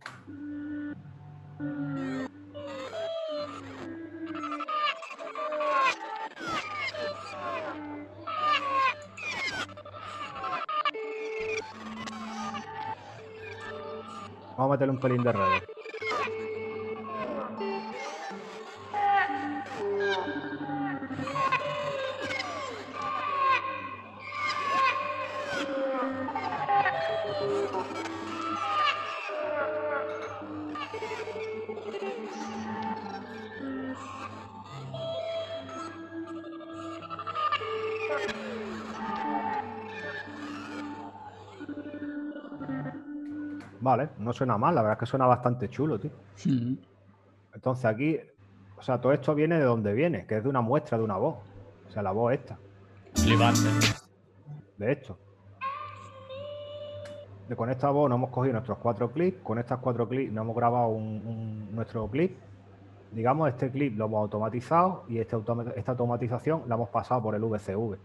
Vamos a meterle un pelín de reverb. Vale, no suena mal, la verdad es que suena bastante chulo, tío. Mm. Entonces aquí, o sea, todo esto viene de donde viene, que es de una muestra de una voz. O sea, la voz esta, Flipante. de esto. De con esta voz nos hemos cogido nuestros cuatro clips, con estas cuatro clips nos hemos grabado un- un- nuestro clip. Digamos, este clip lo hemos automatizado y este automa- esta automatización la hemos pasado por el VCV.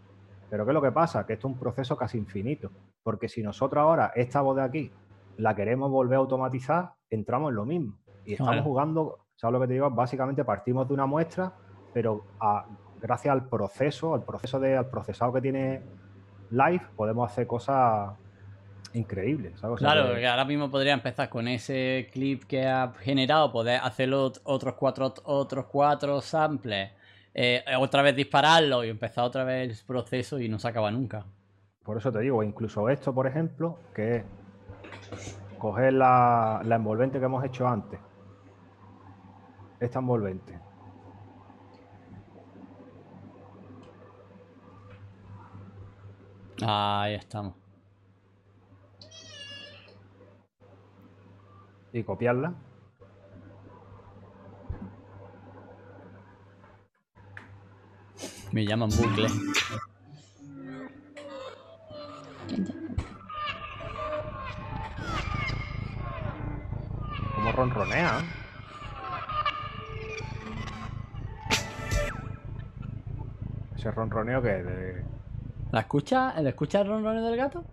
Pero ¿qué es lo que pasa? Que esto es un proceso casi infinito. Porque si nosotros ahora esta voz de aquí la queremos volver a automatizar, entramos en lo mismo. Y estamos Claro. jugando, ¿sabes lo que te digo? Básicamente partimos de una muestra, pero a- gracias al proceso, al proceso de, al procesado que tiene Live, podemos hacer cosas increíbles. Claro, que- ahora mismo podría empezar con ese clip que ha generado, poder hacerlo ot- otros cuatro, otros cuatro samples, eh, otra vez dispararlo y empezar otra vez el proceso y no se acaba nunca. Por eso te digo, incluso esto, por ejemplo, que es coger la, la envolvente que hemos hecho antes. Esta envolvente. Ahí estamos. y copiarla. Me llaman bucle. Ronronea. Ese ronroneo que de... ¿La escucha? ¿La escucha el ronroneo del gato?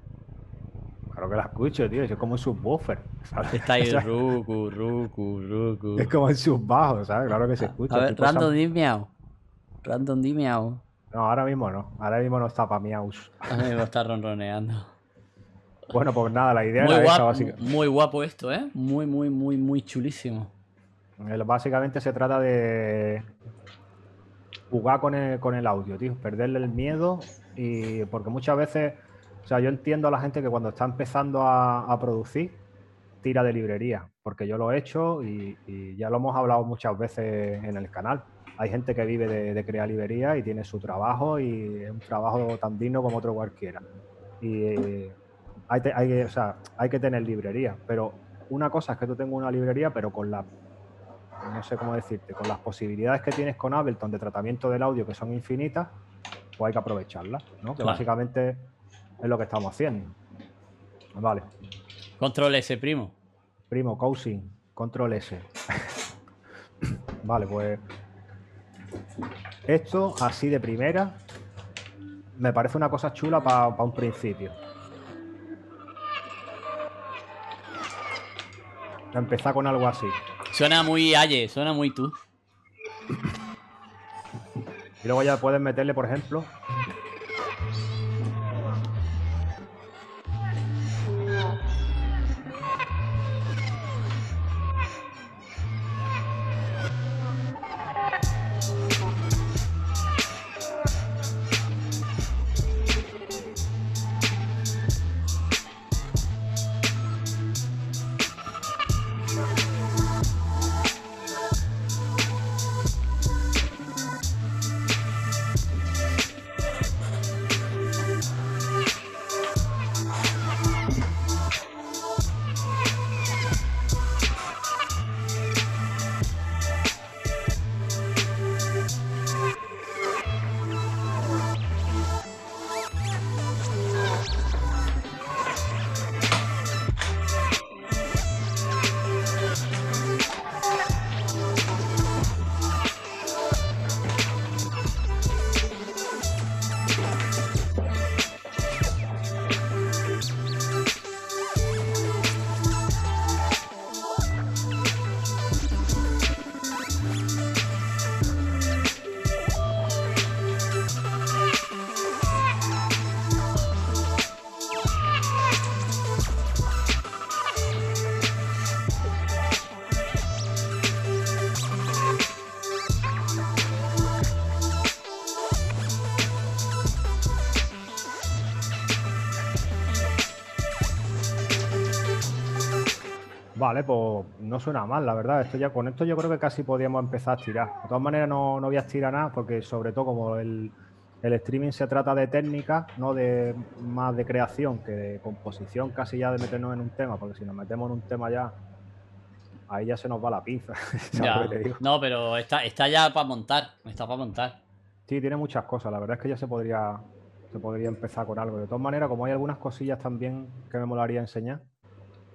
Claro que la escucho, tío. Es como un subwoofer. ¿sabes? Está ahí ruku, ruku, ruku. es como en subbajo, ¿sabes? Claro que se escucha. A ver, random di miau. Random di miau. No, ahora mismo no. Ahora mismo no está para miaus. A mí me está ronroneando. Bueno, pues nada, la idea Muy era esa, guapo, básicamente. muy guapo esto, ¿eh? Muy, muy, muy, muy chulísimo. Básicamente se trata de jugar con el, con el audio, tío. Perderle el miedo y porque muchas veces, o sea, yo entiendo a la gente que cuando está empezando a, a producir, tira de librería, porque yo lo he hecho y, y ya lo hemos hablado muchas veces en el canal. Hay gente que vive de, de crear librería y tiene su trabajo y es un trabajo tan digno como otro cualquiera. Y eh, hay, te- hay que- o sea, hay que tener librería, pero una cosa es que tú tengas una librería, pero con la no sé cómo decirte, con las posibilidades que tienes con Ableton de tratamiento del audio que son infinitas, pues hay que aprovecharlas, ¿no? Que básicamente es lo que estamos haciendo. Vale, Control S, primo. primo, Cousin, control S. vale, pues esto así de primera me parece una cosa chula para un principio. Empezar con algo así. Suena muy Aye, suena muy tú. Y luego ya puedes meterle, por ejemplo, no suena mal, la verdad. Esto ya, con esto yo creo que casi podríamos empezar a estirar. De todas maneras, no, no voy a estirar nada, porque sobre todo como el, el streaming se trata de técnica, no de más de creación que de composición, casi ya de meternos en un tema, porque si nos metemos en un tema ya, ahí ya se nos va la pinza. No, pero está, está ya para montar. Está para montar. Sí, tiene muchas cosas. La verdad es que ya se podría, se podría empezar con algo. De todas maneras, como hay algunas cosillas también que me molaría enseñar,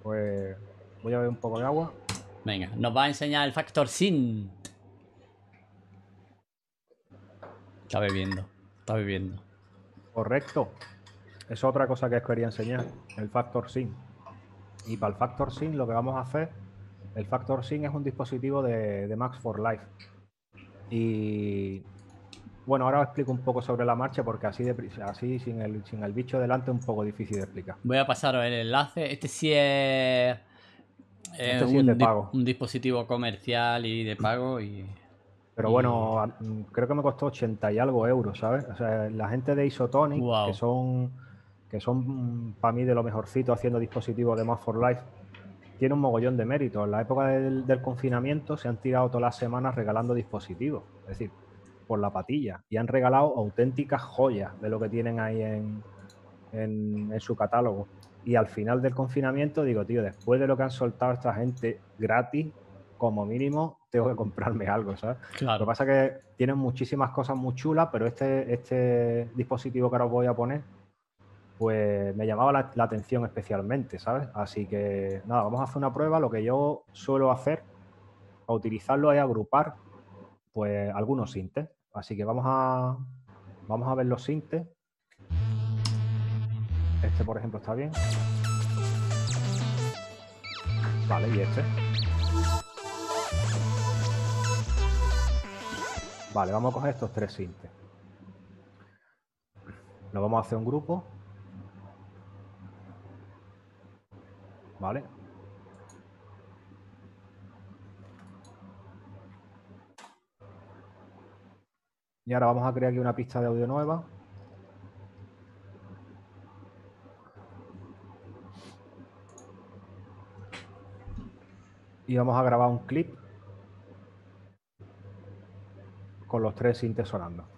pues voy a beber un poco de agua. Venga, nos va a enseñar el factor sin. Está bebiendo. Está bebiendo. Correcto. Es otra cosa que os quería enseñar, el Factor Sync. Y para el Factor Sync lo que vamos a hacer, el Factor Sync es un dispositivo de, de Max for Life. Y bueno, ahora os explico un poco sobre la marcha porque así, de, así sin, el, sin el bicho delante es un poco difícil de explicar. Voy a pasaros el enlace. Este sí es. Es Este es un, de di- pago. un dispositivo comercial y de pago. Y. Pero bueno, mm, creo que me costó 80 y algo euros, ¿sabes? O sea, la gente de Isotonic, que son, que son para mí de lo mejorcito haciendo dispositivos de Max for Life, tiene un mogollón de mérito. En la época del, del confinamiento se han tirado todas las semanas regalando dispositivos, es decir, por la patilla. Y han regalado auténticas joyas de lo que tienen ahí en, en- en su catálogo. Y al final del confinamiento digo, tío, después de lo que han soltado esta gente gratis, como mínimo tengo que comprarme algo, ¿sabes? Lo que pasa es que tienen muchísimas cosas muy chulas, pero este, este dispositivo que ahora os voy a poner pues me llamaba la, la atención especialmente, ¿sabes? Así que nada, vamos a hacer una prueba. Lo que yo suelo hacer para utilizarlo es agrupar pues algunos sintes. Así que vamos a, vamos a ver los sintes. Este, por ejemplo, está bien. Vale, y este. Vale, vamos a coger estos tres sintes. Nos vamos a hacer un grupo. Vale. Y ahora vamos a crear aquí una pista de audio nueva. Y vamos a grabar un clip con los tres sintes sonando.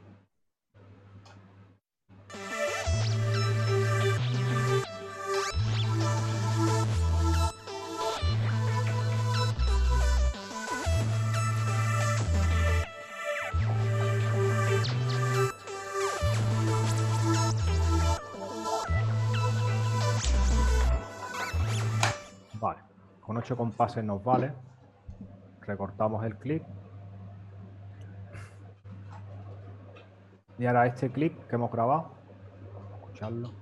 8 compases nos vale. Recortamos el clip. Y ahora este clip que hemos grabado, escucharlo.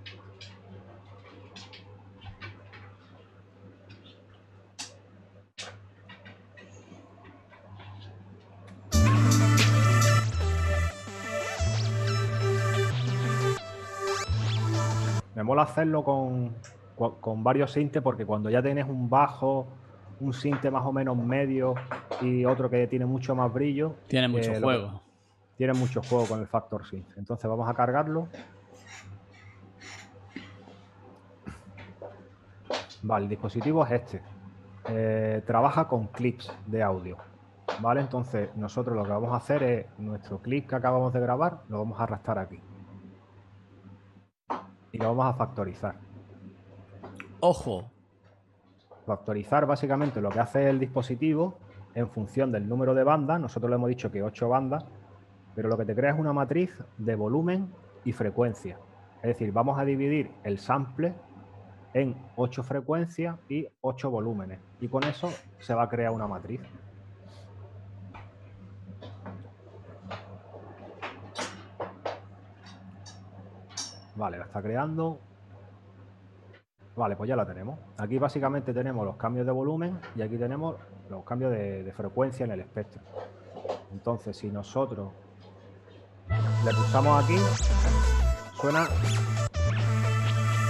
Me mola hacerlo con, con- varios sintes porque cuando ya tienes un bajo, un sinte más o menos medio y otro que tiene mucho más brillo, Tiene mucho eh, lo- juego. tiene mucho juego con el factor synth. Entonces vamos a cargarlo. Vale, el dispositivo es este. Eh, trabaja con clips de audio. Vale, entonces nosotros lo que vamos a hacer es nuestro clip que acabamos de grabar, lo vamos a arrastrar aquí. Y lo vamos a factorizar. Ojo, Factorizar básicamente lo que hace el dispositivo en función del número de bandas. Nosotros le hemos dicho que 8 bandas, pero lo que te crea es una matriz de volumen y frecuencia. Es decir, vamos a dividir el sample en 8 frecuencias y 8 volúmenes. Y con eso se va a crear una matriz. Vale, la está creando. Vale, pues ya la tenemos. Aquí básicamente tenemos los cambios de volumen y aquí tenemos los cambios de, frecuencia en el espectro. Entonces, si nosotros le pulsamos aquí, suena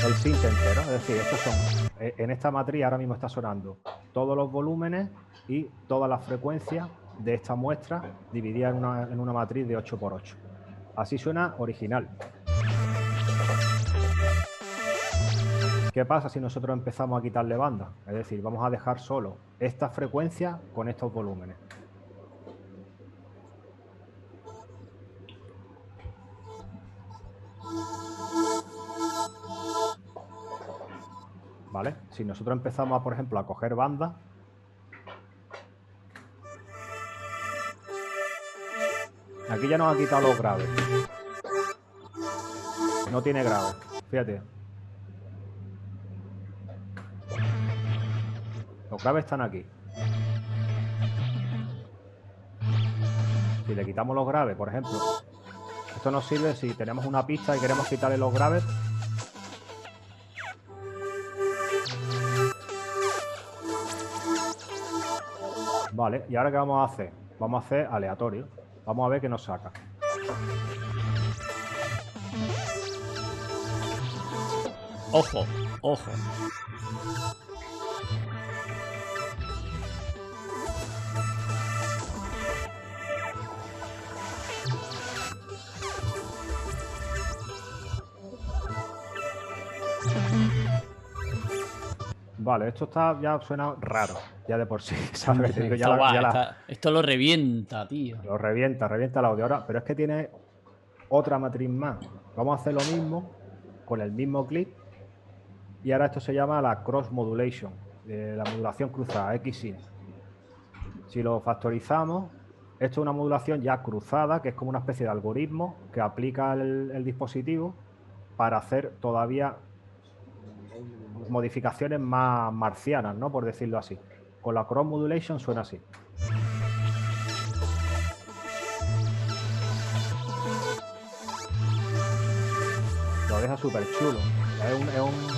el sinte entero. Es decir, estos son, eh, en esta matriz ahora mismo está sonando todos los volúmenes y todas las frecuencias de esta muestra dividida en una, en una matriz de 8x8. Así suena original. ¿Qué pasa si nosotros empezamos a quitarle banda? Es decir, vamos a dejar solo esta frecuencia con estos volúmenes. ¿Vale? Si nosotros empezamos, a, por ejemplo, a coger banda, aquí ya nos ha quitado los graves. No tiene graves. Fíjate. Los graves están aquí. Si le quitamos los graves, por ejemplo, esto nos sirve si tenemos una pista y queremos quitarle los graves. Vale, y ahora qué vamos a hacer? Vamos a hacer aleatorio. Vamos a ver qué nos saca. ojo, ojo. Vale, esto está ya suena raro, ya de por sí. ¿sabes? Te digo, ya Está la- guay, ya la- está- Esto lo revienta, tío. Lo revienta, revienta el audio ahora, pero es que tiene otra matriz más. Vamos a hacer lo mismo con el mismo clip y ahora esto se llama la cross modulation, eh, la modulación cruzada, X-Sync. Si lo factorizamos, esto es una modulación ya cruzada, que es como una especie de algoritmo que aplica el, el dispositivo para hacer todavía modificaciones más marcianas, ¿no? Por decirlo así. Con la Cross Modulation suena así. Lo deja súper chulo. Es un, es un-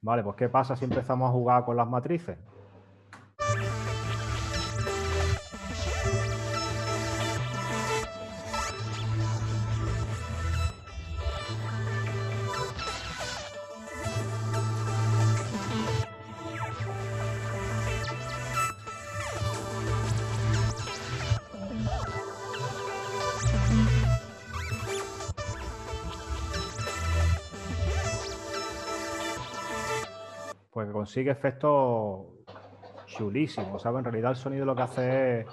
Vale, pues ¿qué pasa si empezamos a jugar con las matrices? Consigue efectos chulísimos, ¿sabes? En realidad el sonido lo que hace es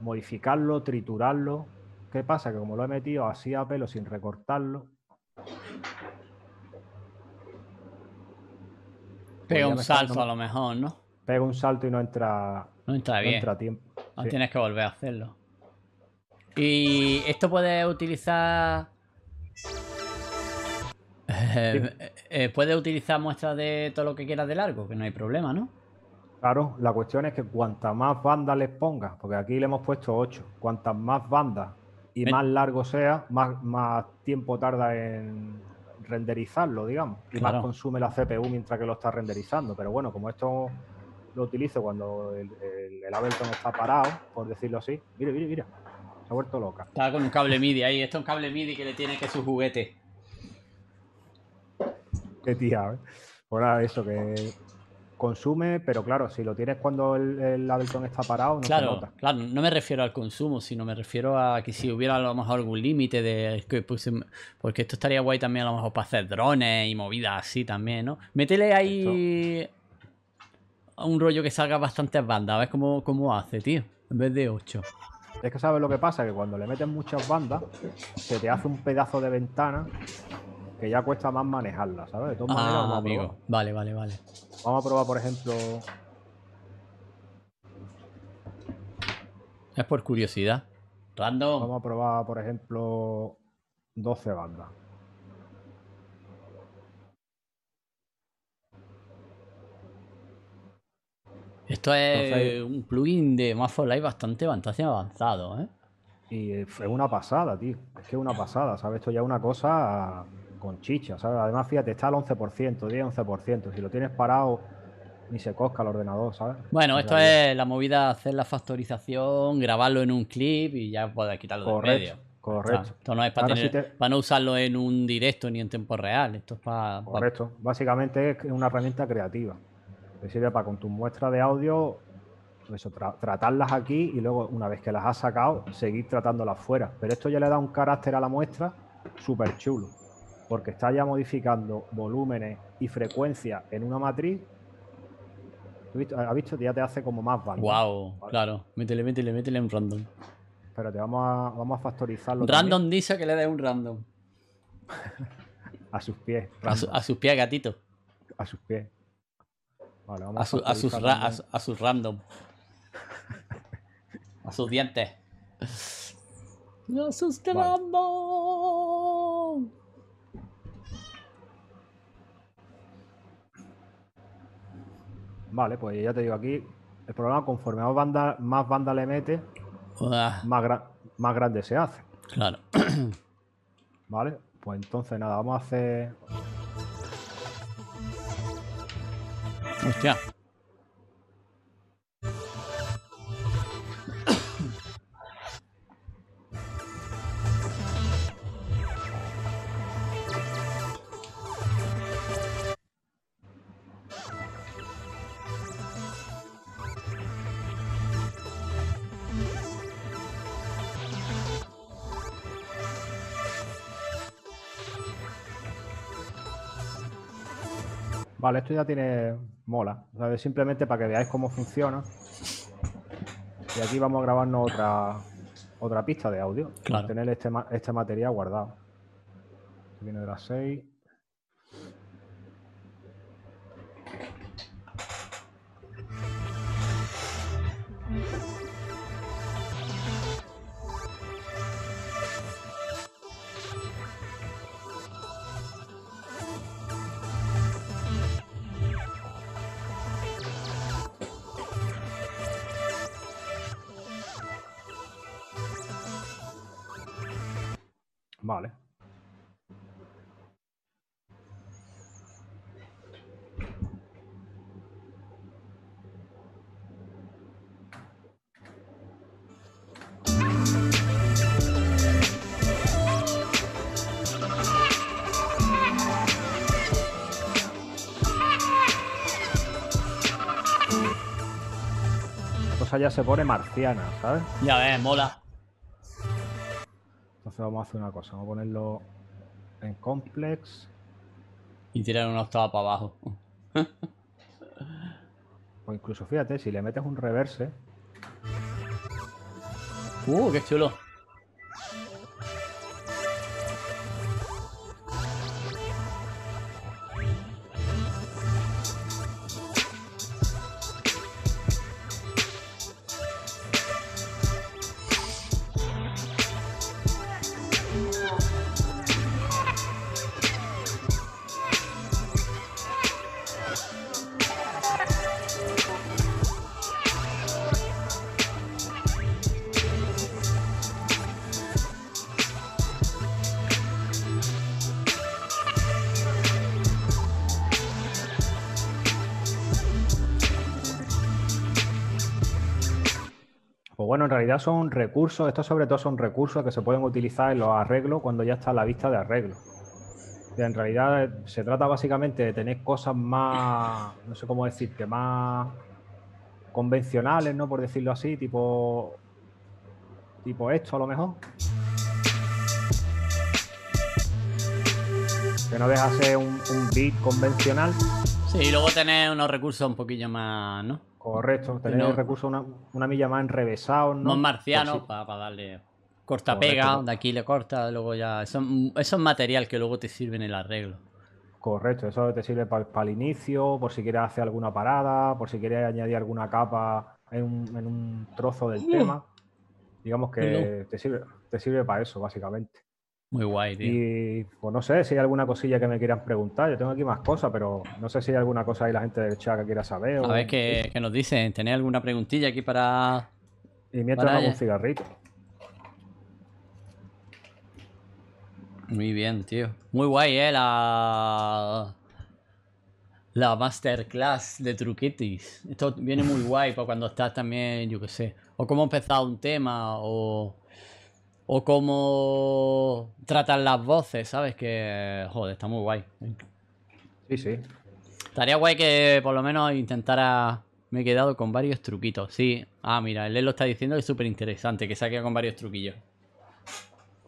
modificarlo, triturarlo. ¿Qué pasa? Que como lo he metido así a pelo sin recortarlo, Pega ya un salto a lo mejor, ¿no? pega un salto y no entra, No entra no bien. entra a tiempo. No Sí. tienes que volver a hacerlo. Y esto puede utilizar. Eh, eh, puede utilizar muestras de todo lo que quieras de largo, que no hay problema, ¿no? Claro, la cuestión es que cuantas más bandas les pongas, porque aquí le hemos puesto 8, cuantas más bandas y más largo sea, más, más tiempo tarda en renderizarlo, digamos, y Claro. más consume la CPU mientras que lo está renderizando. Pero bueno, como esto lo utilizo cuando el, el, el Ableton está parado, por decirlo así, mira, mira, mira, se ha vuelto loca. Estaba con un cable MIDI ahí. Esto es un cable MIDI que le tiene que su juguete. Qué tía, ¿eh? Pues nada, eso que consume, pero claro, si lo tienes cuando el, el Ableton está parado, no se claro, nota. claro, no me refiero al consumo, sino me refiero a que si hubiera a lo mejor algún límite de que puse- porque esto estaría guay también a lo mejor para hacer drones y movidas así también, ¿no? Métele ahí a un rollo que salga bastantes bandas, a ver cómo, cómo hace, tío, en vez de 8. Es que sabes lo que pasa, que cuando le meten muchas bandas, se te hace un pedazo de ventana que ya cuesta más manejarla, ¿sabes? De todas maneras, Ah, vamos a, amigo. probar. Vale, vale, vale. Vamos a probar, por ejemplo, Es por curiosidad. Random. vamos a probar, por ejemplo, 12 bandas. Esto es Entonces- un plugin de Math Live bastante, bastante avanzado, ¿eh? Y es una pasada, tío. Es que es una pasada, ¿sabes? Esto ya es una cosa con chicha, ¿sabes? Además, fíjate, está al 11%, 10-11%. Si lo tienes parado, ni se cosca el ordenador, ¿sabes? Bueno, En esto realidad. es la movida, hacer la factorización, grabarlo en un clip y ya puedes quitarlo del medio. Correcto, correcto. Claro, esto no es para, tener- te- para no usarlo en un directo ni en tiempo real. Esto es para. para- Correcto. Básicamente es una herramienta creativa. Te sirve para con tus muestras de audio, eso, tra- tratarlas aquí y luego, una vez que las has sacado, seguir tratándolas fuera. Pero esto ya le da un carácter a la muestra súper chulo. Porque está ya modificando volúmenes y frecuencias en una matriz. ¿Has visto? Ya te hace como más bandas. Wow, Vale. claro. Métele, métele, métele un random. Espérate, vamos a, vamos a factorizarlo. Random dice que le dé un random. A sus pies. A, su- random, a sus pies, gatito. a sus pies. Vale, vamos A, su- a sus ra- a, sus random. A sus dientes. A sus Vale. random. Vale, pues ya te digo aquí, el programa conforme más banda, más banda le mete, más, gra- más grande se hace. claro. ¿Vale? Pues entonces nada, vamos a hacer. Hostia. Vale, esto ya tiene mola. ¿sabes? Simplemente para que veáis cómo funciona. Y aquí vamos a grabarnos otra, otra pista de audio. para tener este, este material guardado. Viene de las 6. Ya se pone marciana, ¿sabes? Ya ves, mola. Entonces vamos a hacer una cosa, vamos a ponerlo en complex. Y tirar una octava para abajo. O incluso fíjate, si le metes un reverse, Uh, qué chulo. Realidad son recursos, estos sobre todo son recursos que se pueden utilizar en los arreglos cuando ya está a la vista de arreglo. En realidad eh, se trata básicamente de tener cosas más, no sé cómo decirte, más convencionales, ¿no? Por decirlo así, tipo, tipo esto a lo mejor. Que no deja ser un, un beat convencional. Sí, y luego tener unos recursos un poquillo más, ¿no? Correcto, tener No. recursos una, una milla más enrevesados, ¿no? Más marcianos Pues sí. para darle corta Correcto. pega, de aquí le corta, luego ya. Eso, eso es material que luego te sirve en el arreglo. Correcto, eso te sirve para el inicio, por si quieres hacer alguna parada, por si quieres añadir alguna capa en un, en un trozo del tema. Digamos que te sirve, te sirve para eso, básicamente. Muy guay, tío. Y pues no sé si hay alguna cosilla que me quieran preguntar. Yo tengo aquí más cosas, pero no sé si hay alguna cosa ahí la gente del chat que quiera saber. A o- ver qué, qué nos dicen. ¿Tenéis alguna preguntilla aquí para.? Y mientras para hago un cigarrito. Muy bien, tío. Muy guay, eh, la. La masterclass de truquitis. Esto viene muy guay para cuando estás también, yo qué sé. O cómo empezar un tema, o. O cómo tratan las voces, ¿sabes? Que. Joder, está muy guay. Sí, sí. Estaría guay que por lo menos intentara. Me he quedado con varios truquitos. Sí. Ah, mira, él lo está diciendo que es súper interesante, que se ha quedado con varios truquillos.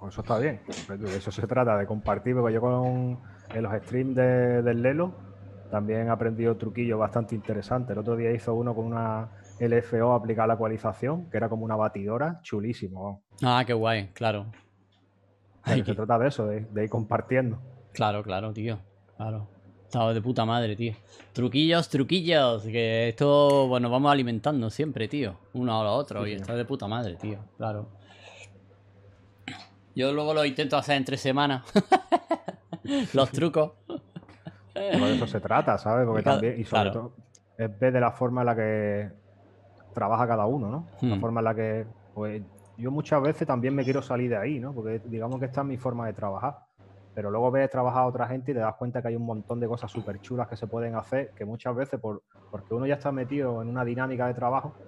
Pues eso está bien. De eso se trata, de compartir, porque yo con en los streams de- del Lelo también he aprendido truquillos bastante interesantes. El otro día hizo uno con una LFO aplicada a la ecualización, que era como una batidora, chulísimo. Ah, qué guay, claro. Ay, se trata de eso, de, de ir compartiendo. Claro, claro, tío. Claro. Estaba de puta madre, tío. Truquillos, truquillos. Que esto, bueno, vamos alimentando siempre, tío. Uno a lo otro. Sí, y está de puta madre, tío. Claro. Yo luego lo intento hacer en tres semanas. Los trucos. Pero de eso se trata, ¿sabes? Porque también, y sobre claro. todo, es de la forma en la que trabaja cada uno, ¿no? La Hmm. forma en la que, pues, yo muchas veces también me quiero salir de ahí, ¿no? Porque digamos que esta es mi forma de trabajar. Pero luego ves trabajar a otra gente y te das cuenta que hay un montón de cosas súper chulas que se pueden hacer, que muchas veces, por, porque uno ya está metido en una dinámica de trabajo,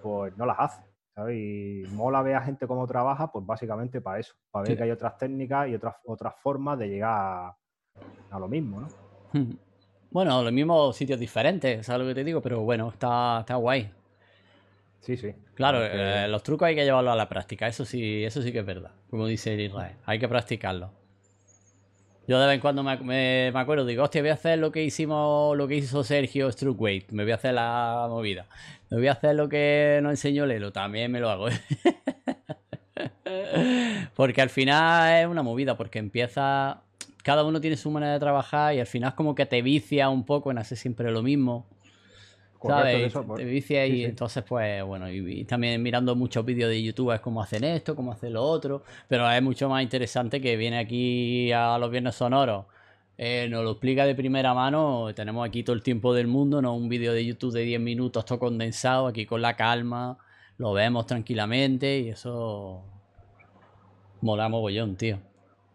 pues no las hace. ¿sabes? Y mola ver a gente cómo trabaja, pues básicamente para eso, para ver Sí. que hay otras técnicas y otras, otras formas de llegar a, a lo mismo, ¿no? Bueno, los mismos sitios diferentes, ¿sabes lo que te digo? Pero bueno, está, está guay. Sí, sí. Claro, Porque- eh, los trucos hay que llevarlos a la práctica, eso sí, eso sí que es verdad, como dice el Israel, hay que practicarlo. Yo de vez en cuando me, me- me acuerdo, digo, hostia, voy a hacer lo que hicimos, lo que hizo Sergio Struckweight, me voy a hacer la movida. Me voy a hacer lo que nos enseñó Lelo, también me lo hago. porque al final es una movida, porque empieza, cada uno tiene su manera de trabajar y al final es como que te vicia un poco en hacer siempre lo mismo. ¿Sabes? te sí, y sí. entonces pues bueno, y, y también mirando muchos vídeos de YouTube es cómo hacen esto, cómo hacen lo otro, pero es mucho más interesante que viene aquí a los viernes sonoros, eh, nos lo explica de primera mano, tenemos aquí todo el tiempo del mundo, no un vídeo de YouTube de 10 minutos todo condensado, aquí con la calma, lo vemos tranquilamente y eso mola mogollón, tío.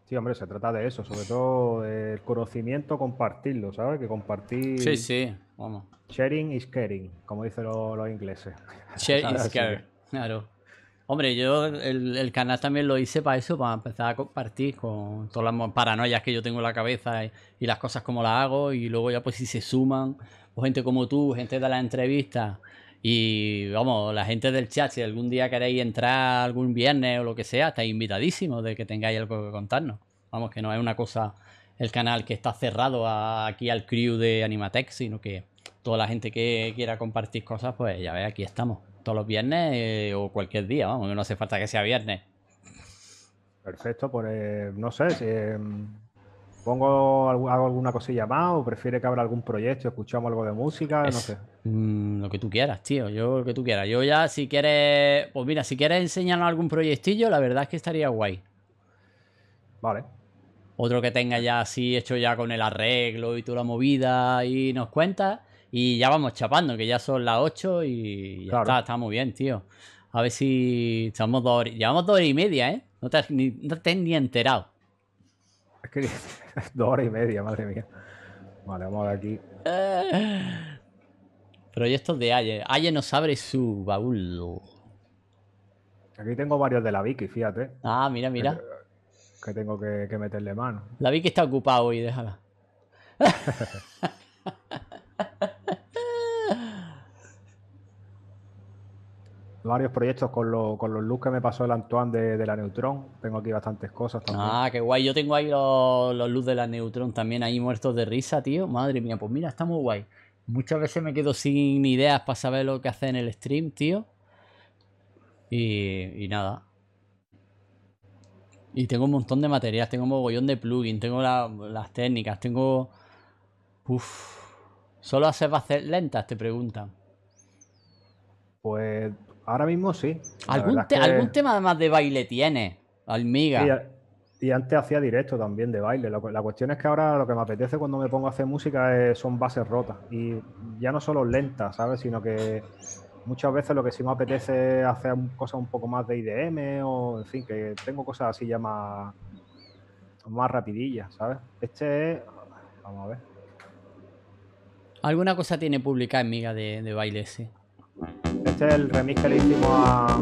Sí, hombre, se trata de eso, sobre todo el conocimiento, compartirlo, ¿sabes? Que compartir. Sí, sí, vamos. Sharing is caring, como dicen los, los ingleses. ¿Sabes? is que- claro. Hombre, yo el, el canal también lo hice para eso, para empezar a compartir con todas las paranoias que yo tengo en la cabeza y, y las cosas como las hago. Y luego ya pues si se suman, pues gente como tú, gente de las entrevistas y vamos, la gente del chat, si algún día queréis entrar algún viernes o lo que sea, estáis invitadísimos de que tengáis algo que contarnos. Vamos, que no es una cosa el canal que está cerrado a- aquí al crew de Animatex, sino que toda la gente que quiera compartir cosas, pues ya ve, aquí estamos. Todos los viernes eh, o cualquier día, vamos, no hace falta que sea viernes. Perfecto, pues eh, no sé si eh, pongo algu- hago alguna cosilla más o prefiere que abra algún proyecto, escuchamos algo de música, no sé. Mm, lo que tú quieras, tío. Yo lo que tú quieras. Yo ya, si quieres. Pues mira, si quieres enseñarnos algún proyectillo, la verdad es que estaría guay. Vale. Otro que tenga ya así hecho ya con el arreglo y toda la movida y nos cuenta. Y ya vamos chapando, que ya son las 8 y ya Claro. está, está muy bien, tío. A ver si estamos dos horas. Llevamos dos horas y media, ¿eh? No te, has ni, no te has ni enterado. Es que dos horas y media, madre mía. Vale, vamos a ver aquí. Proyectos de Aye. Aye nos abre su baúl. Aquí tengo varios de la Vicky, fíjate, Ah, mira, mira. que tengo que, que meterle mano. La vi que está ocupada hoy, déjala. Varios proyectos con, lo- con los looks que me pasó el Antoine de, de la Neutron. Tengo aquí bastantes cosas también. Ah, qué guay. Yo tengo ahí los, los luz de la Neutron también ahí muertos de risa, tío. Madre mía, pues mira, está muy guay. Muchas veces me quedo sin ideas para saber lo que hace en el stream, tío. Y, y nada. Y tengo un montón de material, tengo un mogollón de plugins, tengo la- las técnicas, tengo... Uf. ¿Solo haces bases lentas? Te preguntan. Pues ahora mismo sí. ¿Algún, verdad te- es que- ¿Algún tema además de baile tiene? Almiga. A- y antes hacía directo también de baile. La cuestión es que ahora lo que me apetece cuando me pongo a hacer música es- son bases rotas. Y ya no solo lentas, ¿sabes? Sino que muchas veces lo que sí me apetece es hacer cosas un poco más de IDM o, en fin, que tengo cosas así ya más, más rapidillas, ¿sabes? Este es... Vamos a ver. Alguna cosa tiene publicada en Miga de, de baile, sí. Este es el remix que le hicimos a,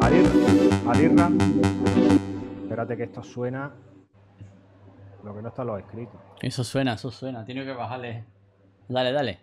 a Lirra. a Lirra. Espérate que esto suena... Lo que no está en los escritos. Eso suena, eso suena. Tiene que bajarle. Dale, dale.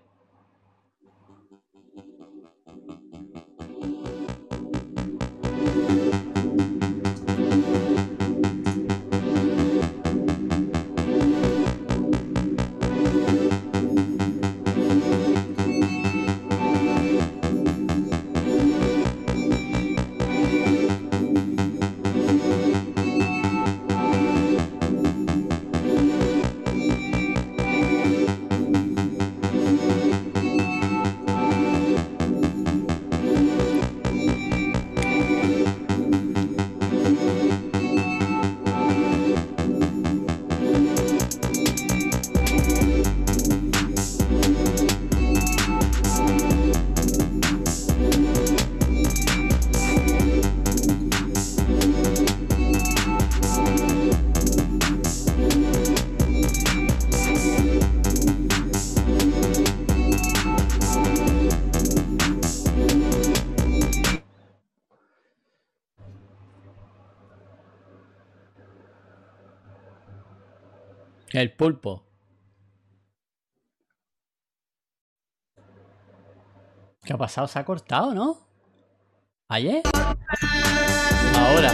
El pulpo. ¿Qué ha pasado? ¿Se ha cortado, no? ¿Ayer? Ahora.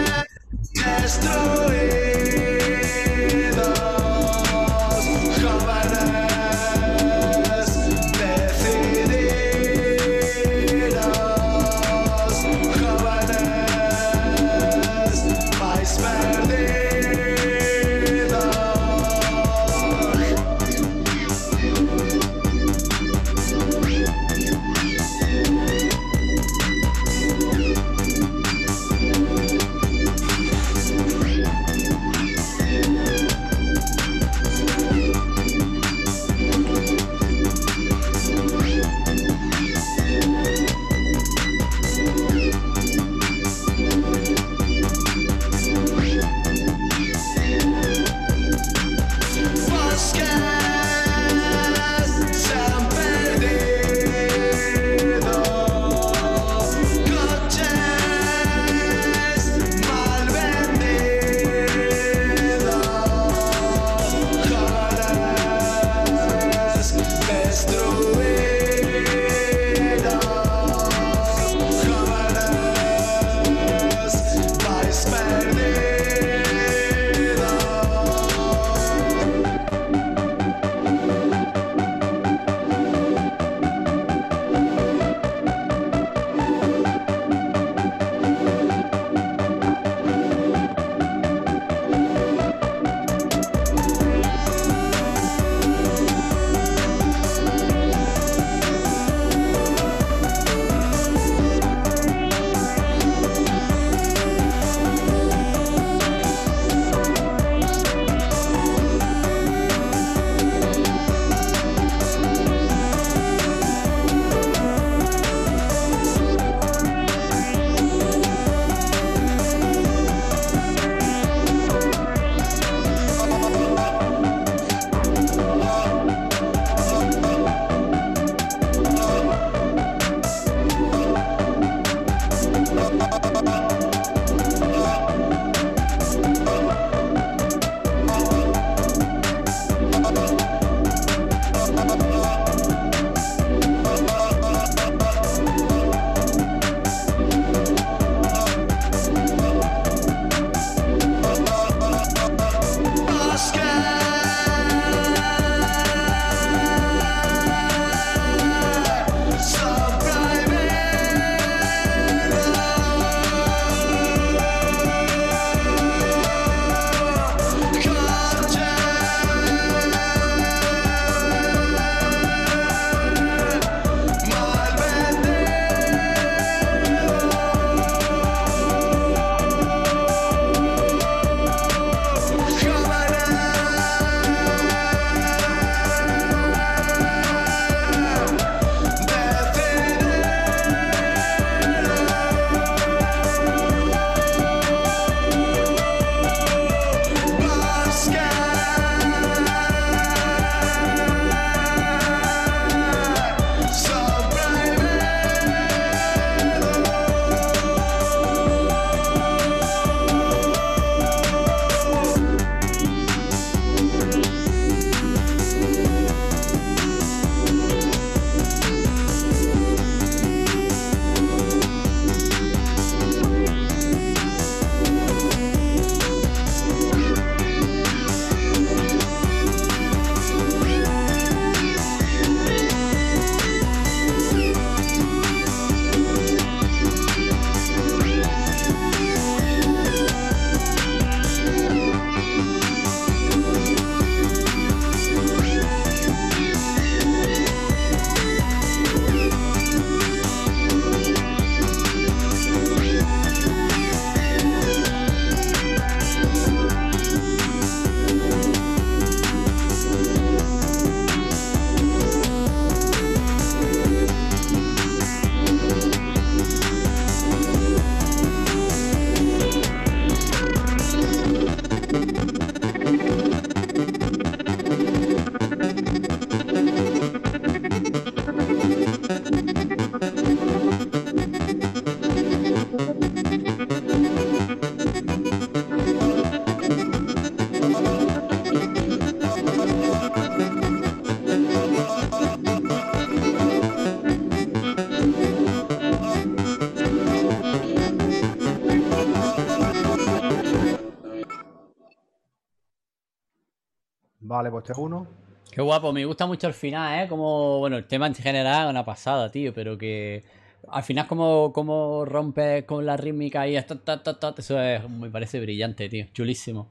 Vale, pues este es uno. Qué guapo, me gusta mucho el final, ¿eh? Como, bueno, el tema en general es una pasada, tío, pero que al final como, como rompes con la rítmica y esto, ta, ta, ta, eso es- me parece brillante, tío, chulísimo.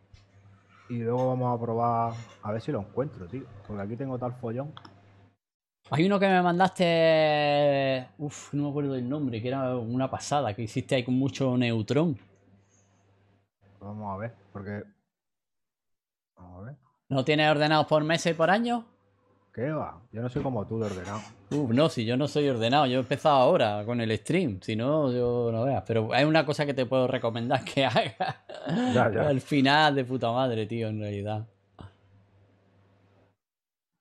Y luego vamos a probar a ver si lo encuentro, tío. Porque aquí tengo tal follón. Hay uno que me mandaste, uf, no me acuerdo del nombre, que era una pasada, que hiciste ahí con mucho neutrón. Vamos a ver, porque. ¿No tienes ordenados por meses y por año? ¿Qué va? Yo no soy como tú de ordenado. Uf, no, si yo no soy ordenado, yo he empezado ahora con el stream, si no, yo no veas. Pero hay una cosa que te puedo recomendar que hagas. Ya, ya. Al final de puta madre, tío, en realidad.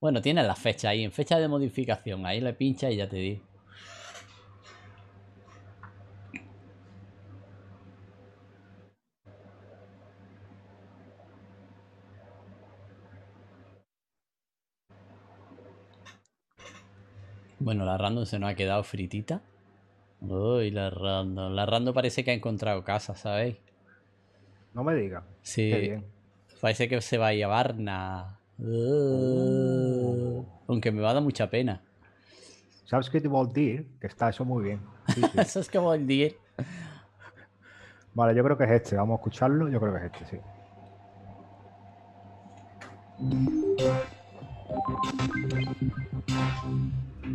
Bueno, tienes la fecha ahí, en fecha de modificación, ahí le pinchas y ya te digo. Bueno, la random se nos ha quedado fritita. Uy, la random. La random parece que ha encontrado casa, ¿sabéis? No me digas. Sí. Qué bien. Parece que se va a ir a Varna. Uh, aunque me va a dar mucha pena. ¿Sabes qué te voy a decir? Que está eso muy bien. Sí, sí. Eso es como el día. Vale, yo creo que es este. Vamos a escucharlo. Yo creo que es este, sí. A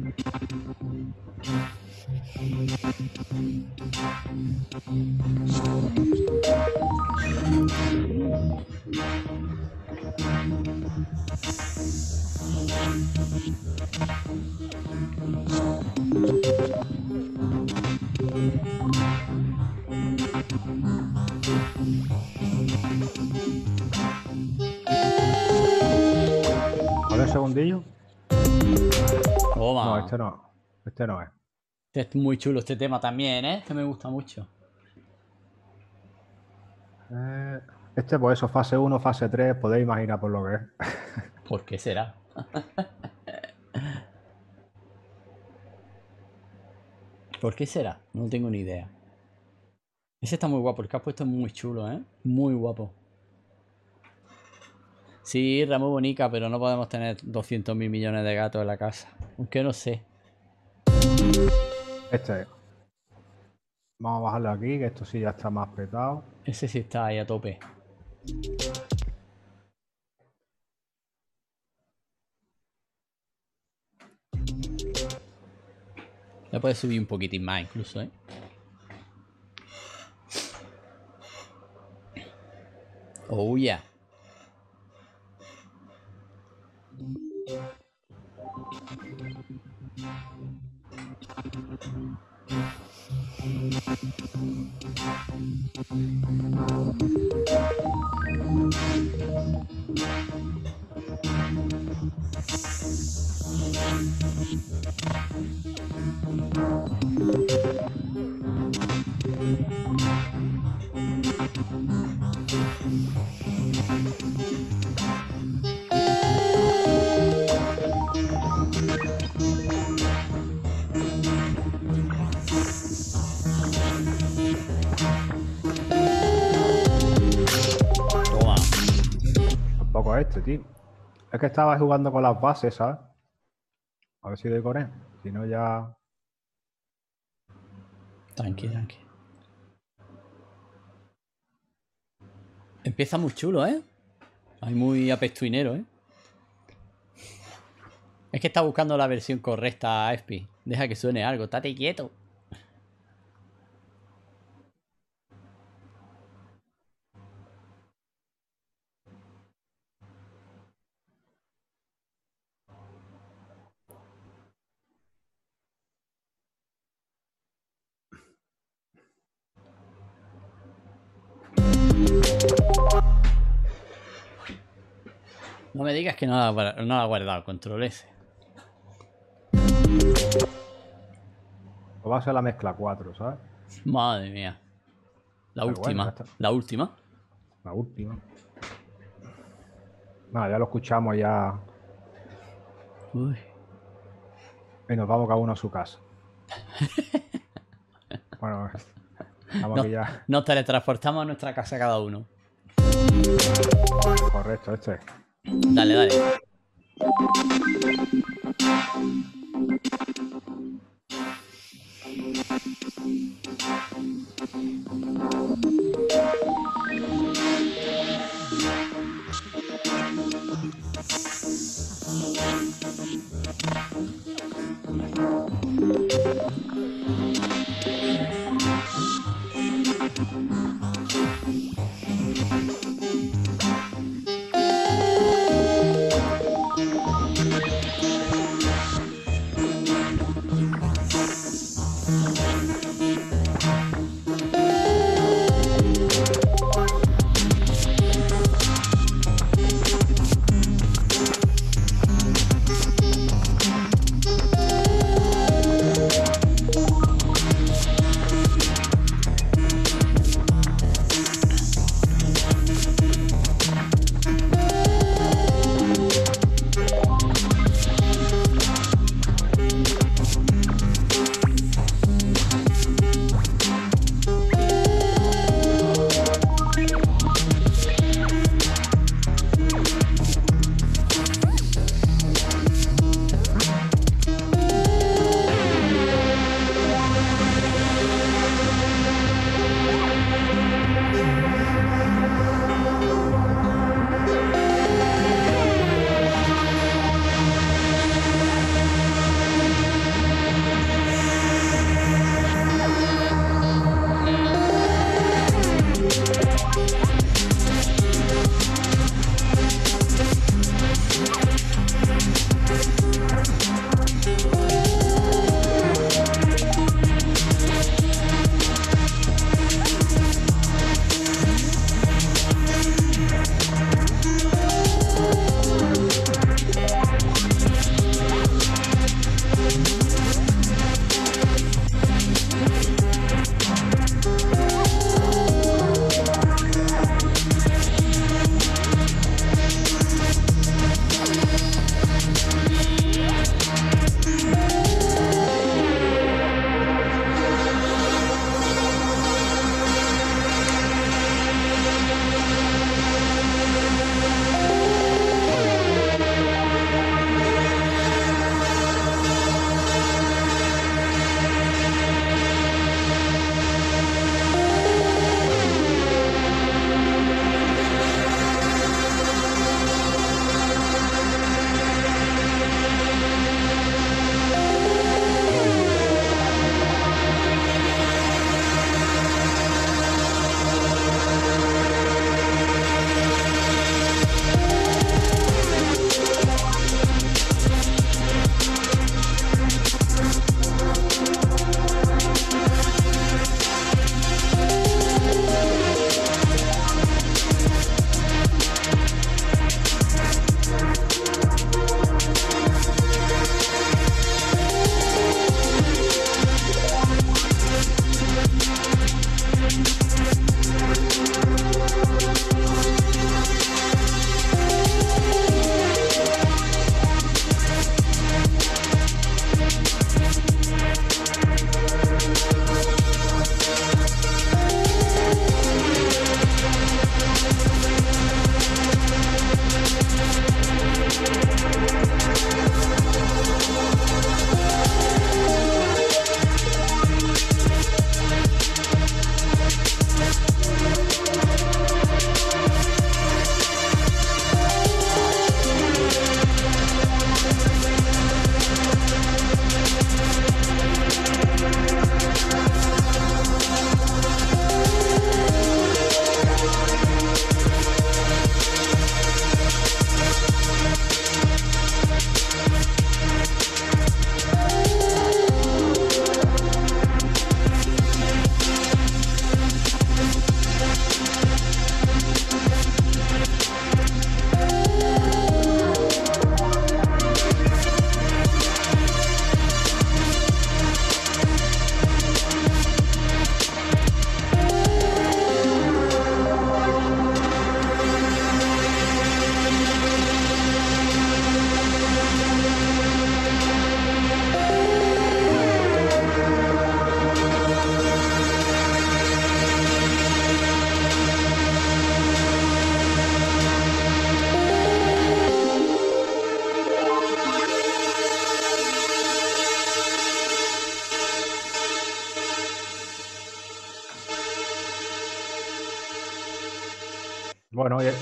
ver, un segundillo. Toma. No, este no. Este no es. Este es muy chulo este tema también, ¿eh? Este me gusta mucho. Eh, este, pues eso, fase 1, fase 3, podéis imaginar por lo que es. ¿Por qué será? ¿Por qué será? No tengo ni idea. Ese está muy guapo, el que has puesto es muy chulo, ¿eh? Muy guapo. Sí, Irra, muy bonita, pero no podemos tener 200 mil millones de gatos en la casa. Aunque no sé. Este es. Vamos a bajarlo aquí, que esto sí ya está más petado. Ese sí está ahí a tope. Le puedes subir un poquitín más incluso, ¿eh? Oh, yeah. Es que estaba jugando con las bases, ¿sabes? A ver si doy con él. Si no, ya. Tranqui, tranqui. Empieza muy chulo, ¿eh? Hay muy apestuinero, ¿eh? Es que está buscando la versión correcta, Espi. Deja que suene algo, estate quieto. No me digas que no la, no la ha guardado, control S. O va a ser la mezcla 4, ¿sabes? Madre mía. La Pero última. la última. La última. Nada, ya lo escuchamos ya. Uy. Y nos vamos cada uno a su casa. bueno, estamos No. aquí ya. Nos teletransportamos a nuestra casa cada uno. Correcto, este. Dale, dale.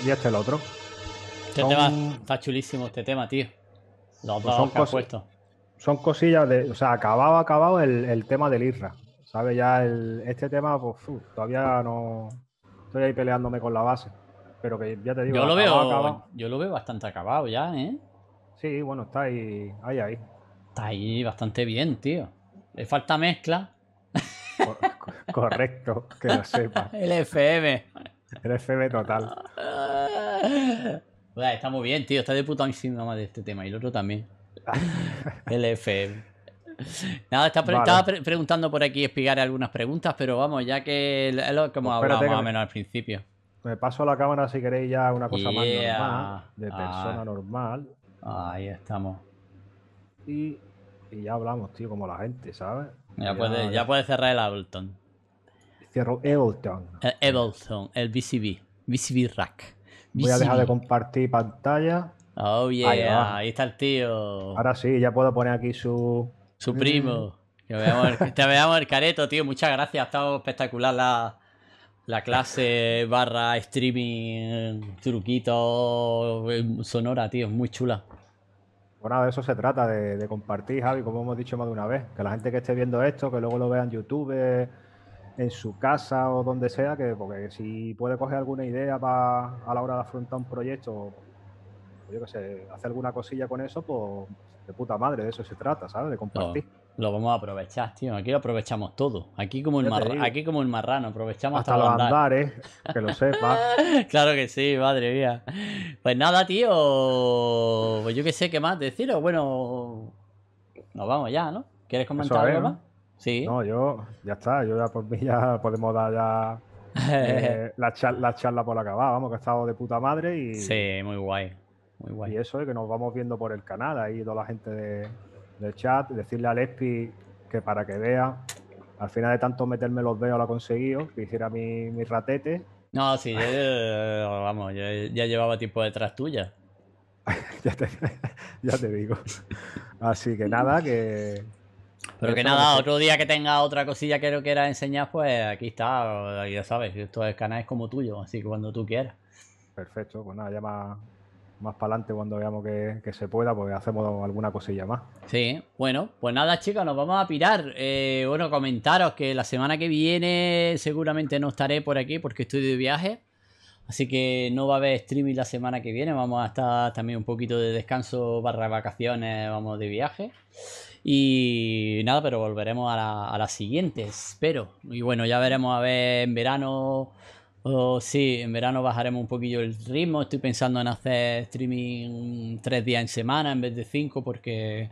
Y este el otro. Este Son- tema está chulísimo, este tema, tío. Los Pues dos son que has cosas- puesto. Son cosillas de. O sea, acabado, acabado el, el tema del IRRA. ¿Sabes? Ya el, este tema, pues uf, todavía no. Estoy ahí peleándome con la base. Pero que ya te digo. Yo lo acabado, veo, acabado. yo lo veo bastante acabado ya, ¿eh? Sí, bueno, está ahí, ahí, ahí. Está ahí bastante bien, tío. Le falta mezcla. Co- co- correcto, que lo sepa. El FM. El FM total. Bueno, está muy bien, tío. Está de puta encima de este tema. Y el otro también. El FM. Nada, está pre- Vale. estaba pre- preguntando por aquí explicar algunas preguntas, pero vamos, ya que es lo que hemos Pues hablado más o me- menos al principio. Me paso a la cámara si queréis ya una cosa más normal, de Ah. persona normal. Ahí estamos. Y, y ya hablamos, tío, como la gente, ¿sabes? Ya, puedes, ya puedes cerrar el Ableton. Cierro Ableton. El Ableton, el VCB. VCB Rack. Voy a dejar de compartir pantalla. Oh, yeah. Ahí está el tío. Ahora sí, ya puedo poner aquí su. Su primo. Que veamos el- te veamos el careto, tío. Muchas gracias. Ha estado espectacular la, la clase barra streaming, truquito, eh, sonora, tío. Muy chula. Nada, de eso se trata, de, de compartir, Javi, como hemos dicho más de una vez. Que la gente que esté viendo esto, que luego lo vea en YouTube, eh, en su casa o donde sea, que porque si puede coger alguna idea pa- a la hora de afrontar un proyecto, pues yo qué sé, hacer alguna cosilla con eso, pues de puta madre, de eso se trata, ¿sabes? De compartir. lo vamos a aprovechar, tío. Aquí lo aprovechamos todo. Aquí como el, marra- aquí como el marrano, aprovechamos hasta, Hasta los andares. andares, que lo sepas. Claro que sí, madre mía. Pues nada, tío. Pues yo qué sé qué más deciros. Bueno, nos vamos ya, ¿no? ¿Quieres comentar es, algo más? Sí. No, yo, ya está, yo ya por mí ya podemos dar ya eh, la, char- la charla por acabada, vamos, que ha estado de puta madre y, Sí, muy guay. Muy guay. y eso, y que nos vamos viendo por el canal, ahí toda la gente de- del chat, decirle a Lespi que para que vea, al final de tanto meterme los dedos lo ha conseguido, que hiciera mi, mi ratete, No, sí, yo, yo- vamos, yo ya llevaba tiempo detrás tuya. ya te, ya te digo. Así que nada, que... Pero que nada, que- otro día que tenga otra cosilla que no quieras enseñar, pues aquí está, ya sabes, esto es canal es como tuyo, así que cuando tú quieras. Perfecto, pues nada, ya más, más para adelante cuando veamos que, que se pueda, pues hacemos alguna cosilla más. Sí, bueno, pues nada chicos, nos vamos a pirar. Eh, bueno, comentaros que la semana que viene seguramente no estaré por aquí porque estoy de viaje. Así que no va a haber streaming la semana que viene. Vamos a estar también un poquito de descanso barra vacaciones, vamos de viaje. Y nada, pero volveremos a la, a la siguiente, espero. Y bueno, ya veremos a ver en verano. o sí, en verano bajaremos un poquillo el ritmo. Estoy pensando en hacer streaming tres días en semana en vez de cinco, porque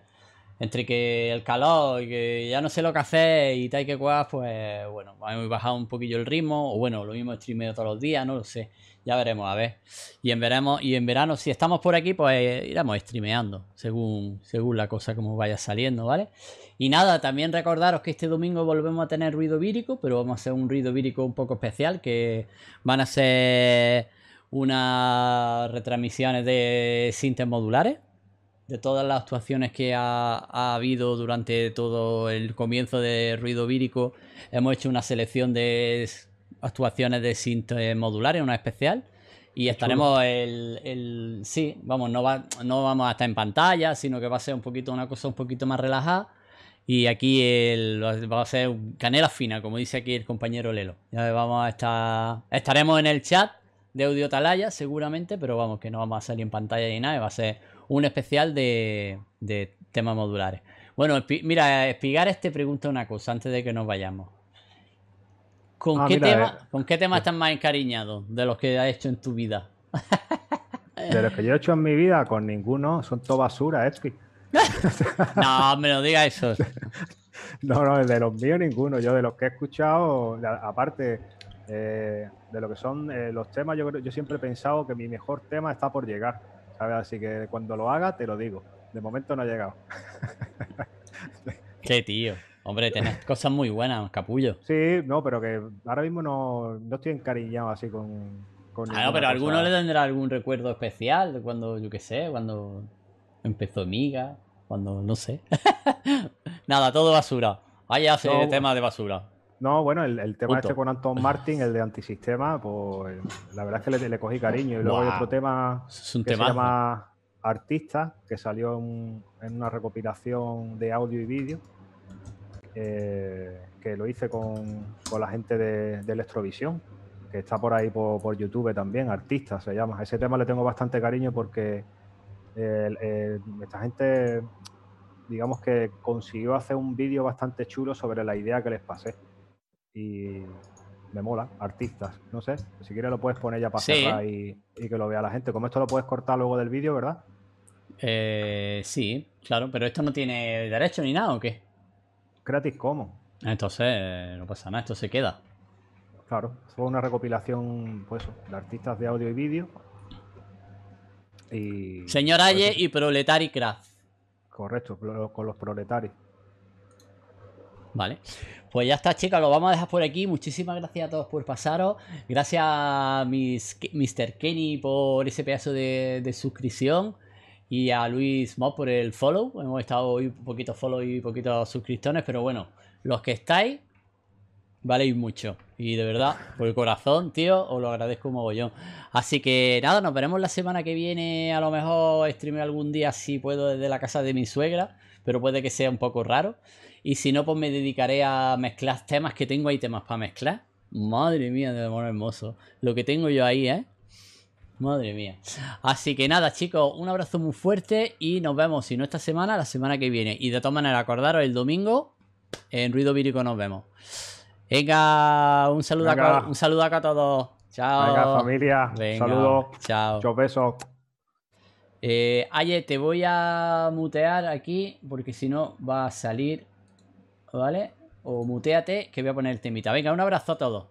entre que el calor y que ya no sé lo que hacer y tal que cual, pues bueno, hemos bajado un poquillo el ritmo. O bueno, lo mismo streameo todos los días, no lo sé. Ya veremos, a ver. Y en verano, y en verano, si estamos por aquí, pues iremos streameando, según, según la cosa como vaya saliendo, ¿vale? Y nada, también recordaros que este domingo volvemos a tener ruido vírico, pero vamos a hacer un ruido vírico un poco especial, que van a ser unas retransmisiones de sintes modulares, de todas las actuaciones que ha, ha habido durante todo el comienzo de ruido vírico. Hemos hecho una selección de actuaciones de sintes modulares, una especial. Y estaremos el, el- Sí, vamos, no, va, no vamos a estar en pantalla, sino que va a ser un poquito una cosa un poquito más relajada. Y aquí el, va a ser canela fina, como dice aquí el compañero Lelo. Ya vamos a estar. Estaremos en el chat de Audio Talaya, seguramente, pero vamos, que no vamos a salir en pantalla ni nada. Va a ser un especial de, de temas modulares. Bueno, mira, Espigares te pregunta una cosa antes de que nos vayamos. ¿Con, Ah, qué, mira, tema, eh, ¿Con qué tema estás más encariñado de los que has hecho en tu vida? De los que yo he hecho en mi vida, con ninguno, son todo basura, Espi. No, me lo diga eso. No, no, de los míos ninguno. Yo de los que he escuchado, aparte eh, de lo que son eh, los temas, yo, yo siempre he pensado que mi mejor tema está por llegar. ¿sabes? Así que cuando lo haga, te lo digo. De momento no ha llegado. Qué tío. Hombre, tenés cosas muy buenas, capullo. Sí, no, pero que ahora mismo no, no estoy encariñado así con. con Ah, no, pero alguno le tendrá algún recuerdo especial de cuando, yo qué sé, cuando empezó Miga, cuando no sé. Nada, todo basura. Vaya No, tema de basura. No, bueno, el, el tema Punto. este con Anton Martin, el de antisistema, pues la verdad es que le, le cogí cariño. Y luego hay otro tema Es un que se temazo. llama Artista, que salió en, en una recopilación de audio y vídeo, eh, que lo hice con, con la gente de, de Electrovisión, que está por ahí por, por YouTube también, Artista se llama. Ese tema le tengo bastante cariño porque el- esta gente, digamos que consiguió hacer un vídeo bastante chulo sobre la idea que les pasé. Y me mola, artistas, no sé, si quieres lo puedes poner ya para Sí. cerrar y, y que lo vea la gente. Como esto lo puedes cortar luego del vídeo, ¿verdad? Eh, sí, claro, pero esto no tiene derecho ni nada, ¿o qué? Creative Commons, Entonces, eh, no pasa nada, esto se queda. claro. Fue una recopilación, pues, de artistas de audio y vídeo. Y. Señor pues, Aye y Proletari Craft. Correcto, con los proletarios. Vale. Pues ya está, chicas, lo vamos a dejar por aquí. Muchísimas gracias a todos por pasaros. Gracias a mis, Mr. Kenny por ese pedazo de, de suscripción. Y a Luis Mod por el follow. Hemos estado hoy poquito follow y poquitos suscriptores. Pero bueno, los que estáis, valéis mucho. Y de verdad, por el corazón, tío, os lo agradezco un mogollón. Así que nada, nos veremos la semana que viene. A lo mejor streamer algún día si puedo desde la casa de mi suegra. Pero puede que sea un poco raro. Y si no, pues me dedicaré a mezclar temas que tengo ahí, temas para mezclar. Madre mía, de amor hermoso. Lo que tengo yo ahí, ¿eh? Madre mía. Así que nada, chicos, un abrazo muy fuerte y nos vemos, si no esta semana, la semana que viene. Y de todas maneras, acordaros, el domingo en Ruido Vírico nos vemos. Venga, un saludo, Venga. A, un saludo a todos. Chao. Venga, familia, Venga, saludos, Chao. muchos besos. Eh, Aye, te voy a mutear aquí porque si no va a salir. ¿Vale? O muteate que voy a poner el temita. Venga, un abrazo a todos.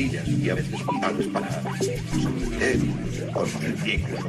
Y a veces vitales para incluso